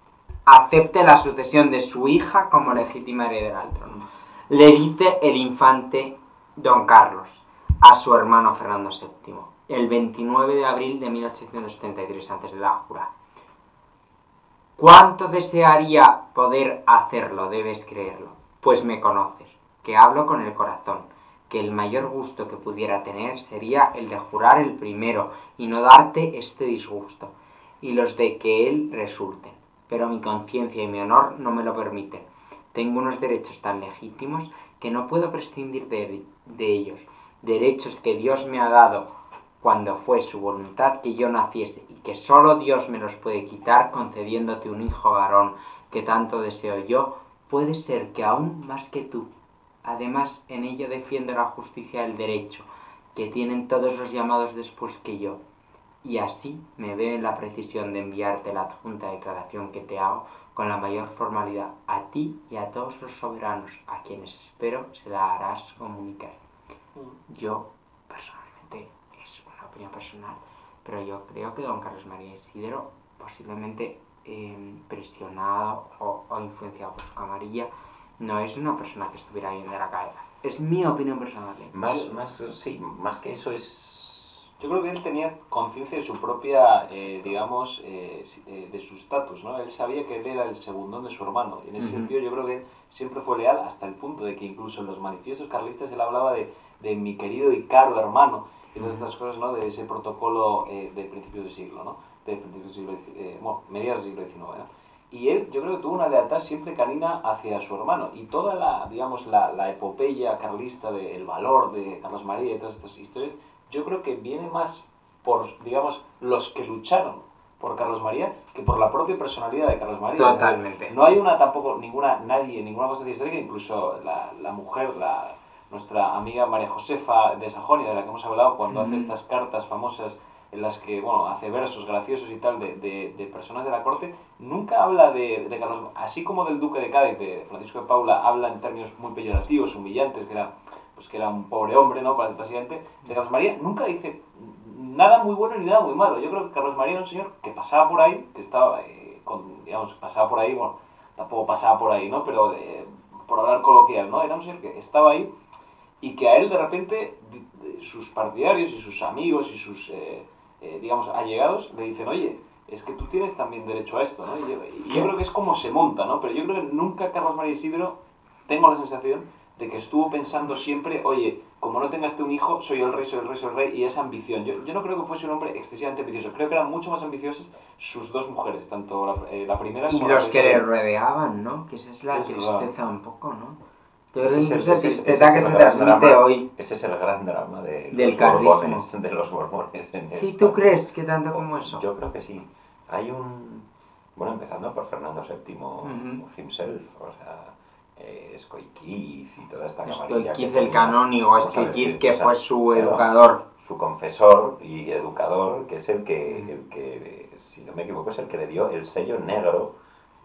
S1: acepte la sucesión de su hija como legítima heredera al trono. Le dice el infante don Carlos a su hermano Fernando VII, el 29 de abril de 1833, antes de la jura. ¿Cuánto desearía poder hacerlo? Debes creerlo, pues me conoces, que hablo con el corazón, que el mayor gusto que pudiera tener sería el de jurar el primero y no darte este disgusto, y los de que él resulten. Pero mi conciencia y mi honor no me lo permiten. Tengo unos derechos tan legítimos que no puedo prescindir de, ellos, derechos que Dios me ha dado cuando fue su voluntad que yo naciese y que sólo Dios me los puede quitar concediéndote un hijo varón que tanto deseo yo, puede ser que aún más que tú. Además, en ello defiendo la justicia y el derecho que tienen todos los llamados después que yo. Y así me veo en la precisión de enviarte la adjunta declaración que te hago con la mayor formalidad a ti y a todos los soberanos a quienes espero se la harás comunicar. Yo, personalmente, es una opinión personal, pero yo creo que don Carlos María Isidro, posiblemente eh, presionado o, o influenciado por su camarilla, no es una persona que estuviera bien de la cabeza. Es mi opinión personal. ¿eh?
S3: Más, más, sí, más que eso es...
S2: Yo creo que él tenía conciencia de su propia, eh, digamos, eh, eh, de su estatus, ¿no? Él sabía que él era el segundón de su hermano. En ese
S1: Ujú.
S2: sentido yo creo que él siempre fue leal hasta el punto de que incluso en los manifiestos carlistas él hablaba de, de mi querido y caro hermano. Y todas estas cosas, ¿no? De ese protocolo eh, de principios del siglo, ¿no? De principios del siglo, eh, bueno, mediados del siglo XIX, ¿no? Y él, yo creo que tuvo una lealtad siempre canina hacia su hermano. Y toda la, digamos, la, la epopeya carlista del valor de Carlos María y todas estas historias, yo creo que viene más por, digamos, los que lucharon por Carlos María que por la propia personalidad de Carlos María.
S1: Totalmente.
S2: No hay una tampoco, ninguna, nadie, ninguna constancia histórica, incluso la, la mujer, la, nuestra amiga María Josefa de Sajonia, de la que hemos hablado, cuando hace
S1: Ujú.
S2: estas cartas famosas en las que, bueno, hace versos graciosos y tal de, de, de personas de la corte, nunca habla de, de Carlos, así como del duque de Cádiz, de Francisco de Paula, habla en términos muy peyorativos, humillantes, que era, pues que era un pobre hombre, ¿no?, para el presidente, de Carlos María, nunca dice nada muy bueno ni nada muy malo. Yo creo que Carlos María era un señor que pasaba por ahí, que estaba, eh, con, digamos, pasaba por ahí, bueno, tampoco pasaba por ahí, ¿no?, pero eh, por hablar coloquial, ¿no?, era un señor que estaba ahí y que a él de repente sus partidarios y sus amigos y sus, eh, eh, digamos, allegados le dicen, oye, es que tú tienes también derecho a esto, ¿no? Y yo, y yo creo que es como se monta, ¿no? Pero yo creo que nunca Carlos María Isidro, tengo la sensación de que estuvo pensando siempre, oye, como no tengas un hijo, soy el rey, soy el rey, soy el rey, y esa ambición. Yo, yo no creo que fuese un hombre excesivamente ambicioso, creo que eran mucho más ambiciosas sus dos mujeres, tanto la, eh, la primera
S1: Y
S2: como la
S1: los que le rodeaban, ¿no? Que esa es la
S2: Es verdad.
S1: tristeza un poco, ¿no? Yo
S3: Ese
S1: creo
S3: es
S1: que
S3: el- ese ese
S1: que
S3: es
S1: se transmite
S3: drama.
S1: hoy.
S3: Ese es el gran drama de
S1: Del
S3: los
S1: carlismo.
S3: borbones, de los borbones en
S1: Sí, ¿tú crees que tanto como eso?
S3: Yo creo que sí. Hay un... Bueno, empezando por Fernando VII
S1: Ujú.
S3: himself, o sea, eh, Escoiquiz y toda esta camarilla
S1: Escoiquiz
S3: que
S1: el
S3: tenía.
S1: canónigo,
S3: decir,
S1: que
S3: o sea,
S1: fue su
S3: claro,
S1: educador.
S3: Su confesor y educador, que es el que, el que, si no me equivoco, es el que le dio el sello negro,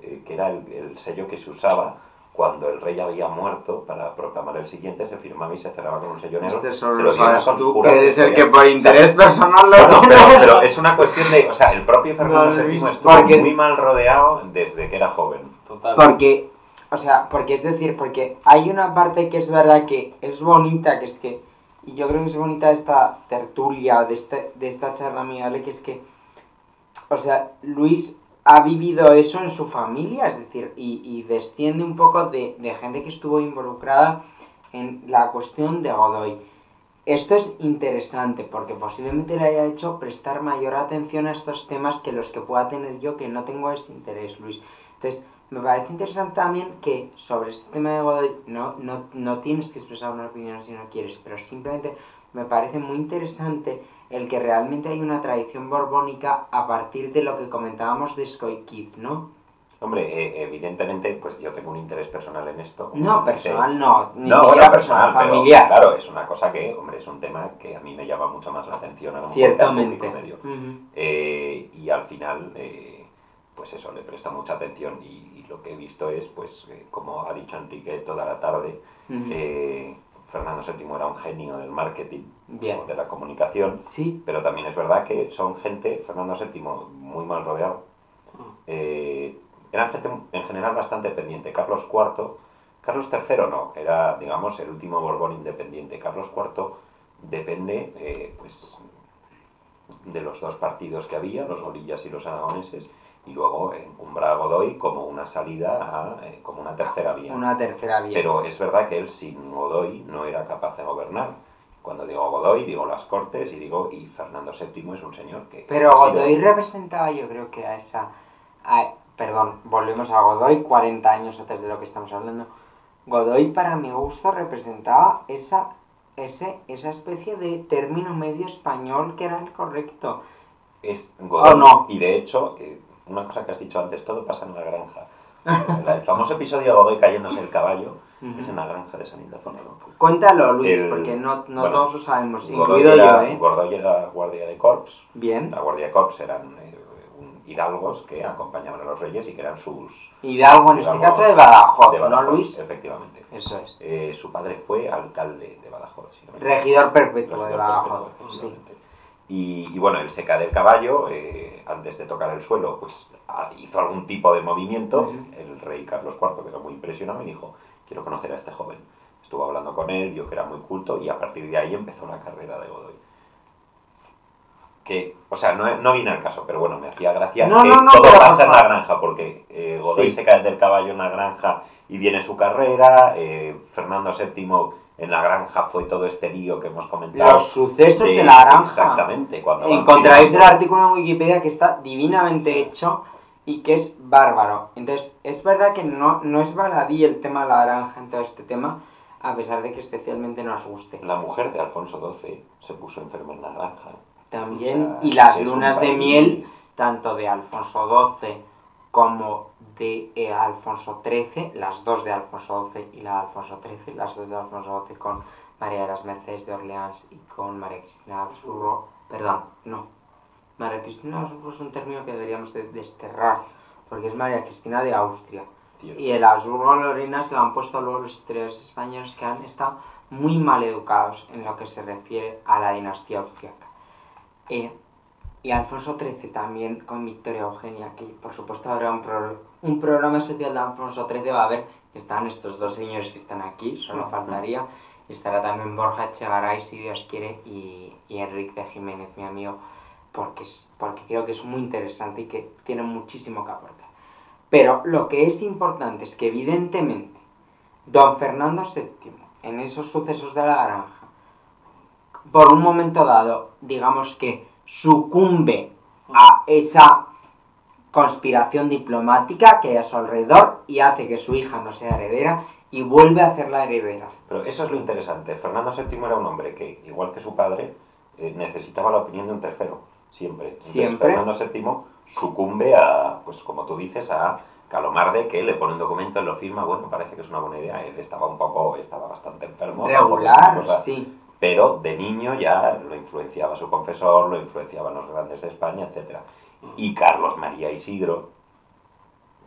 S3: eh, que era el, el sello que se usaba cuando el rey había muerto para proclamar el siguiente, se firmaba y se cerraba con un sello negro.
S1: Este
S3: se
S1: solo
S3: lo
S1: lo sabes tú, que eres el que por interés personal lo
S3: bueno, pero, pero es una cuestión de, o sea, el propio Fernando
S1: No,
S3: VII
S1: Luis,
S3: estuvo
S1: porque-
S3: muy mal rodeado desde que era joven.
S2: Total.
S1: Porque, o sea, porque es decir, porque hay una parte que es verdad que es bonita, que es que, y yo creo que es bonita esta tertulia, de, este, de esta charla amigable, que es que, o sea, Luis ha vivido eso en su familia, es decir, y, y desciende un poco de, de gente que estuvo involucrada en la cuestión de Godoy. Esto es interesante porque posiblemente le haya hecho prestar mayor atención a estos temas que los que pueda tener yo, que no tengo ese interés, Luis. Entonces, me parece interesante también que sobre este tema de Godoy no, no, no tienes que expresar una opinión si no quieres, pero simplemente me parece muy interesante el que realmente hay una tradición borbónica a partir de lo que comentábamos de Skoikiz, ¿no?
S3: Hombre, eh, evidentemente, pues yo tengo un interés personal en esto.
S1: No, personal no, ni
S3: no,
S1: siquiera
S3: bueno,
S1: personal,
S3: pero,
S1: familiar.
S3: claro, es una cosa que, hombre, es un tema que a mí me llama mucho más la atención. a al
S1: Ciertamente.
S3: medio.
S1: Ujú.
S3: Eh, y al final, eh, pues eso, le presta mucha atención y lo que he visto es, pues, eh, como ha dicho Enrique toda la tarde, eh, Fernando VII era un genio del marketing
S1: Bien.
S3: o de la comunicación,
S1: Sí,
S3: pero también es verdad que son gente, Fernando VII, muy mal rodeado. Eh, eran gente en general bastante pendiente. Carlos IV, Carlos III no, era, digamos, el último Borbón independiente. Carlos IV depende, eh, pues, de los dos partidos que había, los golillas y los aragoneses, y luego encumbra a Godoy como una salida, a, eh, como una tercera vía.
S1: Una tercera vía.
S3: Pero es verdad que él sin Godoy no era capaz de gobernar. Cuando digo Godoy, digo las Cortes y digo, y Fernando VII es un señor que...
S1: Pero
S3: sido-
S1: Godoy representaba, yo creo que a esa. a- perdón, volvemos a Godoy 40 años antes de lo que estamos hablando. Godoy, para mi gusto, representaba esa, ese, esa especie de término medio español que era el correcto.
S3: es Godoy.
S1: ¿O no?
S3: Y de hecho, eh, una cosa que has dicho antes, todo pasa en la granja. El famoso episodio de Godoy cayéndose el caballo
S1: Ujú.
S3: es en la granja de San Ildefonso.
S1: Cuéntalo, Luis,
S3: El-
S1: porque no, no
S3: bueno,
S1: todos lo sabemos,
S3: Godoy
S1: incluido
S3: era,
S1: yo, ¿eh?
S3: Godoy era guardia de corps.
S1: Bien.
S3: La guardia de corps eran eh, hidalgos que acompañaban a los reyes y que eran sus...
S1: Hidalgo, en este caso de Badajoz,
S3: de
S1: ¿no,
S3: Badajoz,
S1: Luis?
S3: Efectivamente.
S1: Eso es.
S3: Eh, su padre fue alcalde de Badajoz. si no me.
S1: Regidor perpetuo de
S3: Regidor
S1: Badajoz.
S3: perpetuo,
S1: Sí.
S3: Y, y bueno, él se cae del caballo, eh, antes de tocar el suelo, pues ah, hizo algún tipo de movimiento.
S1: Ujú.
S3: El rey Carlos IV quedó muy impresionado y dijo, quiero conocer a este joven. Estuvo hablando con él, vio que era muy culto y a partir de ahí empezó la carrera de Godoy. Que, o sea, no, no viene al caso, pero bueno, me hacía gracia
S1: No,
S3: que
S1: no, no,
S3: todo pasa en la granja, porque eh, Godoy
S1: Sí.
S3: se cae del caballo en la granja y viene su carrera, eh, Fernando VII en la granja fue todo este lío que hemos comentado.
S1: Los sucesos de la granja.
S3: Exactamente. Cuando
S1: Encontraréis el artículo en Wikipedia que está divinamente
S3: Sí.
S1: hecho y que es bárbaro. Entonces, es verdad que no, no es baladí el tema de la granja en todo este tema, a pesar de que especialmente nos guste.
S3: La mujer de Alfonso XII se puso enferma en la granja.
S1: También, y las lunas de miel, tanto de Alfonso XII como de eh, Alfonso XIII, las dos de Alfonso XII y la de Alfonso XIII, las dos de Alfonso XII con María de las Mercedes de Orleans y con María Cristina de Habsburgo, perdón, no, María Cristina de Habsburgo es un término que deberíamos de desterrar, porque es María Cristina de Austria.
S3: Cierto.
S1: Y el Habsburgo Lorena se lo han puesto luego los historiadores españoles que han estado muy mal educados en lo que se refiere a la dinastía austriaca. Eh, y Alfonso XIII también con Victoria Eugenia, que por supuesto habrá un, pro- un programa especial de Alfonso XIII, va a haber, están estos dos señores que están aquí, solo faltaría, y estará también Borja Echegaray, si Dios quiere, y, y Enrique de Jiménez, mi amigo, porque, es, porque creo que es muy interesante y que tiene muchísimo que aportar. Pero lo que es importante es que evidentemente don Fernando VII, en esos sucesos de la granja, por un momento dado, digamos que sucumbe a esa conspiración diplomática que hay a su alrededor y hace que su hija no sea heredera y vuelve a hacerla heredera.
S3: Pero eso es lo interesante. Fernando VII era un hombre que, igual que su padre, eh, necesitaba la opinión de un tercero. Siempre. Entonces,
S1: Siempre.
S3: Fernando VII sucumbe a, pues como tú dices, a Calomarde, que le pone un documento, lo firma, bueno, parece que es una buena idea. Él estaba un poco, estaba bastante enfermo.
S1: Regular, sí.
S3: Pero de niño ya lo influenciaba su confesor, lo influenciaban los grandes de España, etc. Y Carlos María Isidro,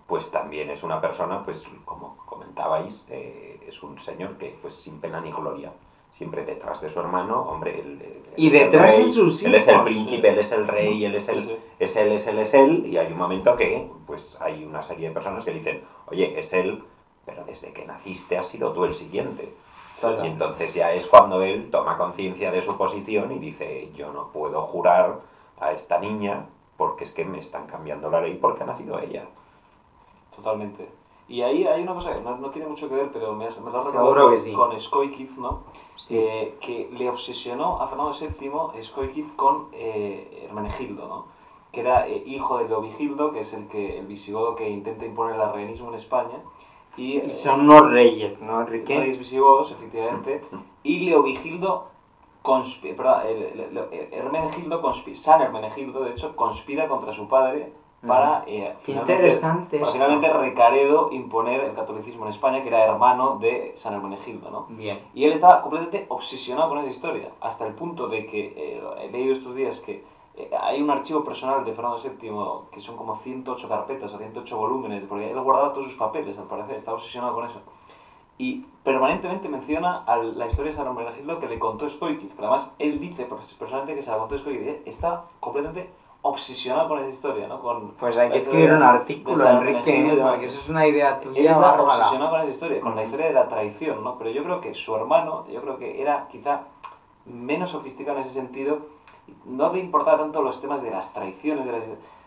S3: pues también es una persona, pues como comentabais, eh, es un señor que pues sin pena ni gloria, siempre detrás de su hermano, hombre, él, él
S1: Y
S3: es el
S1: detrás de sus
S3: Él es el
S1: hijos.
S3: príncipe, él es el rey, él es el,
S2: Sí, sí.
S3: es él, es él, es él, y hay un momento que pues hay una serie de personas que dicen, oye, es él, pero desde que naciste has sido tú el siguiente.
S2: Claro.
S3: Y entonces ya es cuando él toma conciencia de su posición y dice, yo no puedo jurar a esta niña porque es que me están cambiando la ley porque ha nacido ella.
S2: Totalmente. Y ahí hay una cosa que no, no tiene mucho que ver, pero me, me lo has recordado
S1: sí.
S2: con Skoikiz, ¿no?
S1: Sí.
S2: Eh, que le obsesionó a Fernando VII Skoikiz con eh, Hermenegildo, ¿no? Que era eh, hijo de Leovigildo, que es el, que, el visigodo que intenta imponer el arrianismo en España. Y,
S1: Y son unos reyes, ¿no, Enrique?
S2: reyes visigodos, efectivamente. Y Leovigildo conspi- perdón, el- el- el- Hermenegildo, conspi- San Hermenegildo, de hecho, conspira contra su padre para, eh,
S1: Qué
S2: finalmente-
S1: interesante
S2: para finalmente Recaredo imponer el catolicismo en España, que era hermano de San Hermenegildo, ¿no?
S1: Bien.
S2: Y él estaba completamente obsesionado con esa historia, hasta el punto de que eh, he leído estos días que eh, hay un archivo personal de Fernando VII que son como 108 carpetas o 108 volúmenes, porque él guardaba todos sus papeles, al parecer, estaba obsesionado con eso. Y permanentemente menciona a la historia de San Hermenegildo que le contó Stoikiz, pero además él dice personalmente que se la contó Stoikiz, y está completamente obsesionado con esa historia, ¿no? Con
S1: Pues hay que escribir un artículo, Enrique, porque eso es una idea
S2: Él
S1: tuya.
S2: está
S1: bárbara.
S2: obsesionado con esa historia, con la historia de la traición, ¿no? Pero yo creo que su hermano, yo creo que era quizá menos sofisticado en ese sentido, no le importaba tanto los temas de las traiciones, de las...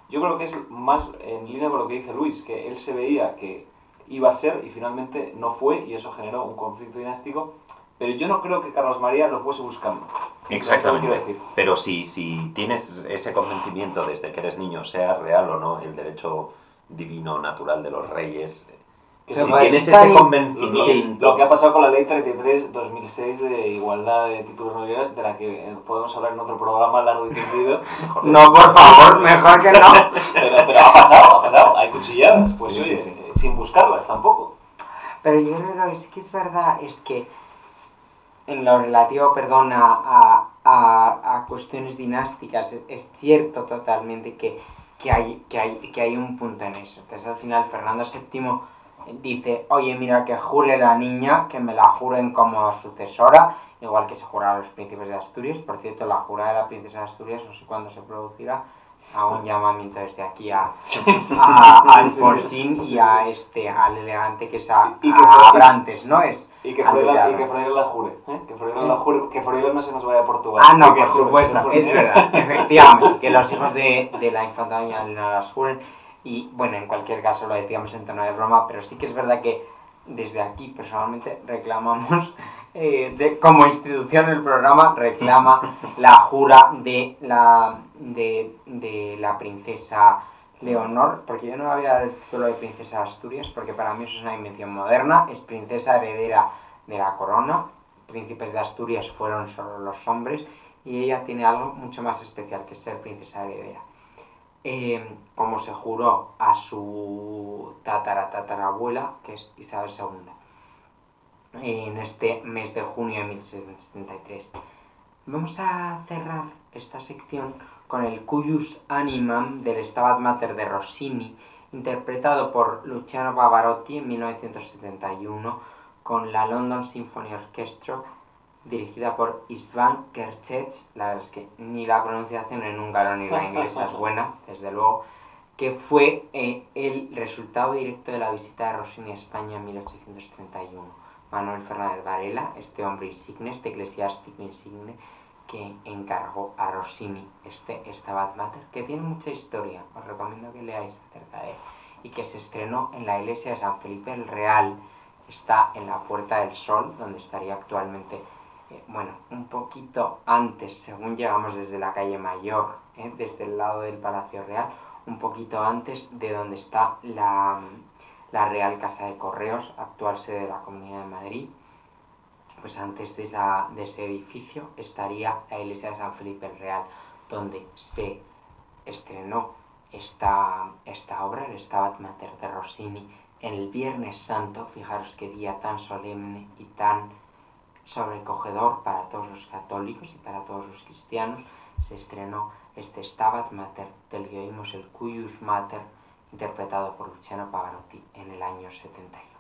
S2: yo creo que es más en línea con lo que dice Luis, que él se veía que iba a ser y finalmente no fue y eso generó un conflicto dinástico, pero yo no creo que Carlos María lo fuese buscando. ¿Sabes lo que
S3: Exactamente.
S2: decir?
S3: Pero si, si tienes ese convencimiento desde que eres niño, sea real o no, el derecho divino natural de los reyes,
S2: Que
S1: eso
S3: tienes ese convencimiento...
S2: lo que ha pasado con la ley 33-2006 de igualdad de títulos nobiliarios, de la que eh, podemos hablar en otro programa largo y tendido.
S1: No, por favor, mejor que no.
S2: Pero, pero ha pasado, ha pasado. Hay cuchilladas, pues
S3: Sí,
S2: oye,
S3: sí, sí.
S2: eh, sin buscarlas tampoco.
S1: Pero yo creo que sí que es verdad, es que en lo relativo, perdón, a, a- a- a cuestiones dinásticas, es, es cierto totalmente que, que, hay, que, hay, que hay un punto en eso. Entonces al final Fernando VII dice, oye, mira, que jure la niña, que me la juren como sucesora, igual que se jura a los príncipes de Asturias. Por cierto, la jura de la princesa de Asturias, no sé cuándo se producirá, hago un llamamiento desde aquí a,
S2: Sí, sí.
S1: a,
S2: Sí,
S1: al
S2: sí, sí.
S1: Forcín y a este, al elegante que es a,
S2: Y- y que
S1: a Abrantes, ¿no? Es
S2: Y que. Freila la jure. ¿eh? Que, Freila la jure que Freila no se nos vaya a Portugal.
S1: Ah, no, por supuesto, es verdad, efectivamente, que los hijos de, de la infanta doña Elena las juren. Y bueno, en cualquier caso lo decíamos en tono de broma, pero sí que es verdad que desde aquí personalmente reclamamos, eh, de- como institución el programa reclama la jura de la, de, de la princesa Leonor, porque yo no voy a dar el título de princesa de Asturias, porque para mí eso es una invención moderna, es princesa heredera de la corona, príncipes de Asturias fueron solo los hombres, y ella tiene algo mucho más especial que ser princesa heredera. Eh, como se juró a su tatara tatarabuela, que es Isabel II, en este mes de junio de 1773. Vamos a cerrar esta sección con el Cuius Animam del Stabat Mater de Rossini, interpretado por Luciano Pavarotti en 1971 con la London Symphony Orchestra dirigida por Istvan Kertész, la verdad es que ni la pronunciación en húngaro ni la inglesa es buena, desde luego, que fue eh, el resultado directo de la visita de Rossini a España en 1831. Manuel Fernández Varela, este hombre insigne, este eclesiástico insigne, que encargó a Rossini este Stabat Mater, que tiene mucha historia, os recomiendo que leáis acerca de él, y que se estrenó en la iglesia de San Felipe el Real, está en la Puerta del Sol, donde estaría actualmente, eh, bueno, un poquito antes, según llegamos desde la calle Mayor, eh, desde el lado del Palacio Real, un poquito antes de donde está la, la Real Casa de Correos, actual sede de la Comunidad de Madrid. Pues antes de, esa, de ese edificio estaría la iglesia de San Felipe el Real, donde se estrenó esta, esta obra, el Stabat Mater de Rossini, en el Viernes Santo, fijaros qué día tan solemne y tan sobrecogedor para todos los católicos y para todos los cristianos, se estrenó este Stabat Mater del que oímos el Cuius Mater, interpretado por Luciano Pavarotti en el año 71.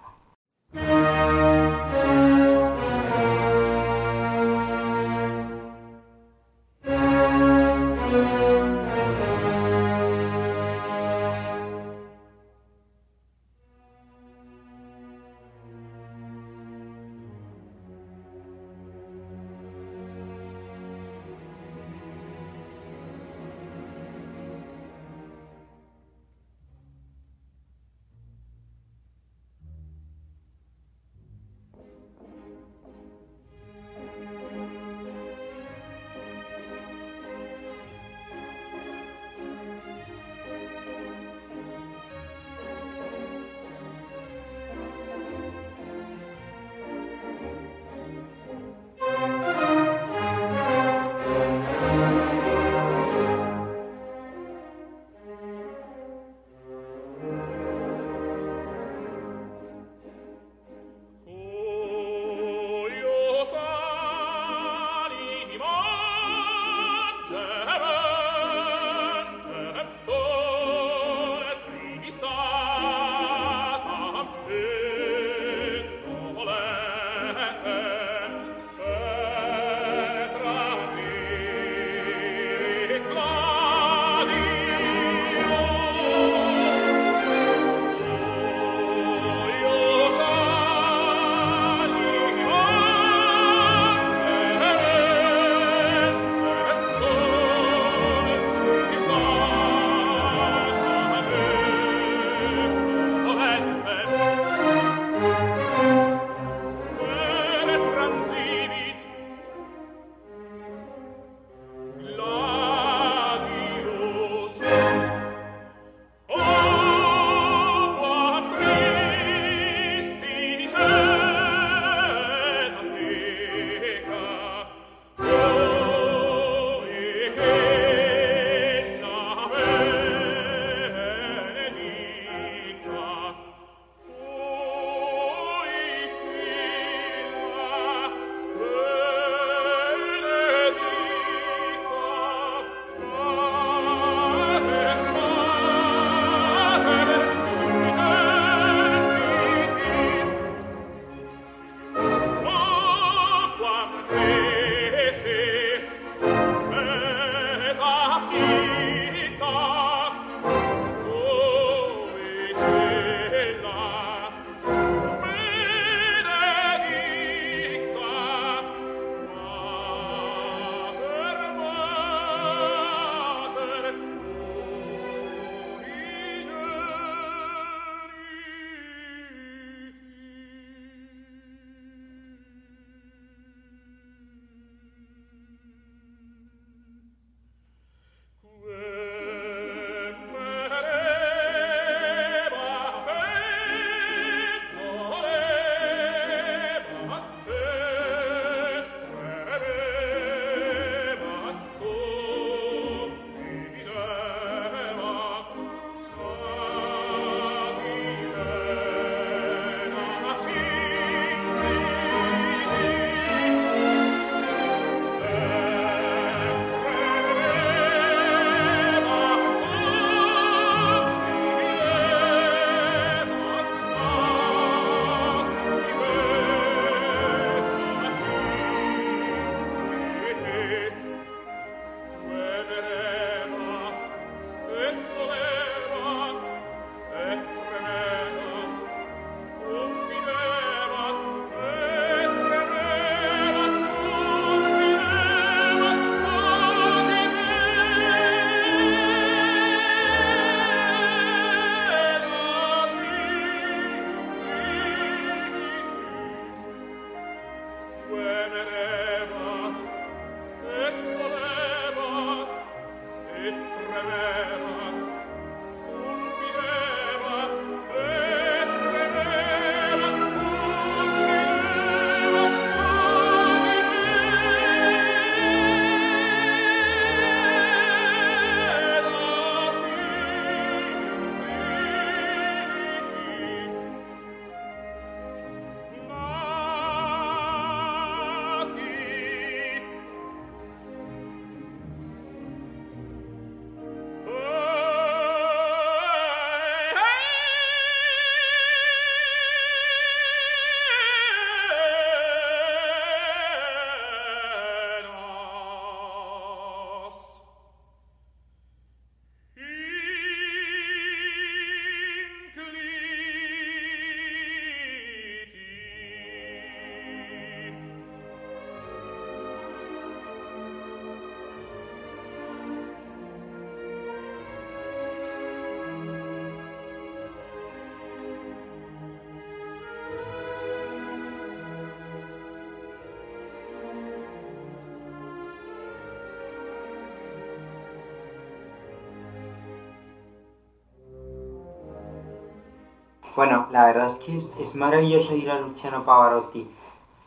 S1: Bueno, la verdad es que es, maravilloso ir a Luciano Pavarotti.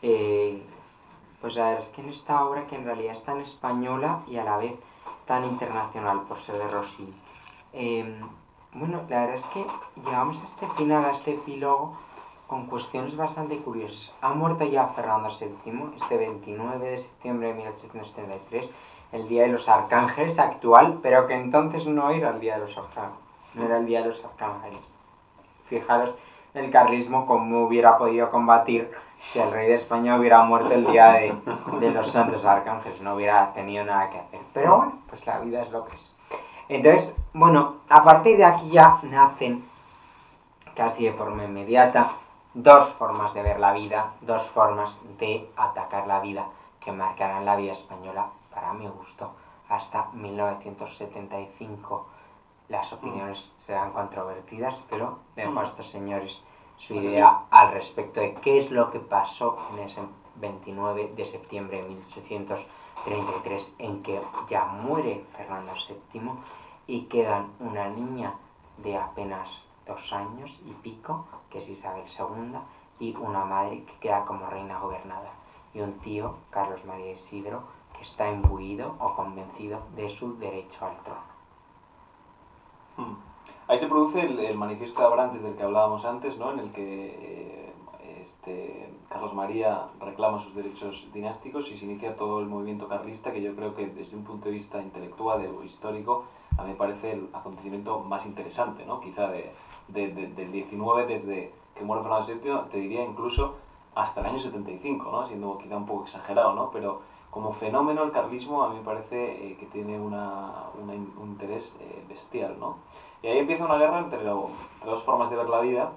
S1: eh, pues la verdad es que en esta obra que en realidad es tan española y a la vez tan internacional por ser de Rossini. Eh, bueno, la verdad es que llegamos a este final, a este epílogo, con cuestiones bastante curiosas. Ha muerto ya Fernando VII este 29 de septiembre de 1873, el Día de los Arcángeles actual, pero que entonces no era el Día de los Arcángeles, no era el Día de los Arcángeles. Fijaros el carlismo cómo hubiera podido combatir si el rey de España hubiera muerto el día de, de los santos arcángeles, no hubiera tenido nada que hacer. Pero bueno, pues la vida es lo que es. Entonces, bueno, a partir de aquí ya nacen, casi de forma inmediata, dos formas de ver la vida, dos formas de atacar la vida que marcarán la vida española, para mi gusto, hasta 1975. Las opiniones serán controvertidas, pero dejo a estos señores su
S2: Pues
S1: idea al respecto de qué es lo que pasó en ese 29 de septiembre de 1833 en que ya muere Fernando VII y quedan una niña de apenas dos años y pico, que es Isabel II, y una madre que queda como reina gobernada, y un tío, Carlos María Isidro, que está imbuido o convencido de su derecho al trono.
S2: Mm. Ahí se produce el, manifiesto de Abrantes del que hablábamos antes, ¿no? en el que eh, este, Carlos María reclama sus derechos dinásticos y se inicia todo el movimiento carlista, que yo creo que desde un punto de vista intelectual o histórico, a mí me parece el acontecimiento más interesante, ¿no? quizá de, de- de- del 19, desde que muere Fernando VII, te diría incluso hasta el año 75, ¿no? siendo quizá un poco exagerado, ¿no? pero como fenómeno el carlismo a mí me parece eh, que tiene una, una un interés eh, bestial. ¿no? Y ahí empieza una guerra entre, lo- entre dos formas de ver la vida,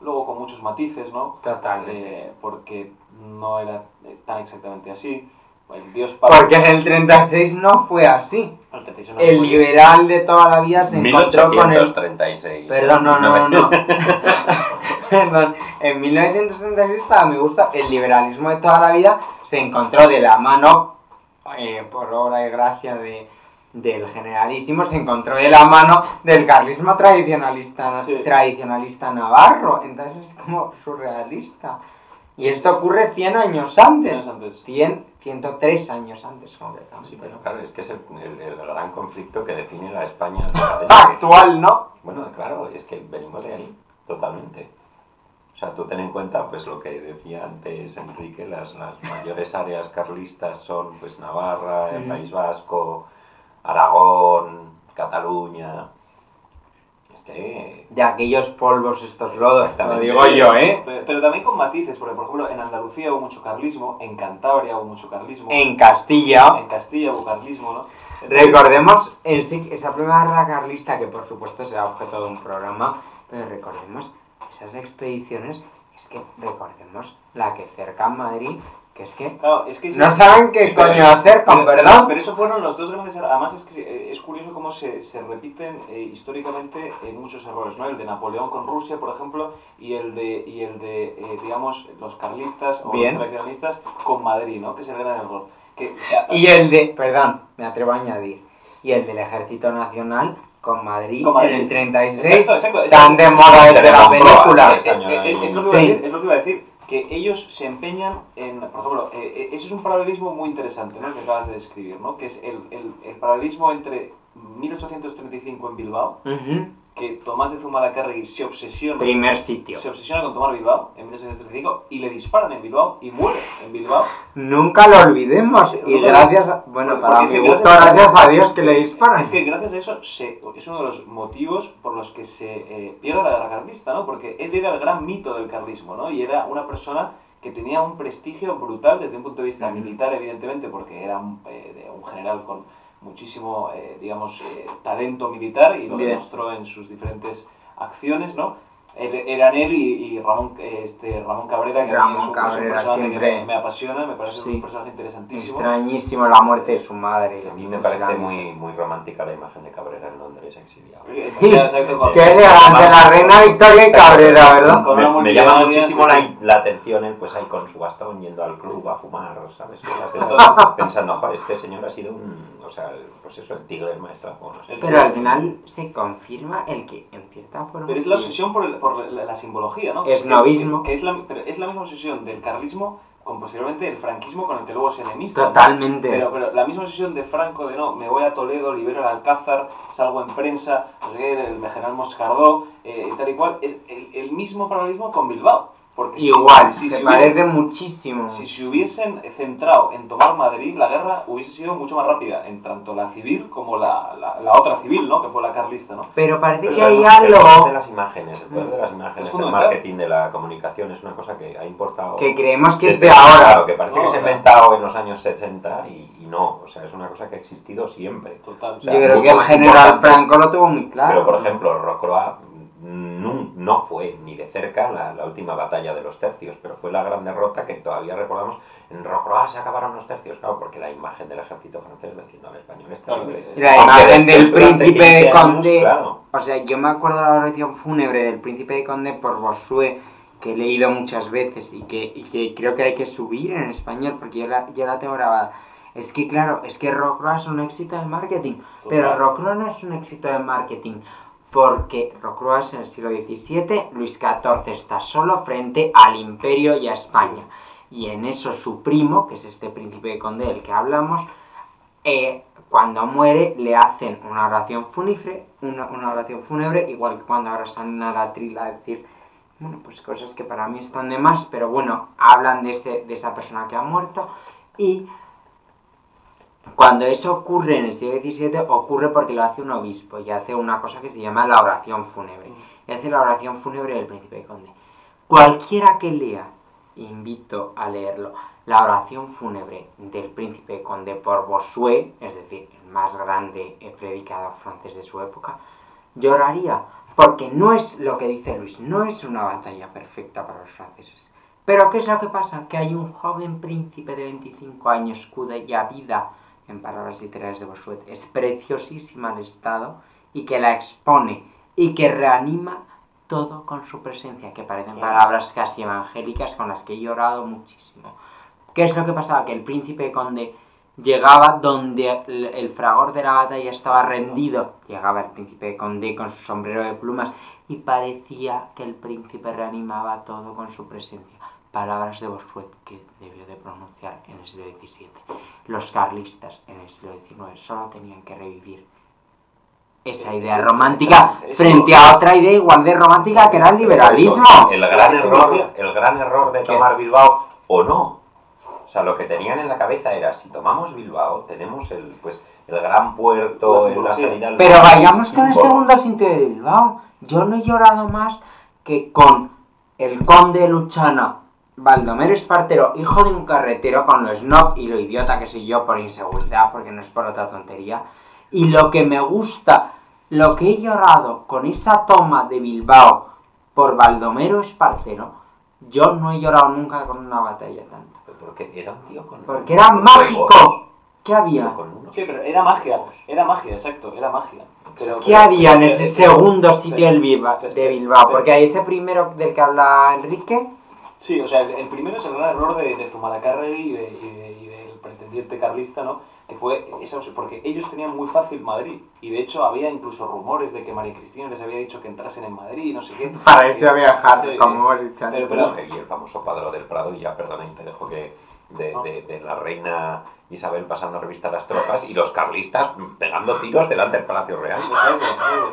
S2: luego con muchos matices, ¿no?
S1: Totalmente.
S2: Eh, porque no era eh, tan exactamente así. El dios Pablo...
S1: Porque en el 36 no fue así.
S2: el 36 no
S1: El
S2: fue-
S1: liberal de toda la vida se encontró con el
S3: 1836.
S1: Perdón, no, no, no. Perdón. En 1976, para mi gusto, el liberalismo de toda la vida se encontró de la mano, eh, por obra y gracia de, del generalísimo, se encontró de la mano del carlismo tradicionalista,
S2: Sí.
S1: tradicionalista navarro. Entonces es como surrealista. Y esto ocurre 100 años antes.
S2: Antes.
S1: 100, 103 años antes, concretamente.
S3: Sí, pero claro, es que es el, el- el gran conflicto que define la España decadente.
S1: Actual, ¿no?
S3: Bueno, claro, es que venimos de ahí, totalmente. O sea, tú ten en cuenta, pues lo que decía antes Enrique, las, las mayores áreas carlistas son pues Navarra, el. País Vasco, Aragón, Cataluña. Es que...
S1: De aquellos polvos, estos lodos, lo
S3: Exactamente.
S1: digo yo, ¿eh?
S2: Pero, pero también con matices, porque por ejemplo en Andalucía hubo mucho carlismo, en Cantabria hubo mucho carlismo,
S1: En Castilla,
S2: en Castilla hubo carlismo, ¿no?
S1: recordemos en sí, esa primera guerra carlista, que por supuesto será objeto de un programa, pero recordemos esas expediciones, es que recordemos la que cerca a Madrid, que es que
S2: Claro, es que sí-
S1: no saben qué
S3: pero-
S1: coño hacer con,
S2: pero,
S1: ¿verdad?
S2: pero eso fueron los dos grandes errores. Además, es que eh, es curioso cómo se, se repiten eh, históricamente eh, muchos errores, ¿no? El de Napoleón con Rusia, por ejemplo, y el de, y el de eh, digamos, los carlistas o
S1: Bien.
S2: los tradicionalistas con Madrid, ¿no? Que es el gran error. Que,
S1: Y el de, perdón, me atrevo a añadir, y el del Ejército Nacional con Madrid,
S2: Con Madrid.
S1: en el 36,
S2: Exacto, exacto,
S1: tan de moda desde la película.
S2: Eh, es, lo que iba a decir, es lo que iba a decir, que ellos se empeñan en, por ejemplo, eh, eh, ese es un paralelismo muy interesante, ¿no? Que acabas de describir, ¿no? Que es el, el, el paralelismo entre 1835 en Bilbao,
S1: Ujú.
S2: que Tomás de Zumalacárregui se obsesiona,
S1: Primer sitio.
S2: se obsesiona con tomar Bilbao en 1835 y le disparan en Bilbao y muere en Bilbao.
S1: Nunca lo olvidemos. Y gracias, a, bueno,
S2: Porque
S1: para mi gusto,
S2: gracias
S1: gracias a Dios que le disparan.
S2: Es que gracias a eso se, es uno de los motivos por los que se eh, pierde la guerra carlista, ¿no? Porque él era el gran mito del carlismo, ¿no? Y era una persona que tenía un prestigio brutal desde un punto de vista
S1: Ujú.
S2: militar, evidentemente, porque era un, eh, un general con muchísimo, eh, digamos, eh, talento militar y lo
S1: Bien.
S2: demostró en sus diferentes acciones, ¿no? Eran él y, y Ramón, eh, este, Ramón Cabrera, que a mí
S1: Ramón
S2: es un, es un
S1: Cabrera
S2: personaje
S1: siempre-
S2: que me, apasiona, me parece
S1: Sí.
S2: un personaje interesantísimo.
S1: Extrañísimo la muerte de su madre.
S3: A mí me parece muy, muy romántica la imagen de Cabrera en Londres exiliado.
S2: Sí, exacto, con-
S1: Qué elegante, la reina Victoria y Cabrera, ¿verdad?
S2: Con
S3: Me, me llama muchísimo
S2: sí,
S3: la,
S2: sí.
S3: la atención él, pues ahí con su bastón yendo al club a fumar, ¿sabes? De Pensando, joder, este señor ha sido un, o sea, el- pues eso, el tigre del maestro. no sé.
S1: Pero al final se confirma el que, en cierta forma...
S2: Pero es la obsesión por, el- por la, la simbología, ¿no?
S1: Esnovismo.
S2: Que, que es la, pero es la misma obsesión del carlismo con posteriormente el franquismo con el que luego se enemista. ¿no?
S1: Totalmente.
S2: Pero, pero la misma obsesión de Franco de no, me voy a Toledo, libero el Alcázar, salgo en prensa, no sé qué, el general Moscardó, eh, tal y cual, es el, el mismo paralelismo con Bilbao. Porque
S1: Igual,
S2: si,
S1: se parece
S2: hubiesen-
S1: muchísimo.
S2: si se hubiesen centrado en tomar Madrid, la guerra hubiese sido mucho más rápida, en tanto la civil como la, la, la otra civil, ¿no? Que fue la carlista, ¿no?
S1: Pero parece
S3: Pero
S1: que hay
S3: que el poder de
S1: algo
S3: las imágenes, el poder de las imágenes,
S2: Es
S3: el marketing de la comunicación es una cosa que ha importado.
S1: que creemos que es
S3: desde-
S1: de ahora.
S3: Claro, que parece
S2: No,
S3: que se ha inventado en los años 70 y, y no, o sea, es una cosa que ha existido siempre.
S2: Total.
S3: O sea,
S1: Yo creo que el general. Franco lo tuvo muy claro.
S3: Pero, por ejemplo, Rocroi no, no fue ni de cerca la, la última batalla de los tercios, pero fue la gran derrota que todavía recordamos. En Rocroi se acabaron los tercios, claro, porque la imagen del ejército francés venciendo al español es
S2: Claro, es-
S1: La imagen del príncipe
S3: 15
S1: de
S3: años,
S1: Conde.
S3: claro,
S1: O sea, yo me acuerdo de la oración fúnebre del príncipe de Conde por Bossuet, que he leído muchas veces y que, y que creo que hay que subir en español porque yo la, yo la tengo grabada. Es que, claro, es que Rocroi es un éxito de marketing, pero. Rocroi no es un éxito de marketing porque Rocroi es en el siglo XVII, Luis XIV está solo frente al imperio y a España. Y en eso su primo, que es este príncipe de Conde del que hablamos, eh, cuando muere le hacen una oración fúnebre, una, una oración fúnebre, igual que cuando ahora salen a la trila a decir, bueno, pues cosas que para mí están de más, pero bueno, hablan de, ese, de esa persona que ha muerto y cuando eso ocurre en el siglo XVII, ocurre porque lo hace un obispo y hace una cosa que se llama la oración fúnebre. Y hace la oración fúnebre del príncipe de Conde. Cualquiera que lea, invito a leerlo, la oración fúnebre del príncipe de Conde por Bossuet, es decir, el más grande eh, predicador francés de su época, lloraría. Porque no es lo que dice Luis, no es una batalla perfecta para los franceses. Pero ¿qué es lo que pasa? Que hay un joven príncipe de 25 años cuya vida, en palabras literarias de Bossuet, es preciosísima al Estado y que la expone y que reanima todo con su presencia, que parecen palabras casi evangélicas con las que he llorado muchísimo. ¿Qué es lo que pasaba? Que el príncipe conde llegaba donde el, el fragor de la batalla estaba rendido. Llegaba el príncipe conde con su sombrero de plumas y parecía que el príncipe reanimaba todo con su presencia. Palabras de Bossuet que debió de pronunciar en el siglo XVII. Los carlistas en el siglo XIX solo tenían que revivir esa idea romántica
S2: Eso-
S1: frente a otra idea igual de romántica que era el liberalismo.
S3: El gran error,
S2: simbología.
S3: el gran error de
S1: ¿Qué?
S3: tomar Bilbao o no. O sea, lo que tenían en la cabeza era si tomamos Bilbao, tenemos el pues el gran puerto,
S2: La
S3: en la salida al
S1: Pero vayamos con el segundo sitio de Bilbao. Yo no he llorado más que con el conde Luchana, Baldomero Espartero, hijo de un carretero, con lo snob y lo idiota que soy yo por inseguridad, porque no es por otra tontería. Y lo que me gusta, lo que he llorado con esa toma de Bilbao por Baldomero Espartero, yo no he llorado nunca con una batalla tanto.
S3: Porque era un tío con
S1: Porque era mágico. ¿Qué había?
S2: Sí, pero era magia, era magia, exacto, era magia. Pero-
S1: ¿Qué
S2: pero-
S1: había en ese
S2: pero-
S1: segundo sitio de Bilbao?
S2: pero-
S1: Porque hay ese primero del que habla Enrique.
S2: Sí, o sea, el, el primero es el gran error de, de Zumalacárregui y, de, y, de- y del pretendiente carlista, ¿no? Que fue esa obs- porque ellos tenían muy fácil Madrid. Y de hecho había incluso rumores de que María Cristina les había dicho que entrasen en Madrid y no sé qué.
S1: Para irse a viajar,
S2: Sí,
S1: como hemos dicho
S2: pero-
S3: y el famoso cuadro del Prado, y ya perdona, y te dejo que de,
S2: Ah.
S3: de- de la reina Isabel pasando revista a las tropas y los carlistas pegando tiros delante del Palacio Real.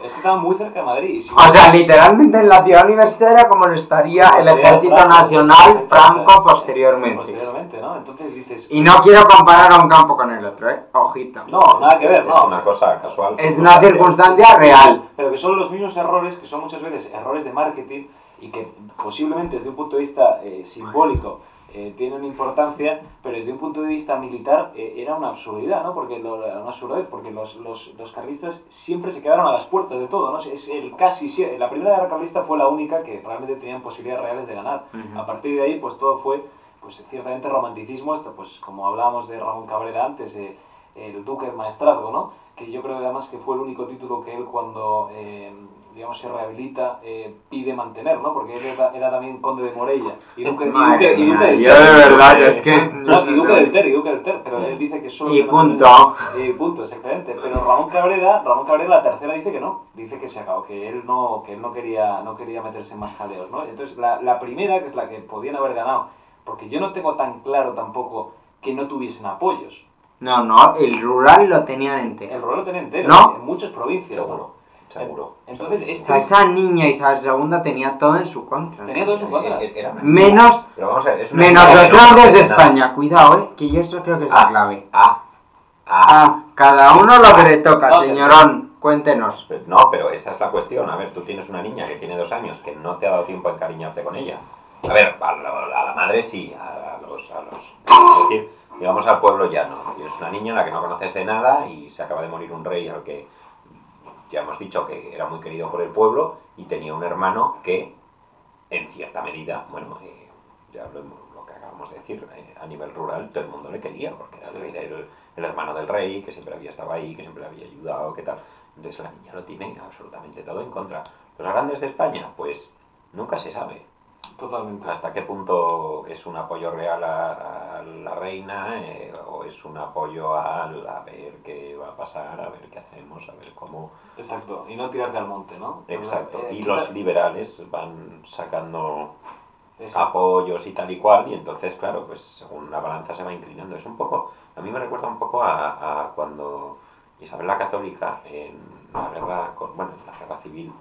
S2: Es que estaban muy cerca de Madrid. Si
S1: O sea, literalmente en la ciudad universitaria como lo estaría el ejército
S2: Franco,
S1: nacional franco posteriormente.
S2: Posteriormente, ¿no? Entonces dices...
S1: Y no quiero comparar a un campo con el otro, ¿eh? Ojito.
S2: No, nada que ver,
S3: Es
S2: no.
S3: una cosa casual.
S1: Es una circunstancia real.
S2: Pero que son los mismos errores, que son muchas veces errores de marketing y que posiblemente desde un punto de vista eh, simbólico eh, tienen importancia, pero desde un punto de vista militar eh, era una absurdidad, ¿no? Porque lo, una absurdez, porque los, los, los carlistas siempre se quedaron a las puertas de todo, ¿no? Es el casi la primera guerra carlista fue la única que realmente tenían posibilidades reales de ganar.
S1: Ujú.
S2: A partir de ahí, pues todo fue, pues ciertamente romanticismo, hasta, pues como hablábamos de Ramón Cabrera antes, eh, el duque maestrazgo, ¿no? Que yo creo además que fue el único título que él cuando, eh, digamos, se rehabilita, eh, pide mantener, ¿no? Porque él era, era también conde de Morella. Y duque, y duque- y duque del
S1: yo
S2: Ter.
S1: de verdad, es que...
S2: No, y Duque del Ter, y Duque del Ter, pero él dice que solo...
S1: Y punto.
S2: Y punto, exactamente. Pero Ramón Cabrera, Ramón Cabrera la tercera dice que no, dice que se acabó, que él no, que él no quería, no quería meterse en más jaleos, ¿no? Entonces la, la primera, que es la que podían haber ganado, porque yo no tengo tan claro tampoco que no tuviesen apoyos.
S1: No, no, el rural lo tenían entero.
S2: El rol lo tenía entero,
S1: ¿No?
S2: en muchas provincias, ¿no?
S3: Seguro.
S2: Entonces,
S1: O
S2: este-
S1: sea, esa niña Isabel II tenía todo en su contra.
S2: Tenía todo en su contra.
S3: Era
S1: Menos,
S3: Pero vamos a ver, es una
S1: menos los grandes de. España. Cuidado, eh, que yo eso creo que es la
S3: Ah.
S1: clave.
S3: Ah, ah.
S1: Ah, cada uno lo que le toca,
S2: No,
S1: señorón. Cuéntenos.
S3: No, pero esa es la cuestión. A ver, tú tienes una niña que tiene dos años que no te ha dado tiempo a encariñarte con ella. A ver, a, lo- a la madre sí, a, a los, a los... Es decir, digamos al pueblo ya no. Tienes una niña en la que no conoces de nada y se acaba de morir un rey al que ya hemos dicho que era muy querido por el pueblo y tenía un hermano que, en cierta medida, bueno, eh, ya lo, lo que acabamos de decir, eh, a nivel rural todo el mundo le quería porque era el, hermano del rey, que siempre había estado ahí, que siempre le había ayudado, que tal. Entonces la niña lo tiene absolutamente todo en contra. Los grandes de España, pues nunca se sabe
S2: Totalmente.
S3: hasta qué punto es un apoyo real a, a la reina eh, o es un apoyo al a ver qué va a pasar, a ver qué hacemos, a ver cómo...
S2: Exacto. Y no tirarte al monte, ¿no?
S3: Exacto.
S2: Eh,
S3: Y
S2: quizá-
S3: los liberales van sacando
S2: Exacto.
S3: apoyos y tal y cual, y entonces, claro, pues según la balanza se va inclinando. Es un poco, a mí me recuerda un poco a, a cuando Isabel la Católica en la guerra, con, bueno, en la guerra civil,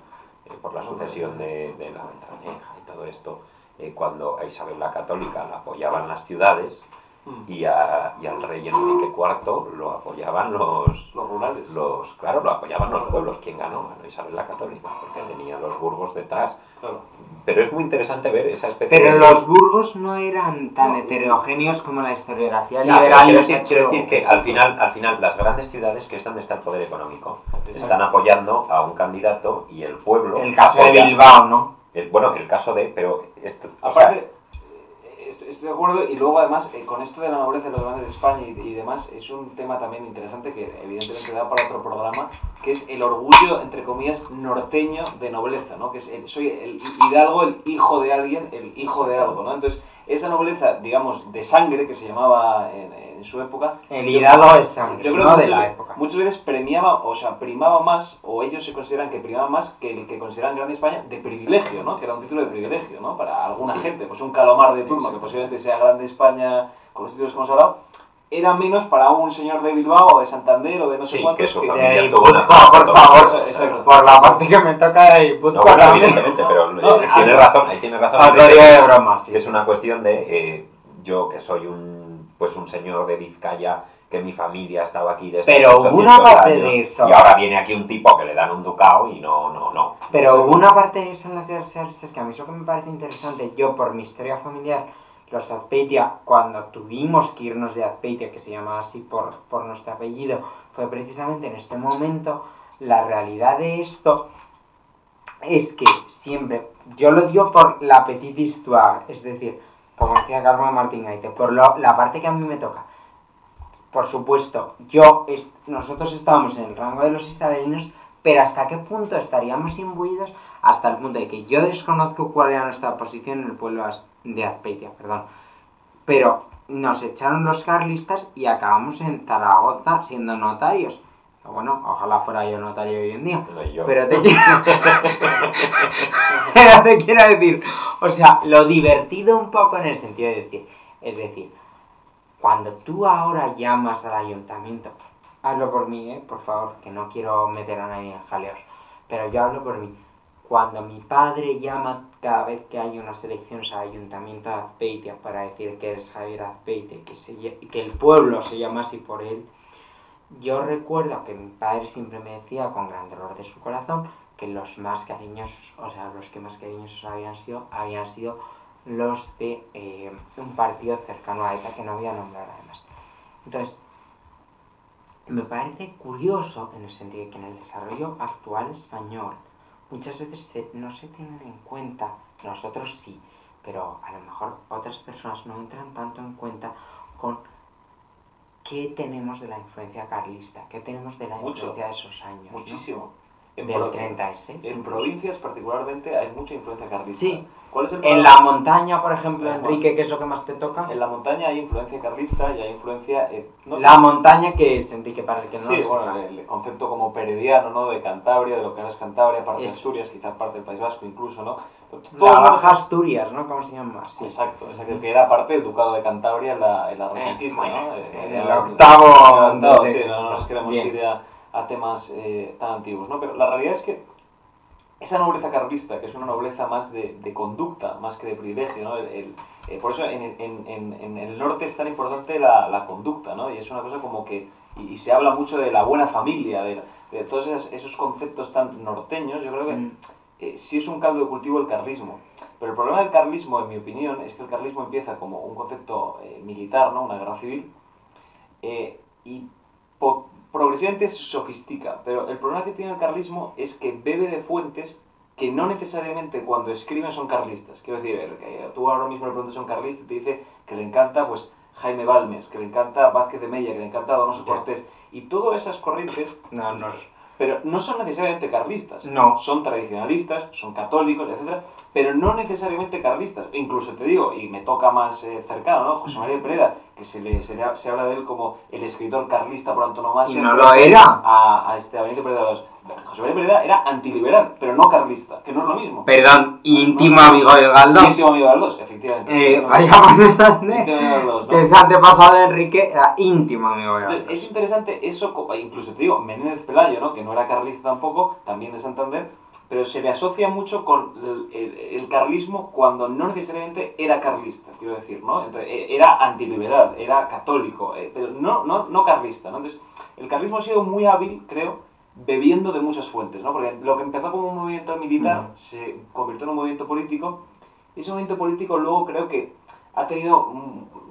S3: eh, por la sucesión de, de la Beltraneja y todo esto, eh, cuando a Isabel la Católica la apoyaban las ciudades
S2: Mm.
S3: y, a- y al rey Enrique IV lo apoyaban los,
S2: Los rurales.
S3: los, claro, lo apoyaban los pueblos. ¿Quién ganó? Ganó Isabel la Católica, porque tenía los burgos detrás.
S2: Claro.
S3: Pero es muy interesante ver esa especie
S1: Pero
S3: de...
S1: los burgos no eran tan
S3: No.
S1: heterogéneos como la historiografía
S3: Ya,
S1: liberal
S3: quiero decir, quiero decir que al final, al final las grandes ciudades que es donde está el poder económico
S2: Exacto.
S3: están apoyando a un candidato y el pueblo
S1: El caso de Bilbao, ¿no?
S3: El- bueno el caso de pero esto
S2: Aparte, eh, estoy, estoy de acuerdo y luego además eh, con esto de la nobleza de los grandes de España y, y demás es un tema también interesante que evidentemente da para otro programa que es el orgullo entre comillas norteño de nobleza no que es el- soy el hidalgo el hijo de alguien el hijo de algo no entonces esa nobleza digamos de sangre que se llamaba en, en su época
S1: El hidalgo es sangre,
S2: yo creo
S1: no
S2: que
S1: de
S2: muchas,
S1: la época.
S2: muchas veces premiaba, o sea, primaba más, o ellos se consideran que primaba más que el que consideran Gran España de privilegio, ¿no? Que era un título de privilegio, ¿no? Para alguna gente, pues un calomar de turno, que posiblemente sea Grande España con los títulos que hemos hablado, era menos para un señor de Bilbao o de Santander o de no sé
S3: Sí,
S2: cuántos.
S3: que su
S2: que-
S3: familia
S1: de
S3: estuvo
S1: por
S3: de
S1: favor.
S3: Toledo,
S2: Exacto.
S1: Por la parte que me toca de
S3: No,
S1: Guipúzcoa
S3: bueno, evidentemente, pero
S2: No,
S3: eh, tiene
S2: exacto.
S3: razón, ahí tiene razón.
S1: Día de broma, sí.
S3: es una cuestión de eh, yo que soy un pues un señor de Vizcaya que mi familia estaba aquí desde
S1: Pero hubo una
S3: 800
S1: parte
S3: años,
S1: de eso.
S3: y ahora viene aquí un tipo que le dan un ducado y no no no
S1: Pero hubo una parte de eso en las ciudades realistas que a mí eso que me parece interesante, yo por mi historia familiar, los Azpeitia, cuando tuvimos que irnos de Azpeitia, que se llama así por, por nuestro apellido, fue precisamente en este momento, la realidad de esto es que siempre, yo lo digo por la petite histoire, es decir, como decía Carmen Martín Gaite, por lo- la parte que a mí me toca. Por supuesto, yo, nosotros estábamos en el rango de los isabelinos, pero hasta qué punto estaríamos imbuidos hasta el punto de que yo desconozco cuál era nuestra posición en el pueblo de Azpeitia, perdón. Pero nos echaron los carlistas y acabamos en Zaragoza siendo notarios. Bueno, ojalá fuera yo notario hoy en día.
S3: Yo-
S1: Pero te quiero... Pero te quiero decir, o sea, lo divertido un poco en el sentido de decir, es decir, cuando tú ahora llamas al ayuntamiento, hablo por mí, ¿eh? por favor, que no quiero meter a nadie en jaleos, pero yo hablo por mí. Cuando mi padre llama cada vez que hay unas elecciones al ayuntamiento de Azpeitia para decir que eres Javier Azpeitia, que, se que el pueblo se llama así por él, yo recuerdo que mi padre siempre me decía con gran dolor de su corazón que los más cariñosos, o sea, los que más cariñosos habían sido, habían sido los de eh, un partido cercano a ETA que no voy a nombrar además. Entonces, me parece curioso en el sentido de que en el desarrollo actual español muchas veces no se tienen en cuenta, nosotros sí, pero a lo mejor otras personas no entran tanto en cuenta con qué tenemos de la influencia carlista, qué tenemos de la
S2: Mucho.
S1: influencia de esos años. ¿no?
S2: En,
S1: del
S2: pro-
S1: 36.
S2: en provincias particularmente hay mucha influencia carlista.
S1: Sí.
S2: ¿Cuál es el
S1: En la montaña, por ejemplo. Enrique, ¿qué es lo que más te toca?
S2: En la montaña hay influencia carlista y hay influencia... eh, no-
S1: La montaña que es, Enrique, para el que no
S2: sí, bueno, el concepto como perediano, ¿no? De Cantabria, de lo que ahora es Cantabria, parte de. Asturias, quizá parte del País Vasco incluso, ¿no? Todo
S1: La
S2: el
S1: Baja Asturias, ¿no? ¿Cómo se llama? Sí.
S2: Exacto, exacto, que era parte del Ducado de Cantabria en la, en la Reconquista,
S1: bueno,
S2: ¿no? Eh, eh,
S1: el
S2: la-
S1: octavo,
S2: el octavo, sí, no, no nos queremos
S1: bien.
S2: ir a, a temas eh, tan antiguos, ¿no? Pero la realidad es que esa nobleza carlista, que es una nobleza más de, de conducta, más que de privilegio, ¿no? El- el- eh, por eso en, en- en- en el norte es tan importante la, la conducta, ¿no? Y es una cosa como que... Y, y se habla mucho de la buena familia, de, de todos esos, esos conceptos tan norteños, yo creo que
S1: Mm.
S2: eh, sí es un caldo de cultivo el carlismo. Pero el problema del carlismo, en mi opinión, es que el carlismo empieza como un concepto eh, militar, ¿no? Una guerra civil, eh, y po- progresivamente se sofistica. Pero el problema que tiene el carlismo es que bebe de fuentes que no necesariamente cuando escriben son carlistas. Quiero decir, que tú ahora mismo le preguntas a un carlista y te dice que le encanta pues Jaime Balmes, que le encanta Vázquez de Mella, que le encanta Donoso. Cortés. Y todas esas corrientes
S1: No, no.
S2: Pero no son necesariamente carlistas.
S1: No.
S2: Son tradicionalistas, son católicos, etc. Pero no necesariamente carlistas. Incluso te digo, y me toca más eh, cercano, ¿no? José María Pereda, que se, le, se, le- se habla de él como el escritor carlista por
S1: Y
S2: antonomasia.
S1: no lo era.
S2: A, a este Benito Pereda Alonso. José María Pereda era antiliberal, pero no carlista, que no es lo mismo.
S1: Perdón, íntimo amigo de Galdós.
S2: Íntimo amigo de Aldós, efectivamente.
S1: Eh, vaya
S2: ¿no?
S1: Que ese antepasado de Enrique era íntimo amigo de
S2: Entonces,
S1: Galdós.
S2: es interesante eso, incluso te digo, Menéndez Pelayo, ¿no? que no era carlista tampoco, también de Santander, pero se le asocia mucho con el, el- el carlismo cuando no necesariamente era carlista, quiero decir, ¿no? Entonces, eh, era antiliberal, era católico, eh, pero no, no, no carlista, ¿no? Entonces, el carlismo ha sido muy hábil, creo, bebiendo de muchas fuentes, ¿no? Porque lo que empezó como un movimiento militar se convirtió en un movimiento político, y ese movimiento político luego creo que ha tenido mm,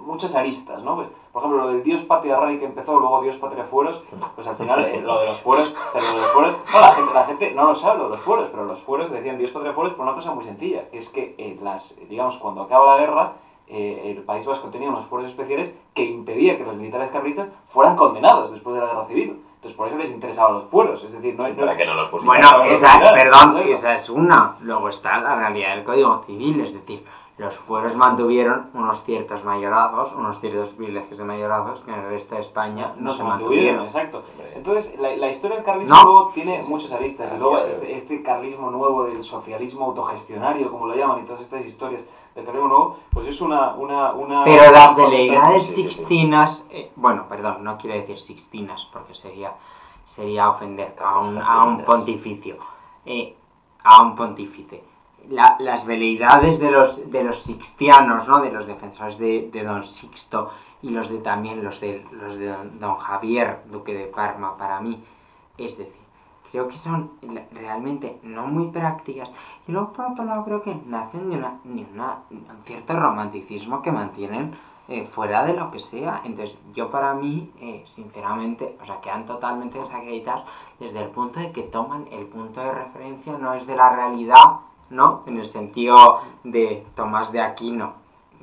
S2: muchas aristas, ¿no? Pues, por ejemplo, lo del Dios Patria Rey que empezó, luego Dios Patria Fueros, pues al final eh, lo de los fueros, pero los fueros, no, la gente, la gente no lo sabe, lo de los fueros, pero los fueros decían Dios Patria Fueros por una cosa muy sencilla, que es que, eh, las, digamos, cuando acaba la guerra, eh, el País Vasco tenía unos fueros especiales que impedía que los militares carlistas fueran condenados después de la guerra civil. Entonces, por eso les interesaban los fueros, es decir, no hay... no-
S3: Para que no los pusieran.
S1: Bueno, esa,
S2: claro,
S1: perdón, esa es una. Luego está la realidad del Código Civil, es decir, los fueros mantuvieron unos ciertos mayorazgos, unos ciertos privilegios de mayorazgos que en el resto de España no, se mantuvieron.
S2: Exacto. Entonces, la, la historia del carlismo
S1: No.
S2: luego tiene muchas aristas. Y luego
S3: Claro.
S2: este, este carlismo nuevo del socialismo autogestionario, como lo llaman, y todas estas historias pues es una... una, una
S1: Pero las
S3: sí.
S1: sixtinas, eh, bueno, perdón, no quiero decir sixtinas porque sería, sería ofender a un, a un pontificio, eh, a un pontífice. La- las veleidades de los, de los sixtianos, ¿no? de los defensores de, de don Sixto y los de también los de, los de don, don Javier, duque de Parma, para mí, es decir, creo que son realmente no muy prácticas. Y luego, por otro lado, creo que nacen de, una, de una- un cierto romanticismo que mantienen eh, fuera de lo que sea. Entonces, yo para mí, eh, sinceramente, o sea, quedan totalmente desacreditados desde el punto de que toman el punto de referencia no es de la realidad, ¿no? En el sentido de Tomás de Aquino.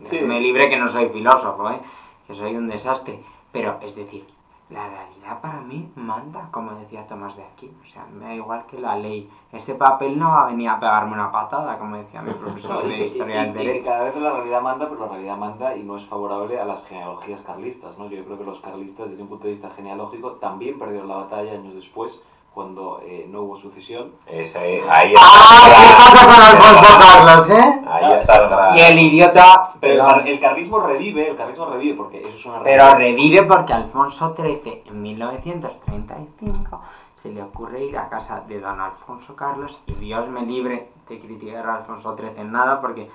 S2: Sí.
S1: Me libre que no soy filósofo, ¿eh? Que soy un desastre. Pero, es decir, la realidad para mí manda, como decía Tomás de Aquino. O sea, me da igual que la ley. Ese papel no va a venir a pegarme una patada, como decía mi profesor
S2: y,
S1: de Historia
S2: y-
S1: del
S2: y que
S1: Derecho.
S2: cada vez la realidad manda, pero la realidad manda y no es favorable a las genealogías carlistas. ¿no? Yo creo que los carlistas, desde un punto de vista genealógico, también perdieron la batalla años después, cuando eh, no hubo sucesión.
S3: Ese- ahí
S1: ¡Ah! ¿Qué pasa con Alfonso Carlos, eh?
S3: Ahí está
S1: Y el idiota.
S2: Pero el,
S1: perdón,
S2: car- el carlismo revive, el carlismo revive, porque eso es una
S1: Pero revive porque Alfonso XIII en 1935 se le ocurre ir a casa de don Alfonso Carlos y Dios me libre de criticar a Alfonso XIII en nada porque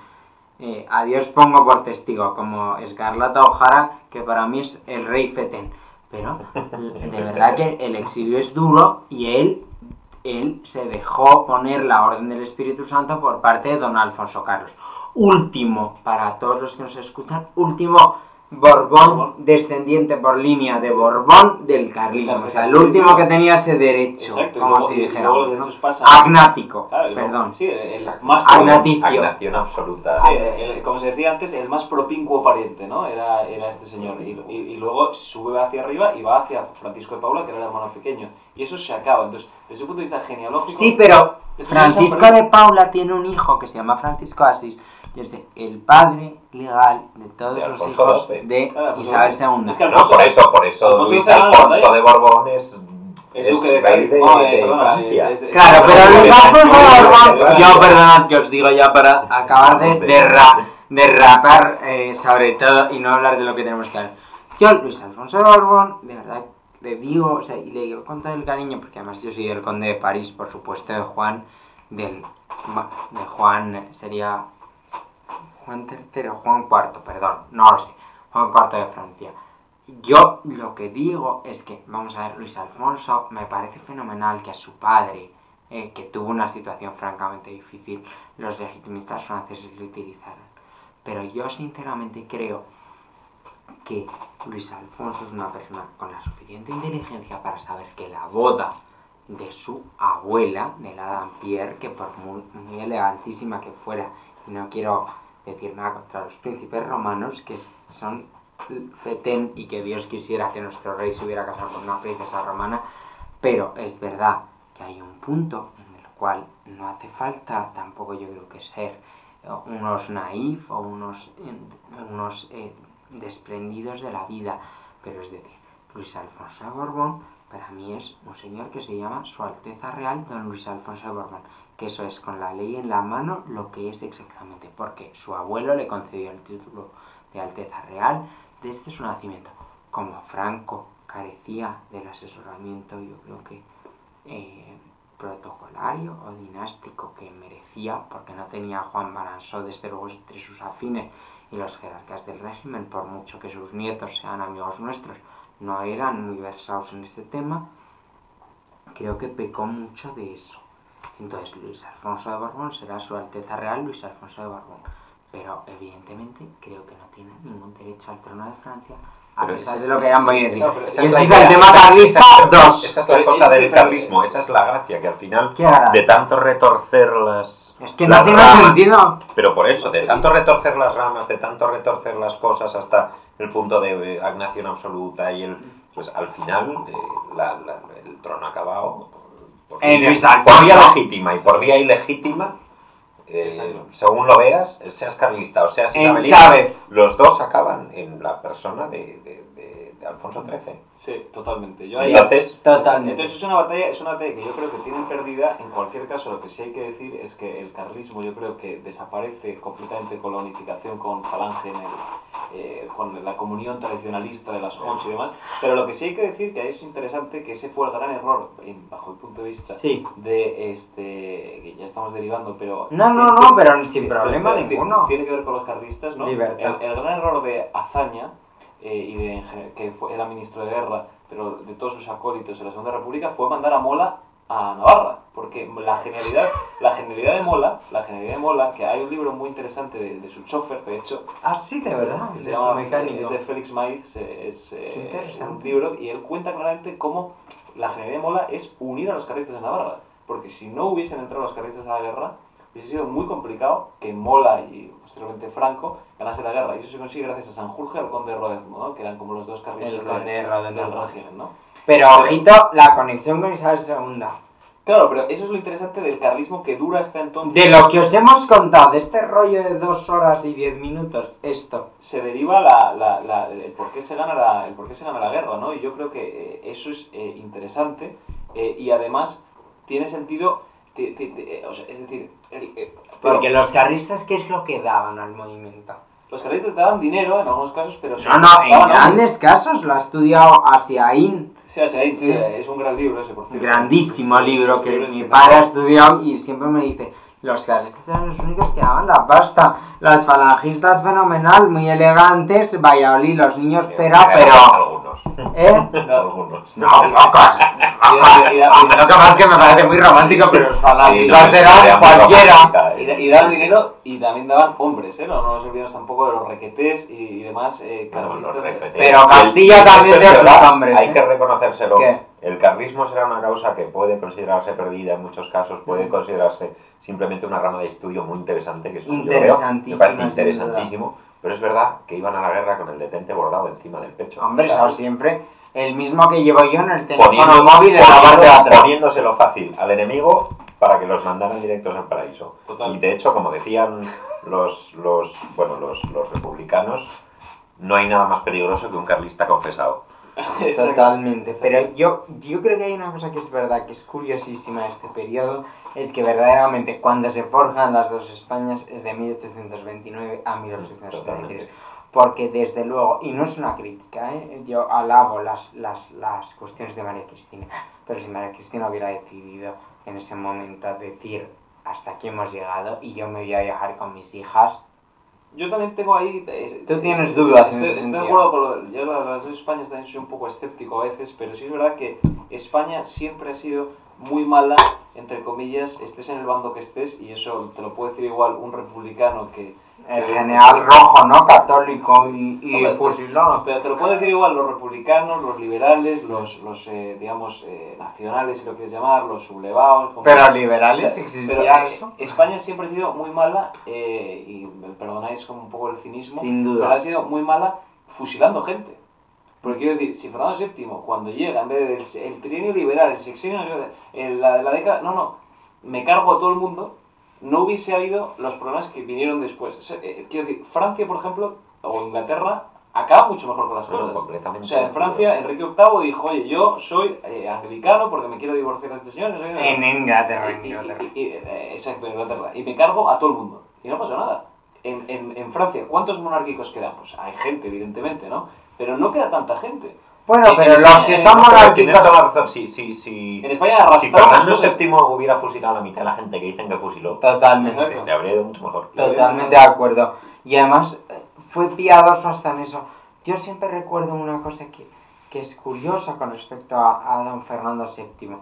S1: eh, a Dios pongo por testigo como Escarlata O'Hara que para mí es el rey fetén. Pero de verdad que el exilio es duro y él, él se dejó poner la orden del Espíritu Santo por parte de don Alfonso Carlos. Último, para todos los que nos escuchan, último Borbón, descendiente por línea de Borbón del carlismo. O sea, el último que tenía ese derecho,
S2: Exacto,
S1: como
S2: luego-
S1: si dijéramos. Agnático,
S2: Claro,
S1: perdón.
S2: Sí, el más
S1: Agnaticio.
S3: Agnación absoluta.
S2: Sí, el- como se decía antes, el más propincuo pariente, ¿no? Era, era este señor. Y, y- y luego sube hacia arriba y va hacia Francisco de Paula, que era el hermano pequeño. Y eso se acaba. Entonces, desde un punto de vista genealógico...
S1: Sí, pero Francisco de Paula tiene un hijo que se llama Francisco Asís es el padre legal de todos
S3: De
S1: los hijos
S3: XII.
S1: de
S2: Alfonso
S1: Isabel. II.
S2: Es que
S3: No, por eso, por eso
S2: Alfonso
S3: Luis Alfonso de Borbón es,
S2: Es duque de
S3: rey
S2: Cádiz.
S3: de,
S2: No, eh,
S3: de
S2: perdona,
S3: Francia.
S2: es- es-
S1: Claro, pero
S3: Luis
S1: Alfonso de Borbón, yo perdonad que os digo ya para acabar de, derra- derrapar eh, sobre todo y no hablar de lo que tenemos que hablar. Yo, Luis Alfonso de Borbón, de verdad, le digo, o sea, y le digo con todo el cariño, porque además yo soy el conde de París, por supuesto, de Juan, del, de Juan, sería Juan III, Juan IV, perdón, no lo sé, Juan IV de Francia. Yo lo que digo es que, vamos a ver, Luis Alfonso me parece fenomenal que a su padre, eh, que tuvo una situación francamente difícil, los legitimistas franceses lo utilizaron. Pero yo sinceramente creo que Luis Alfonso es una persona con la suficiente inteligencia para saber que la boda de su abuela, de la Dampierre, que por muy, muy elegantísima que fuera, y no quiero decir nada contra los príncipes romanos, que son fetén y que Dios quisiera que nuestro rey se hubiera casado con una princesa romana, pero es verdad que hay un punto en el cual no hace falta tampoco yo creo que ser unos naif o unos, unos eh, desprendidos de la vida, pero es decir, Luis Alfonso de Borbón para mí es un señor que se llama Su Alteza Real Don Luis Alfonso de Borbón, que eso es con la ley en la mano lo que es exactamente, porque su abuelo le concedió el título de Alteza Real desde su nacimiento. Como Franco carecía del asesoramiento, yo creo que eh, protocolario o dinástico que merecía, porque no tenía Juan Baranzó desde luego entre sus afines y los jerarcas del régimen, por mucho que sus nietos sean amigos nuestros, no eran muy versados en este tema, creo que pecó mucho de eso. Entonces Luis Alfonso de Borbón será su Alteza Real Luis Alfonso de Borbón. Pero evidentemente creo que no tiene ningún derecho al trono de Francia, a
S3: Pero
S1: pesar
S3: ese-
S1: de lo que han voy a decir. ese
S3: es
S1: es el tema carlista
S3: esa-
S1: 2.
S3: Esa es la
S2: Pero
S3: cosa del carlismo, esa es la gracia, que al final, de tanto retorcer las.
S1: Es que no tiene
S3: ramas,
S1: sentido.
S3: Pero por eso, de tanto retorcer las ramas, de tanto retorcer las cosas hasta el punto de eh, agnación absoluta y el. Pues al final, eh, la- la- el trono acabado. Por, vía-
S1: Luis
S3: por vía legítima y por vía ilegítima. eh, según lo veas, seas carlista o seas
S1: Chávez.
S3: los dos acaban en la persona de, de- de- de Alfonso XIII.
S2: Sí, totalmente. Yo ahí-
S3: Entonces,
S1: Totalmente.
S2: Entonces es una batalla, es una batalla que yo creo que tienen perdida. En cualquier caso, lo que sí hay que decir es que el carlismo yo creo que desaparece completamente con la unificación con Falange, en el, eh, con la comunión tradicionalista de las Hons y demás. Pero lo que sí hay que decir que es interesante que ese fue el gran error, en- bajo el punto de vista
S1: Sí.
S2: de este que ya estamos derivando, pero
S1: No, no, no, pero sin problema
S2: tiene-
S1: ninguno.
S2: Tiene que ver con los carlistas, ¿no?
S1: Libertad.
S2: El, el gran error de Azaña eh, y de que fue, era ministro de guerra, pero de todos sus acólitos en la Segunda República fue mandar a Mola a Navarra, porque la genialidad, la genialidad de Mola, la genialidad de Mola, que hay un libro muy interesante de, de su chofer, de hecho,
S1: Ah, sí, de verdad.
S2: que
S1: Es
S2: se llama,
S1: mecánico.
S2: es de Félix Maiz, eh, es eh, un libro, y él cuenta claramente cómo la genialidad de Mola es unir a los carlistas de Navarra, porque si no hubiesen entrado los carlistas a la guerra, hubiese sido muy complicado que Mola y posteriormente Franco ganase la guerra, y eso se consigue gracias a Sanjurjo y al conde de Rodezmo, ¿no? que eran como los dos carlistas de-
S1: de Rodezmo.
S2: del régimen, ¿no?
S1: Pero ojito, la conexión con Isabel II.
S2: Claro, pero eso es lo interesante del carlismo que dura hasta entonces.
S1: De lo que os hemos contado, de este rollo de dos horas y diez minutos, esto.
S2: se deriva la, la, la- el, por qué se gana la, el por qué se gana la guerra, ¿no? Y yo creo que eh, eso es eh, interesante eh, y además tiene sentido, ti- ti- ti- o sea, es decir, el- eh, pero
S1: Porque los carristas, ¿qué es lo que daban al movimiento?
S2: los carlistas te daban dinero en algunos casos, pero
S1: No, no, en grandes casos lo ha estudiado Asiaín.
S2: Sí, sí, sí, es un gran libro ese, por cierto.
S1: Grandísimo libro que mi padre ha estudiado y siempre me dice, los carlistas eran los únicos que daban la pasta. Los falangistas fenomenal, muy elegantes, Valladolid, los niños, pero,
S3: mira,
S1: pero...
S3: algunos.
S1: ¿Eh?
S3: Algunos.
S1: No, pocos. Lo que pasa es que me parece muy romántico, pero los
S3: Sí, no,
S1: serán
S3: sería muy
S1: cualquiera.
S3: romántica,
S2: Y,
S3: eh.
S2: y daban dinero y también daban hombres, ¿eh? No, no nos olvidemos tampoco de los requetés y, y demás eh, carlistas.
S3: requetés.
S1: Pero Castilla también
S3: es
S1: de sus hombres,
S3: Hay
S1: ¿eh?
S3: que reconocérselo.
S1: ¿Qué?
S3: El carlismo será una causa que puede considerarse perdida en muchos casos, puede considerarse simplemente una rama de estudio muy interesante, que es yo veo, me
S1: sin
S3: interesantísimo, pero es verdad que iban a la guerra con el detente bordado encima del pecho.
S1: Hombre,
S3: O sea,
S1: eso siempre. El mismo que llevo yo en el teléfono
S3: poniendo-
S1: móvil en la parte de atrás.
S3: poniéndoselo fácil al enemigo para que los mandaran directos al paraíso.
S2: Total.
S3: Y de hecho, como decían los, los, bueno, los, los republicanos, no hay nada más peligroso que un carlista confesado.
S1: Totalmente. Pero yo, yo creo que hay una cosa que es verdad, que es curiosísima de este periodo, es que verdaderamente cuando se forjan las dos Españas es de 1829 a 1833.
S3: Totalmente.
S1: Porque desde luego, y no es una crítica, ¿eh? yo alabo las, las, las cuestiones de María Cristina, pero si María Cristina hubiera decidido en ese momento decir hasta aquí hemos llegado y yo me voy a viajar con mis hijas,
S2: Yo también tengo ahí. eh,
S1: Tú tienes
S2: eh,
S1: dudas en
S2: Estoy,
S1: ese
S2: estoy de acuerdo con lo Yo la- las dos Españas también soy un poco escéptico a veces, pero sí es verdad que España siempre ha sido muy mala, entre comillas, estés en el bando que estés, y eso te lo puede decir igual un republicano que.
S1: El general rojo, ¿no? Católico y, y
S2: Hombre,
S1: fusilado.
S2: Pero te lo puede decir igual los republicanos, los liberales, los, los eh, digamos, eh, nacionales, si lo quieres llamar, los sublevados.
S1: Pero liberales
S2: Pero,
S1: existía
S2: eh,
S1: eso.
S2: España siempre ha sido muy mala, eh, y me perdonáis como un poco el cinismo,
S1: Sin
S2: pero
S1: duda.
S2: ha sido muy mala fusilando gente. Porque quiero decir, si Fernando VII, cuando llega, en vez del el trienio liberal, el sexenio, en la, la década, no, no, me cargo a todo el mundo, no hubiese habido los problemas que vinieron después. Sea, eh, quiero decir, Francia, por ejemplo, o Inglaterra, acaba mucho mejor con las
S3: No,
S2: cosas.
S3: completamente
S2: O sea, en. Francia, Enrique VIII dijo, oye, yo soy eh, anglicano porque me quiero divorciar de este señor. no sé qué".
S1: En Inglaterra, en
S2: Y- y-
S1: Inglaterra.
S2: y- y- eh, exacto, en Inglaterra. Y me cargo a todo el mundo. Y no pasa nada. En, en, en Francia, ¿cuántos monárquicos quedan? Pues hay gente, evidentemente, ¿no? Pero no queda tanta gente.
S1: Bueno,
S2: en-
S1: pero
S2: en
S1: los que
S3: la razón. Si, si, si,
S2: En España
S3: si Fernando. VII hubiera fusilado a la mitad de la gente que dicen que fusiló,
S1: Totalmente.
S3: Le habría ido mucho mejor.
S1: Totalmente de acuerdo. Y además eh, fue piadoso hasta en eso. Yo siempre recuerdo una cosa que, que es curiosa con respecto a, a don Fernando VII.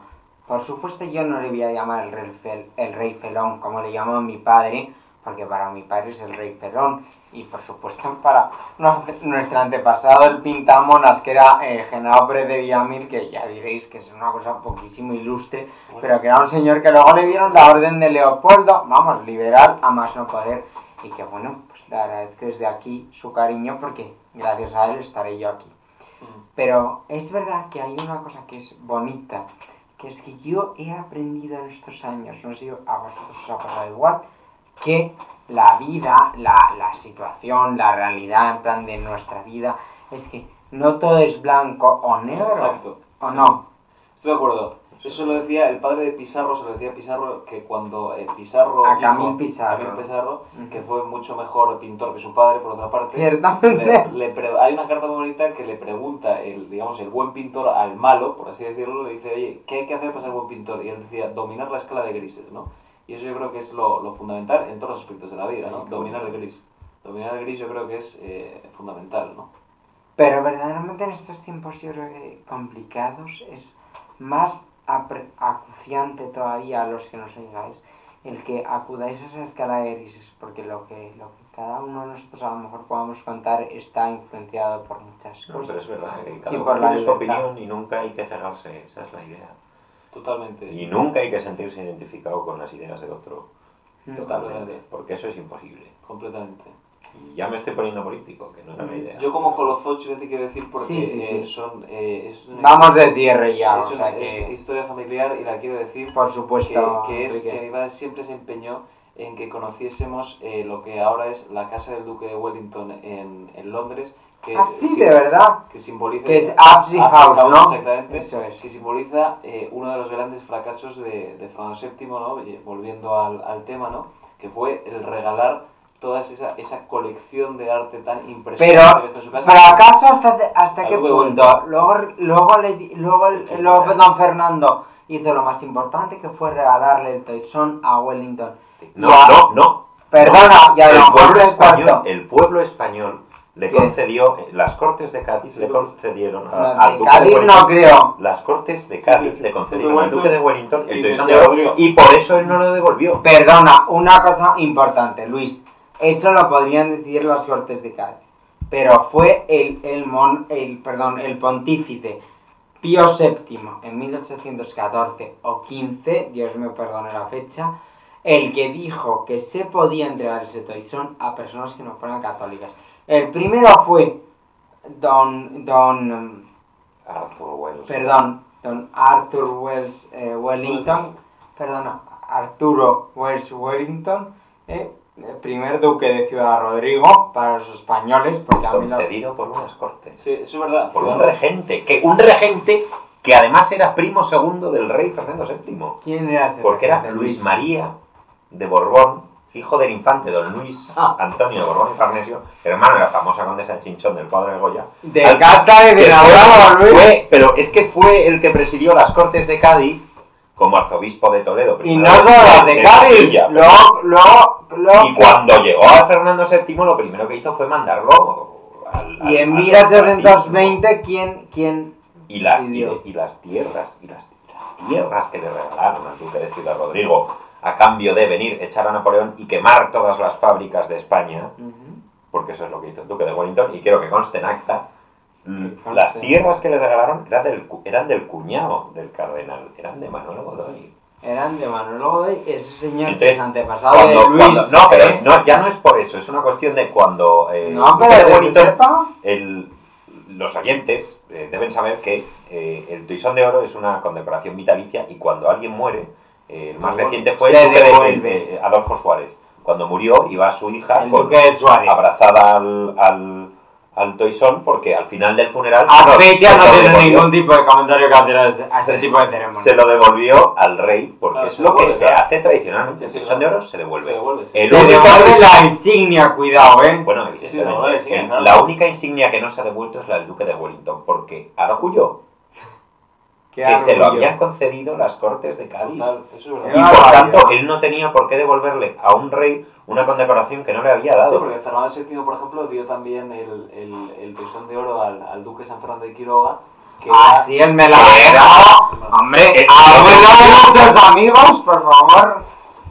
S1: Por supuesto yo no le voy a llamar el rey, fel- el rey felón como le llamó mi padre, porque para mi padre es el rey felón. Y por supuesto para nuestro, antepasado, el pintamonas, que era eh, General Pérez de Villamil, que ya diréis que es una cosa poquísimo ilustre, pero que era un señor que luego le dieron la orden de Leopoldo, vamos, liberal a más no poder, y que bueno, pues le agradezco desde aquí su cariño porque gracias a él estaré yo aquí.
S2: Mm.
S1: Pero es verdad que hay una cosa que es bonita, que es que yo he aprendido en estos años, no sé si a vosotros os ha pasado igual, que la vida, la, la situación, la realidad en plan de nuestra vida, es que no todo es blanco o negro,
S2: Exacto.
S1: o
S2: Sí.
S1: no.
S2: Estoy de acuerdo. Eso lo decía el padre de Pizarro, se lo decía a Pizarro que cuando eh, Pizarro.
S1: A Camil Pizarro.
S2: Camil Pizarro,
S1: Ujú.
S2: que fue mucho mejor pintor que su padre, por otra parte.
S1: Ciertamente.
S2: Le- hay una carta muy bonita que le pregunta el, digamos, el buen pintor al malo, por así decirlo, le dice, oye, ¿qué hay que hacer para ser buen pintor? Y él decía, dominar la escala de grises, ¿no? Y eso yo creo que es lo, lo fundamental en todos los aspectos de la vida, ¿no? Dominar el gris. Dominar el gris yo creo que es eh, fundamental, ¿no?
S1: Pero verdaderamente en estos tiempos yo creo que complicados es más acuciante todavía a los que nos oigáis el que acudáis a esa escala de grises, porque lo que, lo que cada uno de nosotros a lo mejor podamos contar está influenciado por muchas
S3: No, pero
S1: cosas.
S3: es verdad, que
S1: Y
S3: cada
S1: por
S3: uno
S1: la
S3: tiene su opinión y nunca hay que cegarse, esa es la idea.
S2: Totalmente.
S3: Y nunca hay que sentirse identificado con las ideas de otro,
S1: Mm.
S3: totalmente, porque eso es imposible.
S2: Completamente.
S3: Y ya me estoy poniendo político, que no era la idea.
S2: Yo como Colozoch te quiero decir porque
S1: Sí, sí, sí.
S2: eh, son... eh, es una-
S1: Vamos de cierre ya,
S2: es
S1: o
S2: una- es
S1: que,
S2: historia familiar y la quiero decir
S1: por
S2: que,
S1: supuesto,
S2: que es
S1: Enrique.
S2: que mi padre siempre se empeñó en que conociésemos eh, lo que ahora es la casa del duque de Wellington en, en Londres. Que,
S1: Ah, sí,
S2: sim-
S1: de verdad.
S2: que simboliza...
S1: Que es Apsley House, ¿no?
S2: Exactamente.
S1: Eso es.
S2: Que simboliza eh, uno de los grandes fracasos de, de Fernando VII, ¿no? Volviendo al, al tema, ¿no? Que fue el regalar toda esa, esa colección de arte tan impresionante
S1: Pero
S2: que está en su casa.
S1: fracaso hasta, hasta qué punto. Luego, luego, le, di- luego, el- luego don Fernando hizo lo más importante que fue regalarle el toisón a Wellington.
S3: No,
S1: Ya.
S3: no, no.
S1: Perdona,
S3: No.
S1: y a
S3: el pueblo español, el pueblo español le concedió, las Cortes de Cádiz le concedieron a- al Duque
S1: Cádiz
S3: de Wellington.
S1: no creo.
S3: Las Cortes de Cádiz le concedieron al Duque de
S2: Wellington
S3: el toisón de oro y por eso él no lo devolvió.
S1: Perdona, una cosa importante, Luis. Eso lo podrían decir las Cortes de Cádiz. Pero fue el, el, mon- el, perdón, el pontífice Pío VII en 1814 o 15, Dios me perdone la fecha, el que dijo que se podía entregar ese toisón a personas que no fueran católicas. El primero fue don, don
S3: Arthur Wells.
S1: perdón, don Arthur Wells eh, Wellington, perdona, Arturo Wells Wellington, eh, el primer duque de Ciudad Rodrigo para los españoles, porque
S3: concedido por unas Cortes.
S2: Sí, eso es verdad.
S3: Por un regente, que un regente que además era primo segundo del rey Fernando VII.
S1: ¿Quién era ese
S3: Porque era Luis María de Borbón, hijo del infante don Luis
S1: Ah.
S3: Antonio Borbón y Farnesio, hermano de la famosa condesa Chinchón del padre de Goya.
S1: De
S3: Al-
S1: casta de
S3: fue-
S1: Luis.
S3: fue- pero es que fue el que presidió las Cortes de Cádiz como arzobispo de Toledo.
S1: Y no solo las de Cádiz,
S3: Sevilla,
S1: luego, luego-
S3: Y cuando llegó a Fernando VII, lo primero que hizo fue mandarlo al.
S1: y
S3: al-
S1: en
S3: al
S1: 1820, ¿quién, quién
S3: y las, y, y las tierras y las, y las tierras que le regalaron al duque de Ciudad Rodrigo a cambio de venir, echar a Napoleón y quemar todas las fábricas de España,
S1: Ujú.
S3: porque eso es lo que hizo el duque de Wellington, y quiero que conste en acta,
S1: Conste.
S3: las tierras que le regalaron eran del, eran del cuñado del cardenal, eran de Manuel Godoy.
S1: Eran de Manuel Godoy, ese señor que
S3: Entonces,
S1: es antepasado
S3: Cuando-
S1: de Luis.
S3: cuando- no, pero
S1: ¿eh?
S3: no, ya no es por eso, es una cuestión de cuando eh,
S1: No, pero
S3: de
S1: que
S3: Wellington
S1: sepa.
S3: el- los oyentes eh, deben saber que eh, el Toisón de Oro es una condecoración vitalicia y cuando alguien muere, eh, el más reciente fue el duque de- eh, Adolfo Suárez. Cuando murió iba su hija con- abrazada al, al, al Toisón porque al final del funeral
S1: A
S3: se lo-
S1: fecha
S3: se
S1: no
S3: lo
S1: tiene
S3: devolvió-
S1: ningún tipo de comentario que hacer a ese, a ese
S3: Se-
S1: tipo de ceremonia.
S3: se lo devolvió al rey porque
S2: Claro,
S3: es
S2: se
S3: lo que se hace tradicionalmente.
S2: Sí,
S3: El Toisón de Oro se devuelve.
S2: Se devuelve, sí.
S3: El
S1: Se
S3: único
S1: devuelve
S3: es-
S1: la insignia, cuidado, eh.
S3: Bueno,
S2: Sí, sí,
S3: el-
S2: claro.
S3: La única insignia que no se ha devuelto es la del Duque de Wellington, porque Argüello,
S1: Qué
S3: que se lo habían concedido las Cortes de Cádiz.
S2: Total, eso es
S3: Y por
S1: barbaridad.
S3: tanto, él no tenía por qué devolverle a un rey una condecoración que no le había
S2: Sí,
S3: dado.
S2: porque Fernando VII, por ejemplo, dio también el, el, el toisón de oro al, al duque San Fernando de Quiroga. Que
S1: Ah,
S2: era-
S1: sí, el melgarejo. Hombre, nuestros amigos, por favor.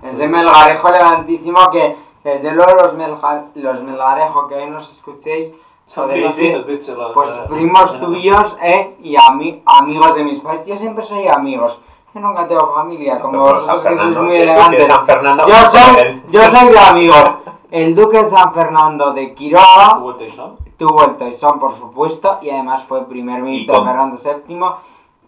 S1: Ese melgarejo elegantísimo que, desde luego, los, melga- los melgarejo que hoy nos escuchéis,
S2: Son de hecho. la-
S1: pues primos
S2: la-
S1: tuyos, eh, y ami- amigos de mis padres. Yo siempre soy amigos. Yo nunca tengo familia, como vosotros que sois muy
S3: el Duque de
S1: elegantes.
S3: San Fernando,
S1: Yo soy, yo soy de amigos. El duque de San Fernando de Quiroga
S2: ¿Tuvo el toisón?
S1: por supuesto, y además fue primer ministro Fernando VII,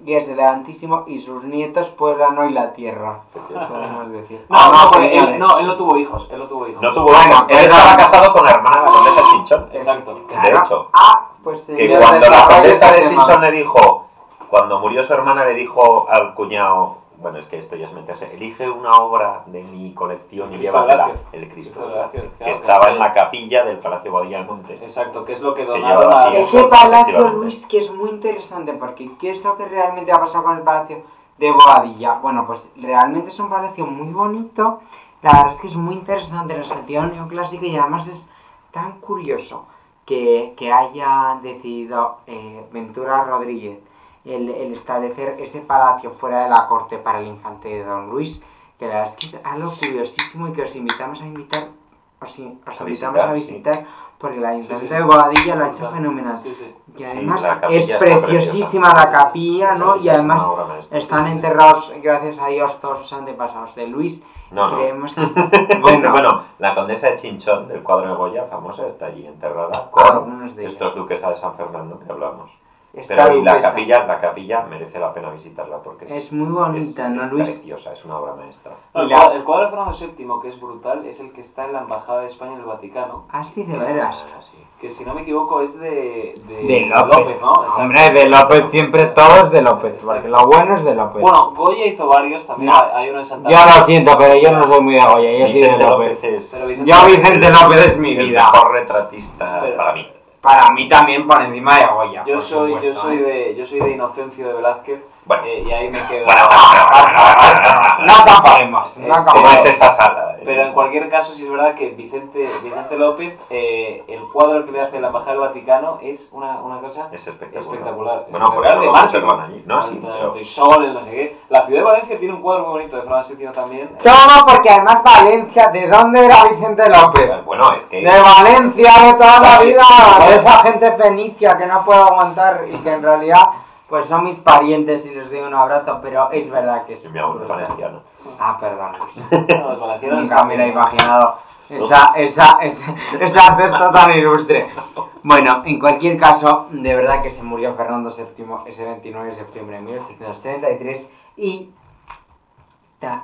S1: y es elegantísimo, y sus nietos pueblan hoy la tierra, podemos decir.
S2: No,
S1: Ah,
S2: no, porque
S1: señores.
S2: él, no, él no tuvo hijos. Él no tuvo hijos.
S3: No tuvo
S1: Bueno,
S3: hijos. Él estaba casado con la hermana de la condesa Chinchón.
S2: Exacto.
S3: De hecho,
S1: Ah, pues
S3: que
S1: señor,
S3: cuando la condesa
S1: ese
S3: de. Chinchón le dijo, cuando murió su hermana, le dijo al cuñado, bueno, es que esto ya es meterse, elige una obra de mi colección y llévatela,
S2: Gracia.
S3: el Cristo
S2: Cristo
S3: de
S2: de
S3: Gracia,
S2: Gracia,
S3: que estaba en la capilla del Palacio Bodilla del Monte.
S2: Exacto, que es lo que donaron
S3: lleva
S2: a...
S1: Ese palacio. Luis, que es muy interesante, porque ¿qué es lo que realmente ha pasado con el palacio de Boadilla? Bueno, pues realmente es un palacio muy bonito, la verdad es que es muy interesante en el sentido neoclásico y además es tan curioso que, que haya decidido eh, Ventura Rodríguez el, el establecer ese palacio fuera de la corte para el infante de Don Luis, que la verdad es que es algo curiosísimo y que os invitamos a invitar, os, in- os
S3: A
S1: invitamos a
S3: visitar,
S1: visitar, porque el ayuntamiento
S2: sí.
S1: de Boadilla lo ha hecho fenomenal.
S2: Sí, sí.
S1: Y
S3: Sí,
S1: además es preciosísima la capilla, ¿no?
S3: Sí,
S1: Y además están
S2: sí, sí.
S1: enterrados, gracias a Dios, todos los antepasados de Luis.
S3: No, no.
S1: Creemos que...
S3: Bueno,
S1: bueno,
S3: la condesa de Chinchón del cuadro de Goya, famosa, está allí enterrada con
S1: algunos de ellos.
S3: estos duques de San Fernando que hablamos. Pero y la capilla, la capilla merece la pena visitarla porque es,
S1: es muy bonita,
S3: es-
S1: ¿no,
S3: es
S1: Luis?
S3: preciosa, es una obra maestra.
S2: No, el,
S1: Y la-
S2: cuadro, el cuadro de Fernando VII, que es brutal, es el que está en la Embajada de España en el Vaticano.
S1: Ah, sí, de veras.
S3: Ah.
S2: Que si no me equivoco es de, de,
S1: De López.
S2: ¿no? Exacto.
S1: Hombre, de López siempre todo es de López, porque lo bueno es de López.
S2: Bueno, Goya hizo varios, también
S1: No.
S2: hay uno en Santa
S1: yo lo siento, pero yo no soy muy de Goya, yo soy de
S3: Vicente
S1: López.
S3: López es
S2: Vicente
S1: Yo Vicente López es mi
S3: el
S1: vida.
S3: mejor retratista
S2: Pero-
S3: para mí.
S1: Para mí también por encima de Goya.
S2: Yo
S1: por
S2: soy, yo soy
S1: ¿eh?
S2: de, yo soy de Inocencio de Velázquez
S3: Bueno,
S2: Eh, y ahí me quedo.
S1: No acaparemos, no
S2: Eh,
S3: ¿cómo
S1: acaparemos.
S3: es esa sala?
S2: Pero en cualquier caso, sí es verdad que Vicente, Vicente López, eh, el cuadro que le hace la Embajada del Vaticano es una, una cosa
S3: Es espectacular.
S2: espectacular.
S3: Bueno, por eso
S2: de
S3: allí. No, sí, pero-
S2: de Sol, el no sé qué. La ciudad de Valencia tiene un cuadro muy bonito de Fernando VII también. Eh,
S1: Todo porque además Valencia, ¿de dónde era Vicente López?
S3: Bueno, es que...
S1: De Valencia de toda la vida, de esa gente fenicia que no puedo aguantar y que en realidad pues son mis parientes y les doy un abrazo, pero es verdad que es
S3: Mi abuelo es valenciano.
S1: Ah, perdón, Luis.
S2: no, los valencianos
S1: Nunca me hubiera imaginado esa, esa, esa, esa cesta tan ilustre. Bueno, en cualquier caso, de verdad que se murió Fernando VII ese 29 de septiembre de 1833 y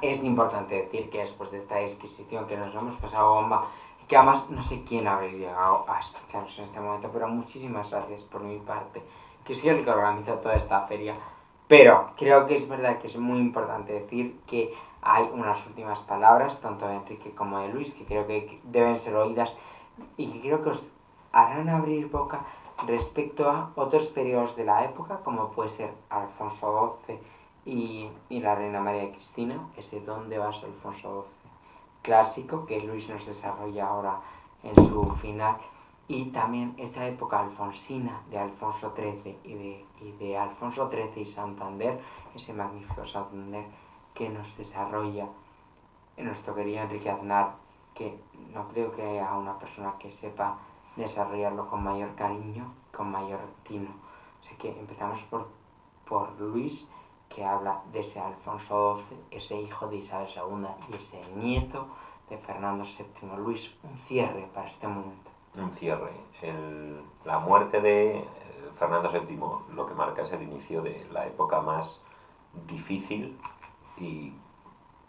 S1: es importante decir que después de esta exquisición que nos hemos pasado bomba, que además no sé quién habréis llegado a escucharos en este momento, pero muchísimas gracias por mi parte, que soy el que organiza toda esta feria. Pero creo que es verdad que es muy importante decir que hay unas últimas palabras, tanto de Enrique como de Luis, que creo que deben ser oídas y que creo que os harán abrir boca respecto a otros periodos de la época, como puede ser Alfonso XII y, y la Reina María Cristina, ese dónde vas Alfonso XII clásico, que Luis nos desarrolla ahora en su final, y también esa época alfonsina de Alfonso XIII y de, y de Alfonso XIII y Santander, ese magnífico Santander que nos desarrolla nuestro querido Enrique Aznar, que no creo que haya una persona que sepa desarrollarlo con mayor cariño, con mayor tino. Así que empezamos por, por Luis, que habla de ese Alfonso XII, ese hijo de Isabel II y ese nieto de Fernando VII. Luis, un cierre para este momento.
S3: Un cierre. El- la muerte de eh, Fernando VII lo que marca es el inicio de la época más difícil y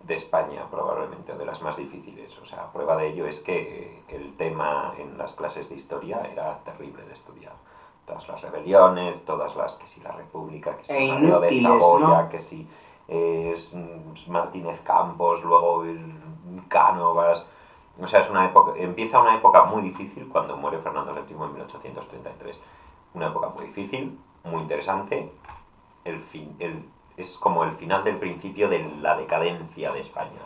S3: de España probablemente, o de las más difíciles. O sea, prueba de ello es que el tema en las clases de historia era terrible de estudiar. Todas las rebeliones, todas las, que si la República, que si
S1: E
S3: Mario de Saboya,
S1: ¿no?
S3: que si eh, es, mm, Martínez Campos, luego el Cánovas, o sea, es una época, empieza una época muy difícil cuando muere Fernando VII en 1833. Una época muy difícil, muy interesante. El fin, el, es como el final del principio de la decadencia de España.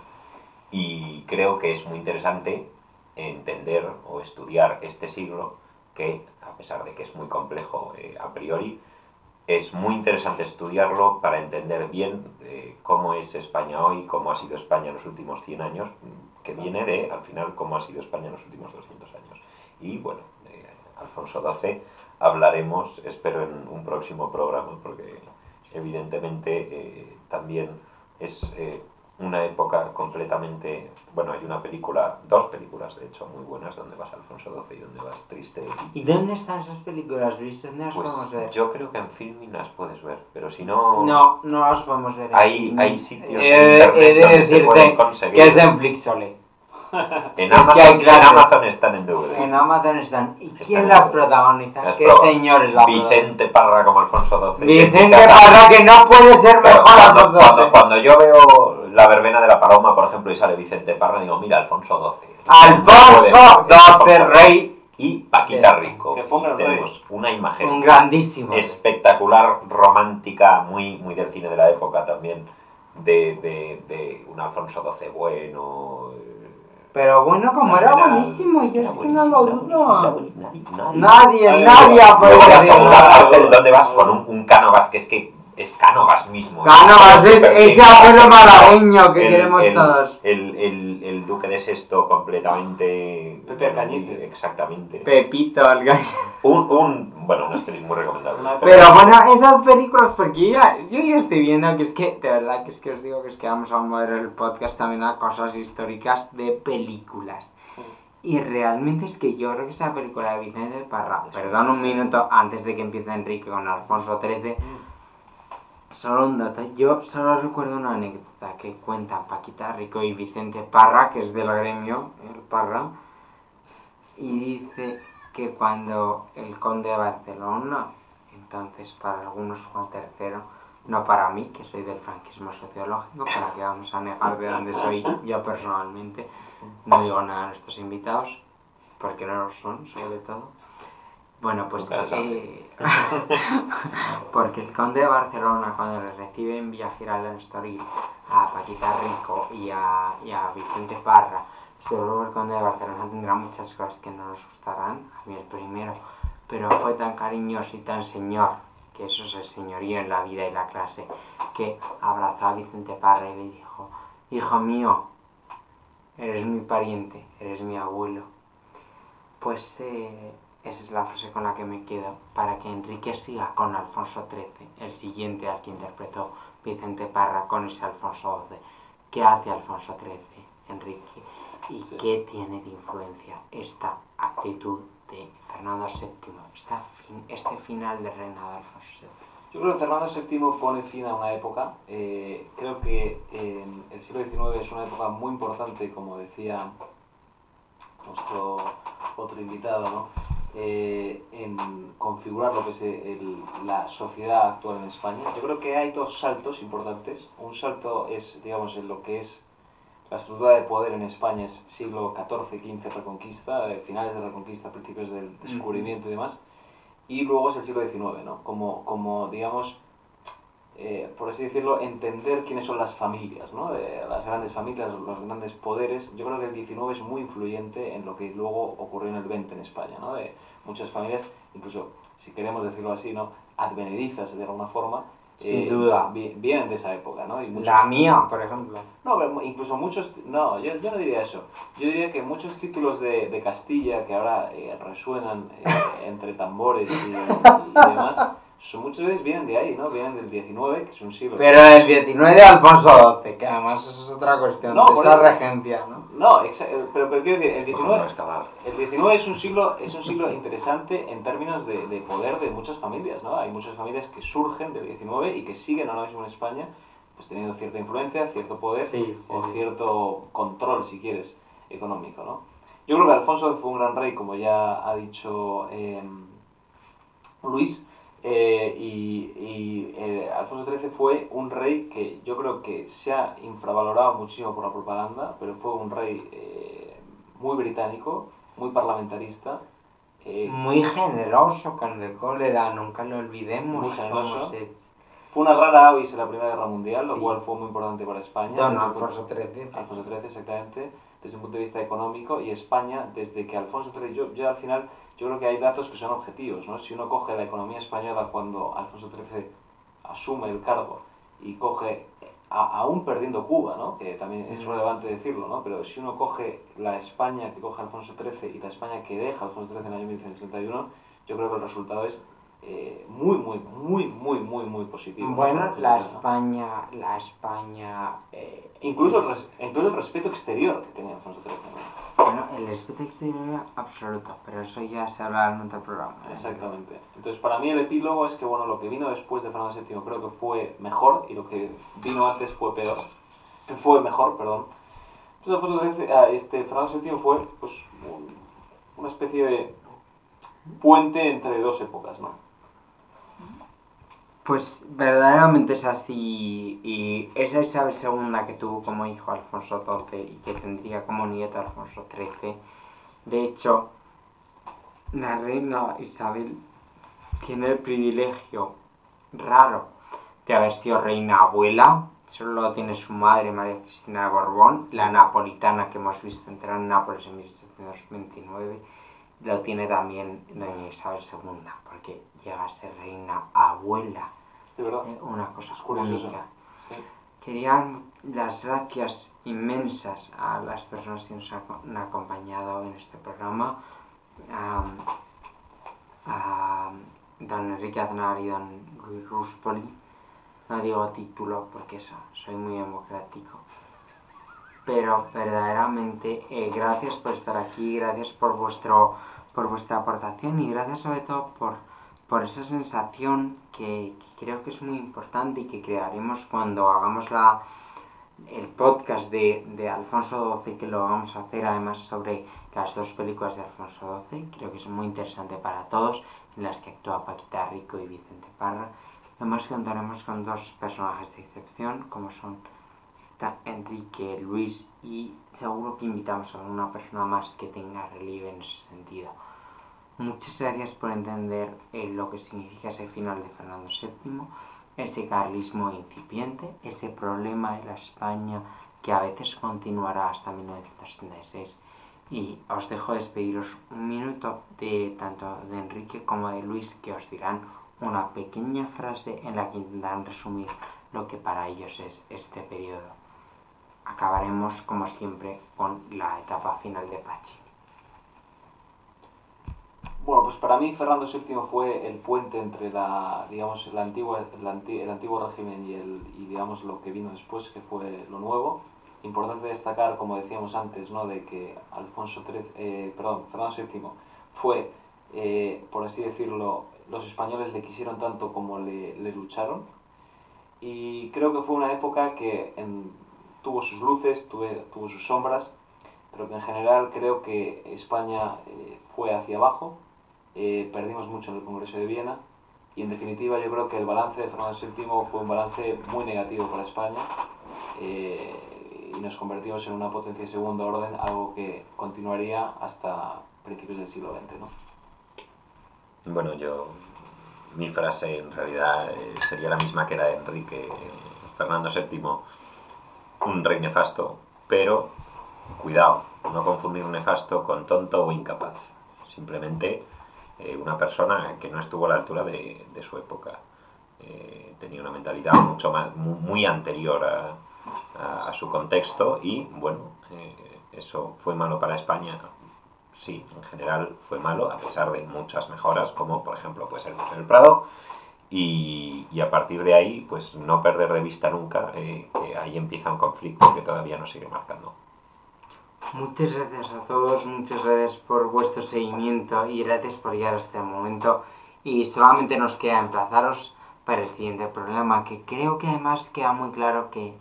S3: Y creo que es muy interesante entender o estudiar este siglo que, a pesar de que es muy complejo eh, a priori, es muy interesante estudiarlo para entender bien eh, cómo es España hoy, cómo ha sido España en los últimos 100 años, que viene de, al final, cómo ha sido España en los últimos 200 años. Y bueno, de Alfonso XII hablaremos, espero, en un próximo programa, porque evidentemente eh, también es eh, una época completamente... Bueno, hay una película, dos películas de hecho muy buenas, donde vas Alfonso XII y donde vas triste.
S1: ¿Y dónde están esas películas, Luis? ¿Dónde las podemos
S3: Pues
S1: ver?
S3: yo creo que en Filmin las puedes ver, pero si no...
S1: No, no las podemos ver.
S3: Hay, hay sitios
S1: He
S3: en internet
S1: de
S3: donde se pueden conseguir.
S1: que es en Flixole.
S3: En
S1: es
S3: Amazon, en. Amazon están en DVD.
S1: En Amazon están. ¿Y
S3: Están
S1: quién las protagoniza?
S3: Las
S1: ¿Qué señores la
S3: Vicente Parra como Alfonso XII.
S1: Vicente Parra, que no puede ser mejor
S3: cuando,
S1: Alfonso
S3: cuando, cuando yo veo la verbena de la paloma, por ejemplo, y sale Vicente Parra, digo, mira, Alfonso XII.
S1: Alfonso XII, rey.
S3: Y Paquita. Rico.
S2: Que fue un
S3: tenemos una imagen
S1: Un grandísimo.
S3: espectacular, romántica, muy, muy del cine de la época también, de, de, de un Alfonso XII bueno. eh,
S1: Pero bueno, como era
S3: fenomenal.
S1: buenísimo, yo
S3: era
S1: es que no lo
S3: era
S1: dudo.
S3: nadie- nadie-
S1: Nadie,
S2: Nadie
S1: nadie podido
S3: la
S2: Nadie
S3: segunda
S2: lo-
S3: parte,
S2: nadie
S3: es Cánovas mismo.
S1: Cánovas es ese abuelo malagueño que
S3: El-
S1: queremos
S3: el-
S1: todos.
S3: El, el, el duque de Sexto completamente...
S2: Pepe Alcañices.
S3: Exactamente.
S1: Pepito, el gallo.
S3: Un, un, bueno, una peli muy recomendable.
S2: Una
S1: Pero bueno, esas películas, porque yo ya, yo ya estoy viendo que es que, de verdad, que es que os digo que es que vamos a mover el podcast también a cosas históricas de películas.
S2: Sí.
S1: Y realmente es que yo creo que esa película de Vicente Parra, perdón un minuto antes de que empiece Enrique con Alfonso XIII, solo un dato, yo solo recuerdo una anécdota que cuentan Paquita Rico y Vicente Parra, que es del gremio, el Parra, y dice que cuando el conde de Barcelona, entonces para algunos Juan III, no para mí, que soy del franquismo sociológico, para que vamos a negar de dónde soy yo personalmente, no digo nada a nuestros invitados, porque no lo son, sobre todo. Bueno, pues eh, porque el conde de Barcelona cuando le recibe en Villa Estoril a Paquita Rico y a, y a Vicente Parra, seguro que el conde de Barcelona tendrá muchas cosas que no nos gustarán, a mí el primero, pero fue tan cariñoso y tan señor, que eso es el señorío en la vida y la clase, que abrazó a Vicente Parra y le dijo, hijo mío, eres mi pariente, eres mi abuelo. Pues eh, esa es la frase con la que me quedo, para que Enrique siga con Alfonso XIII, el siguiente al que interpretó Vicente Parra con ese Alfonso XII. ¿Qué hace Alfonso XIII, Enrique? ¿Y
S2: Sí.
S1: qué tiene de influencia esta actitud de Fernando VII, esta fin- este final del reinado de Alfonso VII?
S2: Yo creo que Fernando VII pone fin a una época. eh, creo que eh, el siglo XIX es una época muy importante, como decía nuestro otro invitado, ¿no? Eh, en configurar lo que es el- la sociedad actual en España. Yo creo que hay dos saltos importantes. Un salto es, digamos, en lo que es la estructura de poder en España es siglo XIV, XV, Reconquista, eh, finales de la Reconquista, principios del descubrimiento y demás. Y luego es el siglo XIX, ¿no? Como, como digamos, eh, por así decirlo, entender quiénes son las familias, ¿no? De las grandes familias, los grandes poderes. Yo creo que el XIX es muy influyente en lo que luego ocurrió en el XX en España, ¿no? De muchas familias, incluso, si queremos decirlo así, ¿no? Advenedizas de alguna forma.
S1: Sin duda.
S2: vi- Vienen de esa época, ¿no? Y muchos-
S1: La mía, por ejemplo.
S2: no, pero incluso muchos... No, yo, yo no diría eso. Yo diría que muchos títulos de, de Castilla que ahora eh, resuenan eh, entre tambores y, y demás, son, muchas veces vienen de ahí, ¿no? Vienen del 19, que es un siglo...
S1: Pero el 19 de Alfonso XII, que además eso es otra cuestión,
S2: No,
S1: de esa
S2: eso-
S1: regencia, ¿no?
S2: No, exa- pero, pero quiero decir, el
S3: Ojo, no
S2: 19...
S3: excavar.
S2: El 19 es un siglo, es un siglo interesante en términos de, de poder de muchas familias, ¿no? Hay muchas familias que surgen del 19 y que siguen ahora mismo en España, pues teniendo cierta influencia, cierto poder
S1: Sí, sí,
S2: o
S1: sí.
S2: cierto control, si quieres, económico, ¿no? Yo creo que Alfonso fue un gran rey, como ya ha dicho eh, Luis, eh, y, y, eh, Alfonso XIII fue un rey que yo creo que se ha infravalorado muchísimo por la propaganda, pero fue un rey eh, muy británico, muy parlamentarista,
S1: Muy generoso con el cólera, nunca lo olvidemos.
S2: Muy generoso.
S1: se-
S2: fue una rara avis en la Primera Guerra Mundial, lo cual fue muy importante para España.
S1: Don XIII.
S2: Alfonso XIII, exactamente, desde un punto de vista económico, y España, desde que Alfonso XIII, yo, yo al final, yo creo que hay datos que son objetivos, ¿no? Si uno coge la economía española cuando Alfonso XIII asume el cargo y coge, a- aún perdiendo Cuba, ¿no? Que también es relevante decirlo, ¿no? Pero si uno coge la España que coge Alfonso XIII y la España que deja Alfonso XIII en el año 1931, yo creo que el resultado es eh, muy, muy, muy, muy, muy, muy positivo. ¿no?
S1: Bueno, la. España, la España... eh,
S2: Incluso el, res- incluso el respeto exterior que tenía Alfonso XIII. ¿no?
S1: Bueno, el respeto exterior era absoluto, pero eso ya se hablará en otro programa. ¿eh?
S2: Exactamente. Entonces, para mí el epílogo es que, bueno, lo que vino después de Fernando VII creo que fue mejor y lo que vino antes fue peor. Fue mejor, perdón. Pues Alfonso XIII, ah, este, Fernando VII fue, pues, un- una especie de puente entre dos épocas, ¿no?
S1: Pues verdaderamente es así y esa Isabel II que tuvo como hijo Alfonso XII y que tendría como nieto Alfonso XIII. De hecho, la reina Isabel tiene el privilegio raro de haber sido reina abuela. Solo lo tiene su madre, María Cristina de Borbón, la napolitana que hemos visto entrar en Nápoles en 1729. Lo tiene también doña Isabel II, porque llega a ser reina abuela.
S2: De verdad.
S1: Eh, Una cosa única.
S2: Sí.
S1: Quería dar las gracias inmensas a las personas que nos han acompañado en este programa. am, a don Enrique Aznar y don Luis Ruspoli. No digo título porque eso, soy muy democrático. Pero verdaderamente eh, gracias por estar aquí, gracias por vuestro por vuestra aportación y gracias sobre todo por, por esa sensación que, creo que es muy importante y que crearemos cuando hagamos la, el podcast de, de Alfonso XII, que lo vamos a hacer además sobre las dos películas de Alfonso XII, creo que es muy interesante para todos, en las que actúa Paquita Rico y Vicente Parra. Además contaremos con dos personajes de excepción, como son Ta- Enrique, Luis y seguro que invitamos a alguna persona más que tenga relieve en ese sentido. Muchas gracias por entender eh, lo que significa ese final de Fernando VII, ese carlismo incipiente, ese problema de la España que a veces continuará hasta 1936. Y os dejo despediros un minuto de tanto de Enrique como de Luis que os dirán una pequeña frase en la que intentarán resumir lo que para ellos es este periodo. Acabaremos como siempre con la etapa final de Pachi.
S2: Bueno, pues para mí Fernando VII fue el puente entre la, digamos, la antigua, el, anti- el antiguo régimen y, el, y digamos lo que vino después, que fue lo nuevo. Importante destacar, como decíamos antes, ¿no? de que Alfonso XIII, eh, perdón, Fernando VII fue, eh, por así decirlo, los españoles le quisieron tanto como le, le lucharon. Y creo que fue una época que en- tuvo sus luces, tuvo sus sombras, pero en general creo que España eh, fue hacia abajo, eh, perdimos mucho en el Congreso de Viena y en definitiva yo creo que el balance de Fernando VII fue un balance muy negativo para España eh, y nos convertimos en una potencia de segundo orden, algo que continuaría hasta principios del siglo XX. ¿no?
S3: Bueno, yo. Mi frase en realidad sería la misma que la de Enrique Fernando VII, un rey nefasto, pero cuidado, no confundir nefasto con tonto o incapaz. Simplemente eh, una persona que no estuvo a la altura de, su época. Eh, tenía una mentalidad mucho más, mu- muy, anterior a, su contexto y, bueno, eh, eso fue malo para España sí, en general fue malo, a pesar de muchas mejoras, como por ejemplo pues el Prado, y, y a partir de ahí, pues no perder de vista nunca eh, que ahí empieza un conflicto que todavía nos sigue marcando.
S1: Muchas gracias a todos, muchas gracias por vuestro seguimiento y gracias por llegar hasta el momento. Y solamente nos queda emplazaros para el siguiente programa, que creo que además queda muy claro que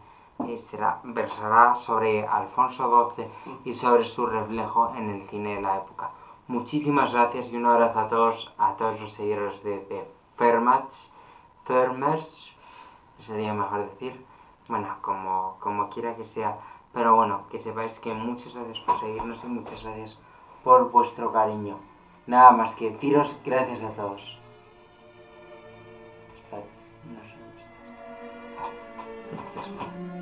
S1: eh, será, versará sobre Alfonso XII y sobre su reflejo en el cine de la época. Muchísimas gracias y un abrazo a todos, a todos los seguidores de, de Fermach, Fermers, sería mejor decir, bueno, como, como quiera que sea. Pero bueno, que sepáis que muchas gracias por seguirnos y muchas gracias por vuestro cariño. Nada más que deciros gracias a todos. Esperad, no sé.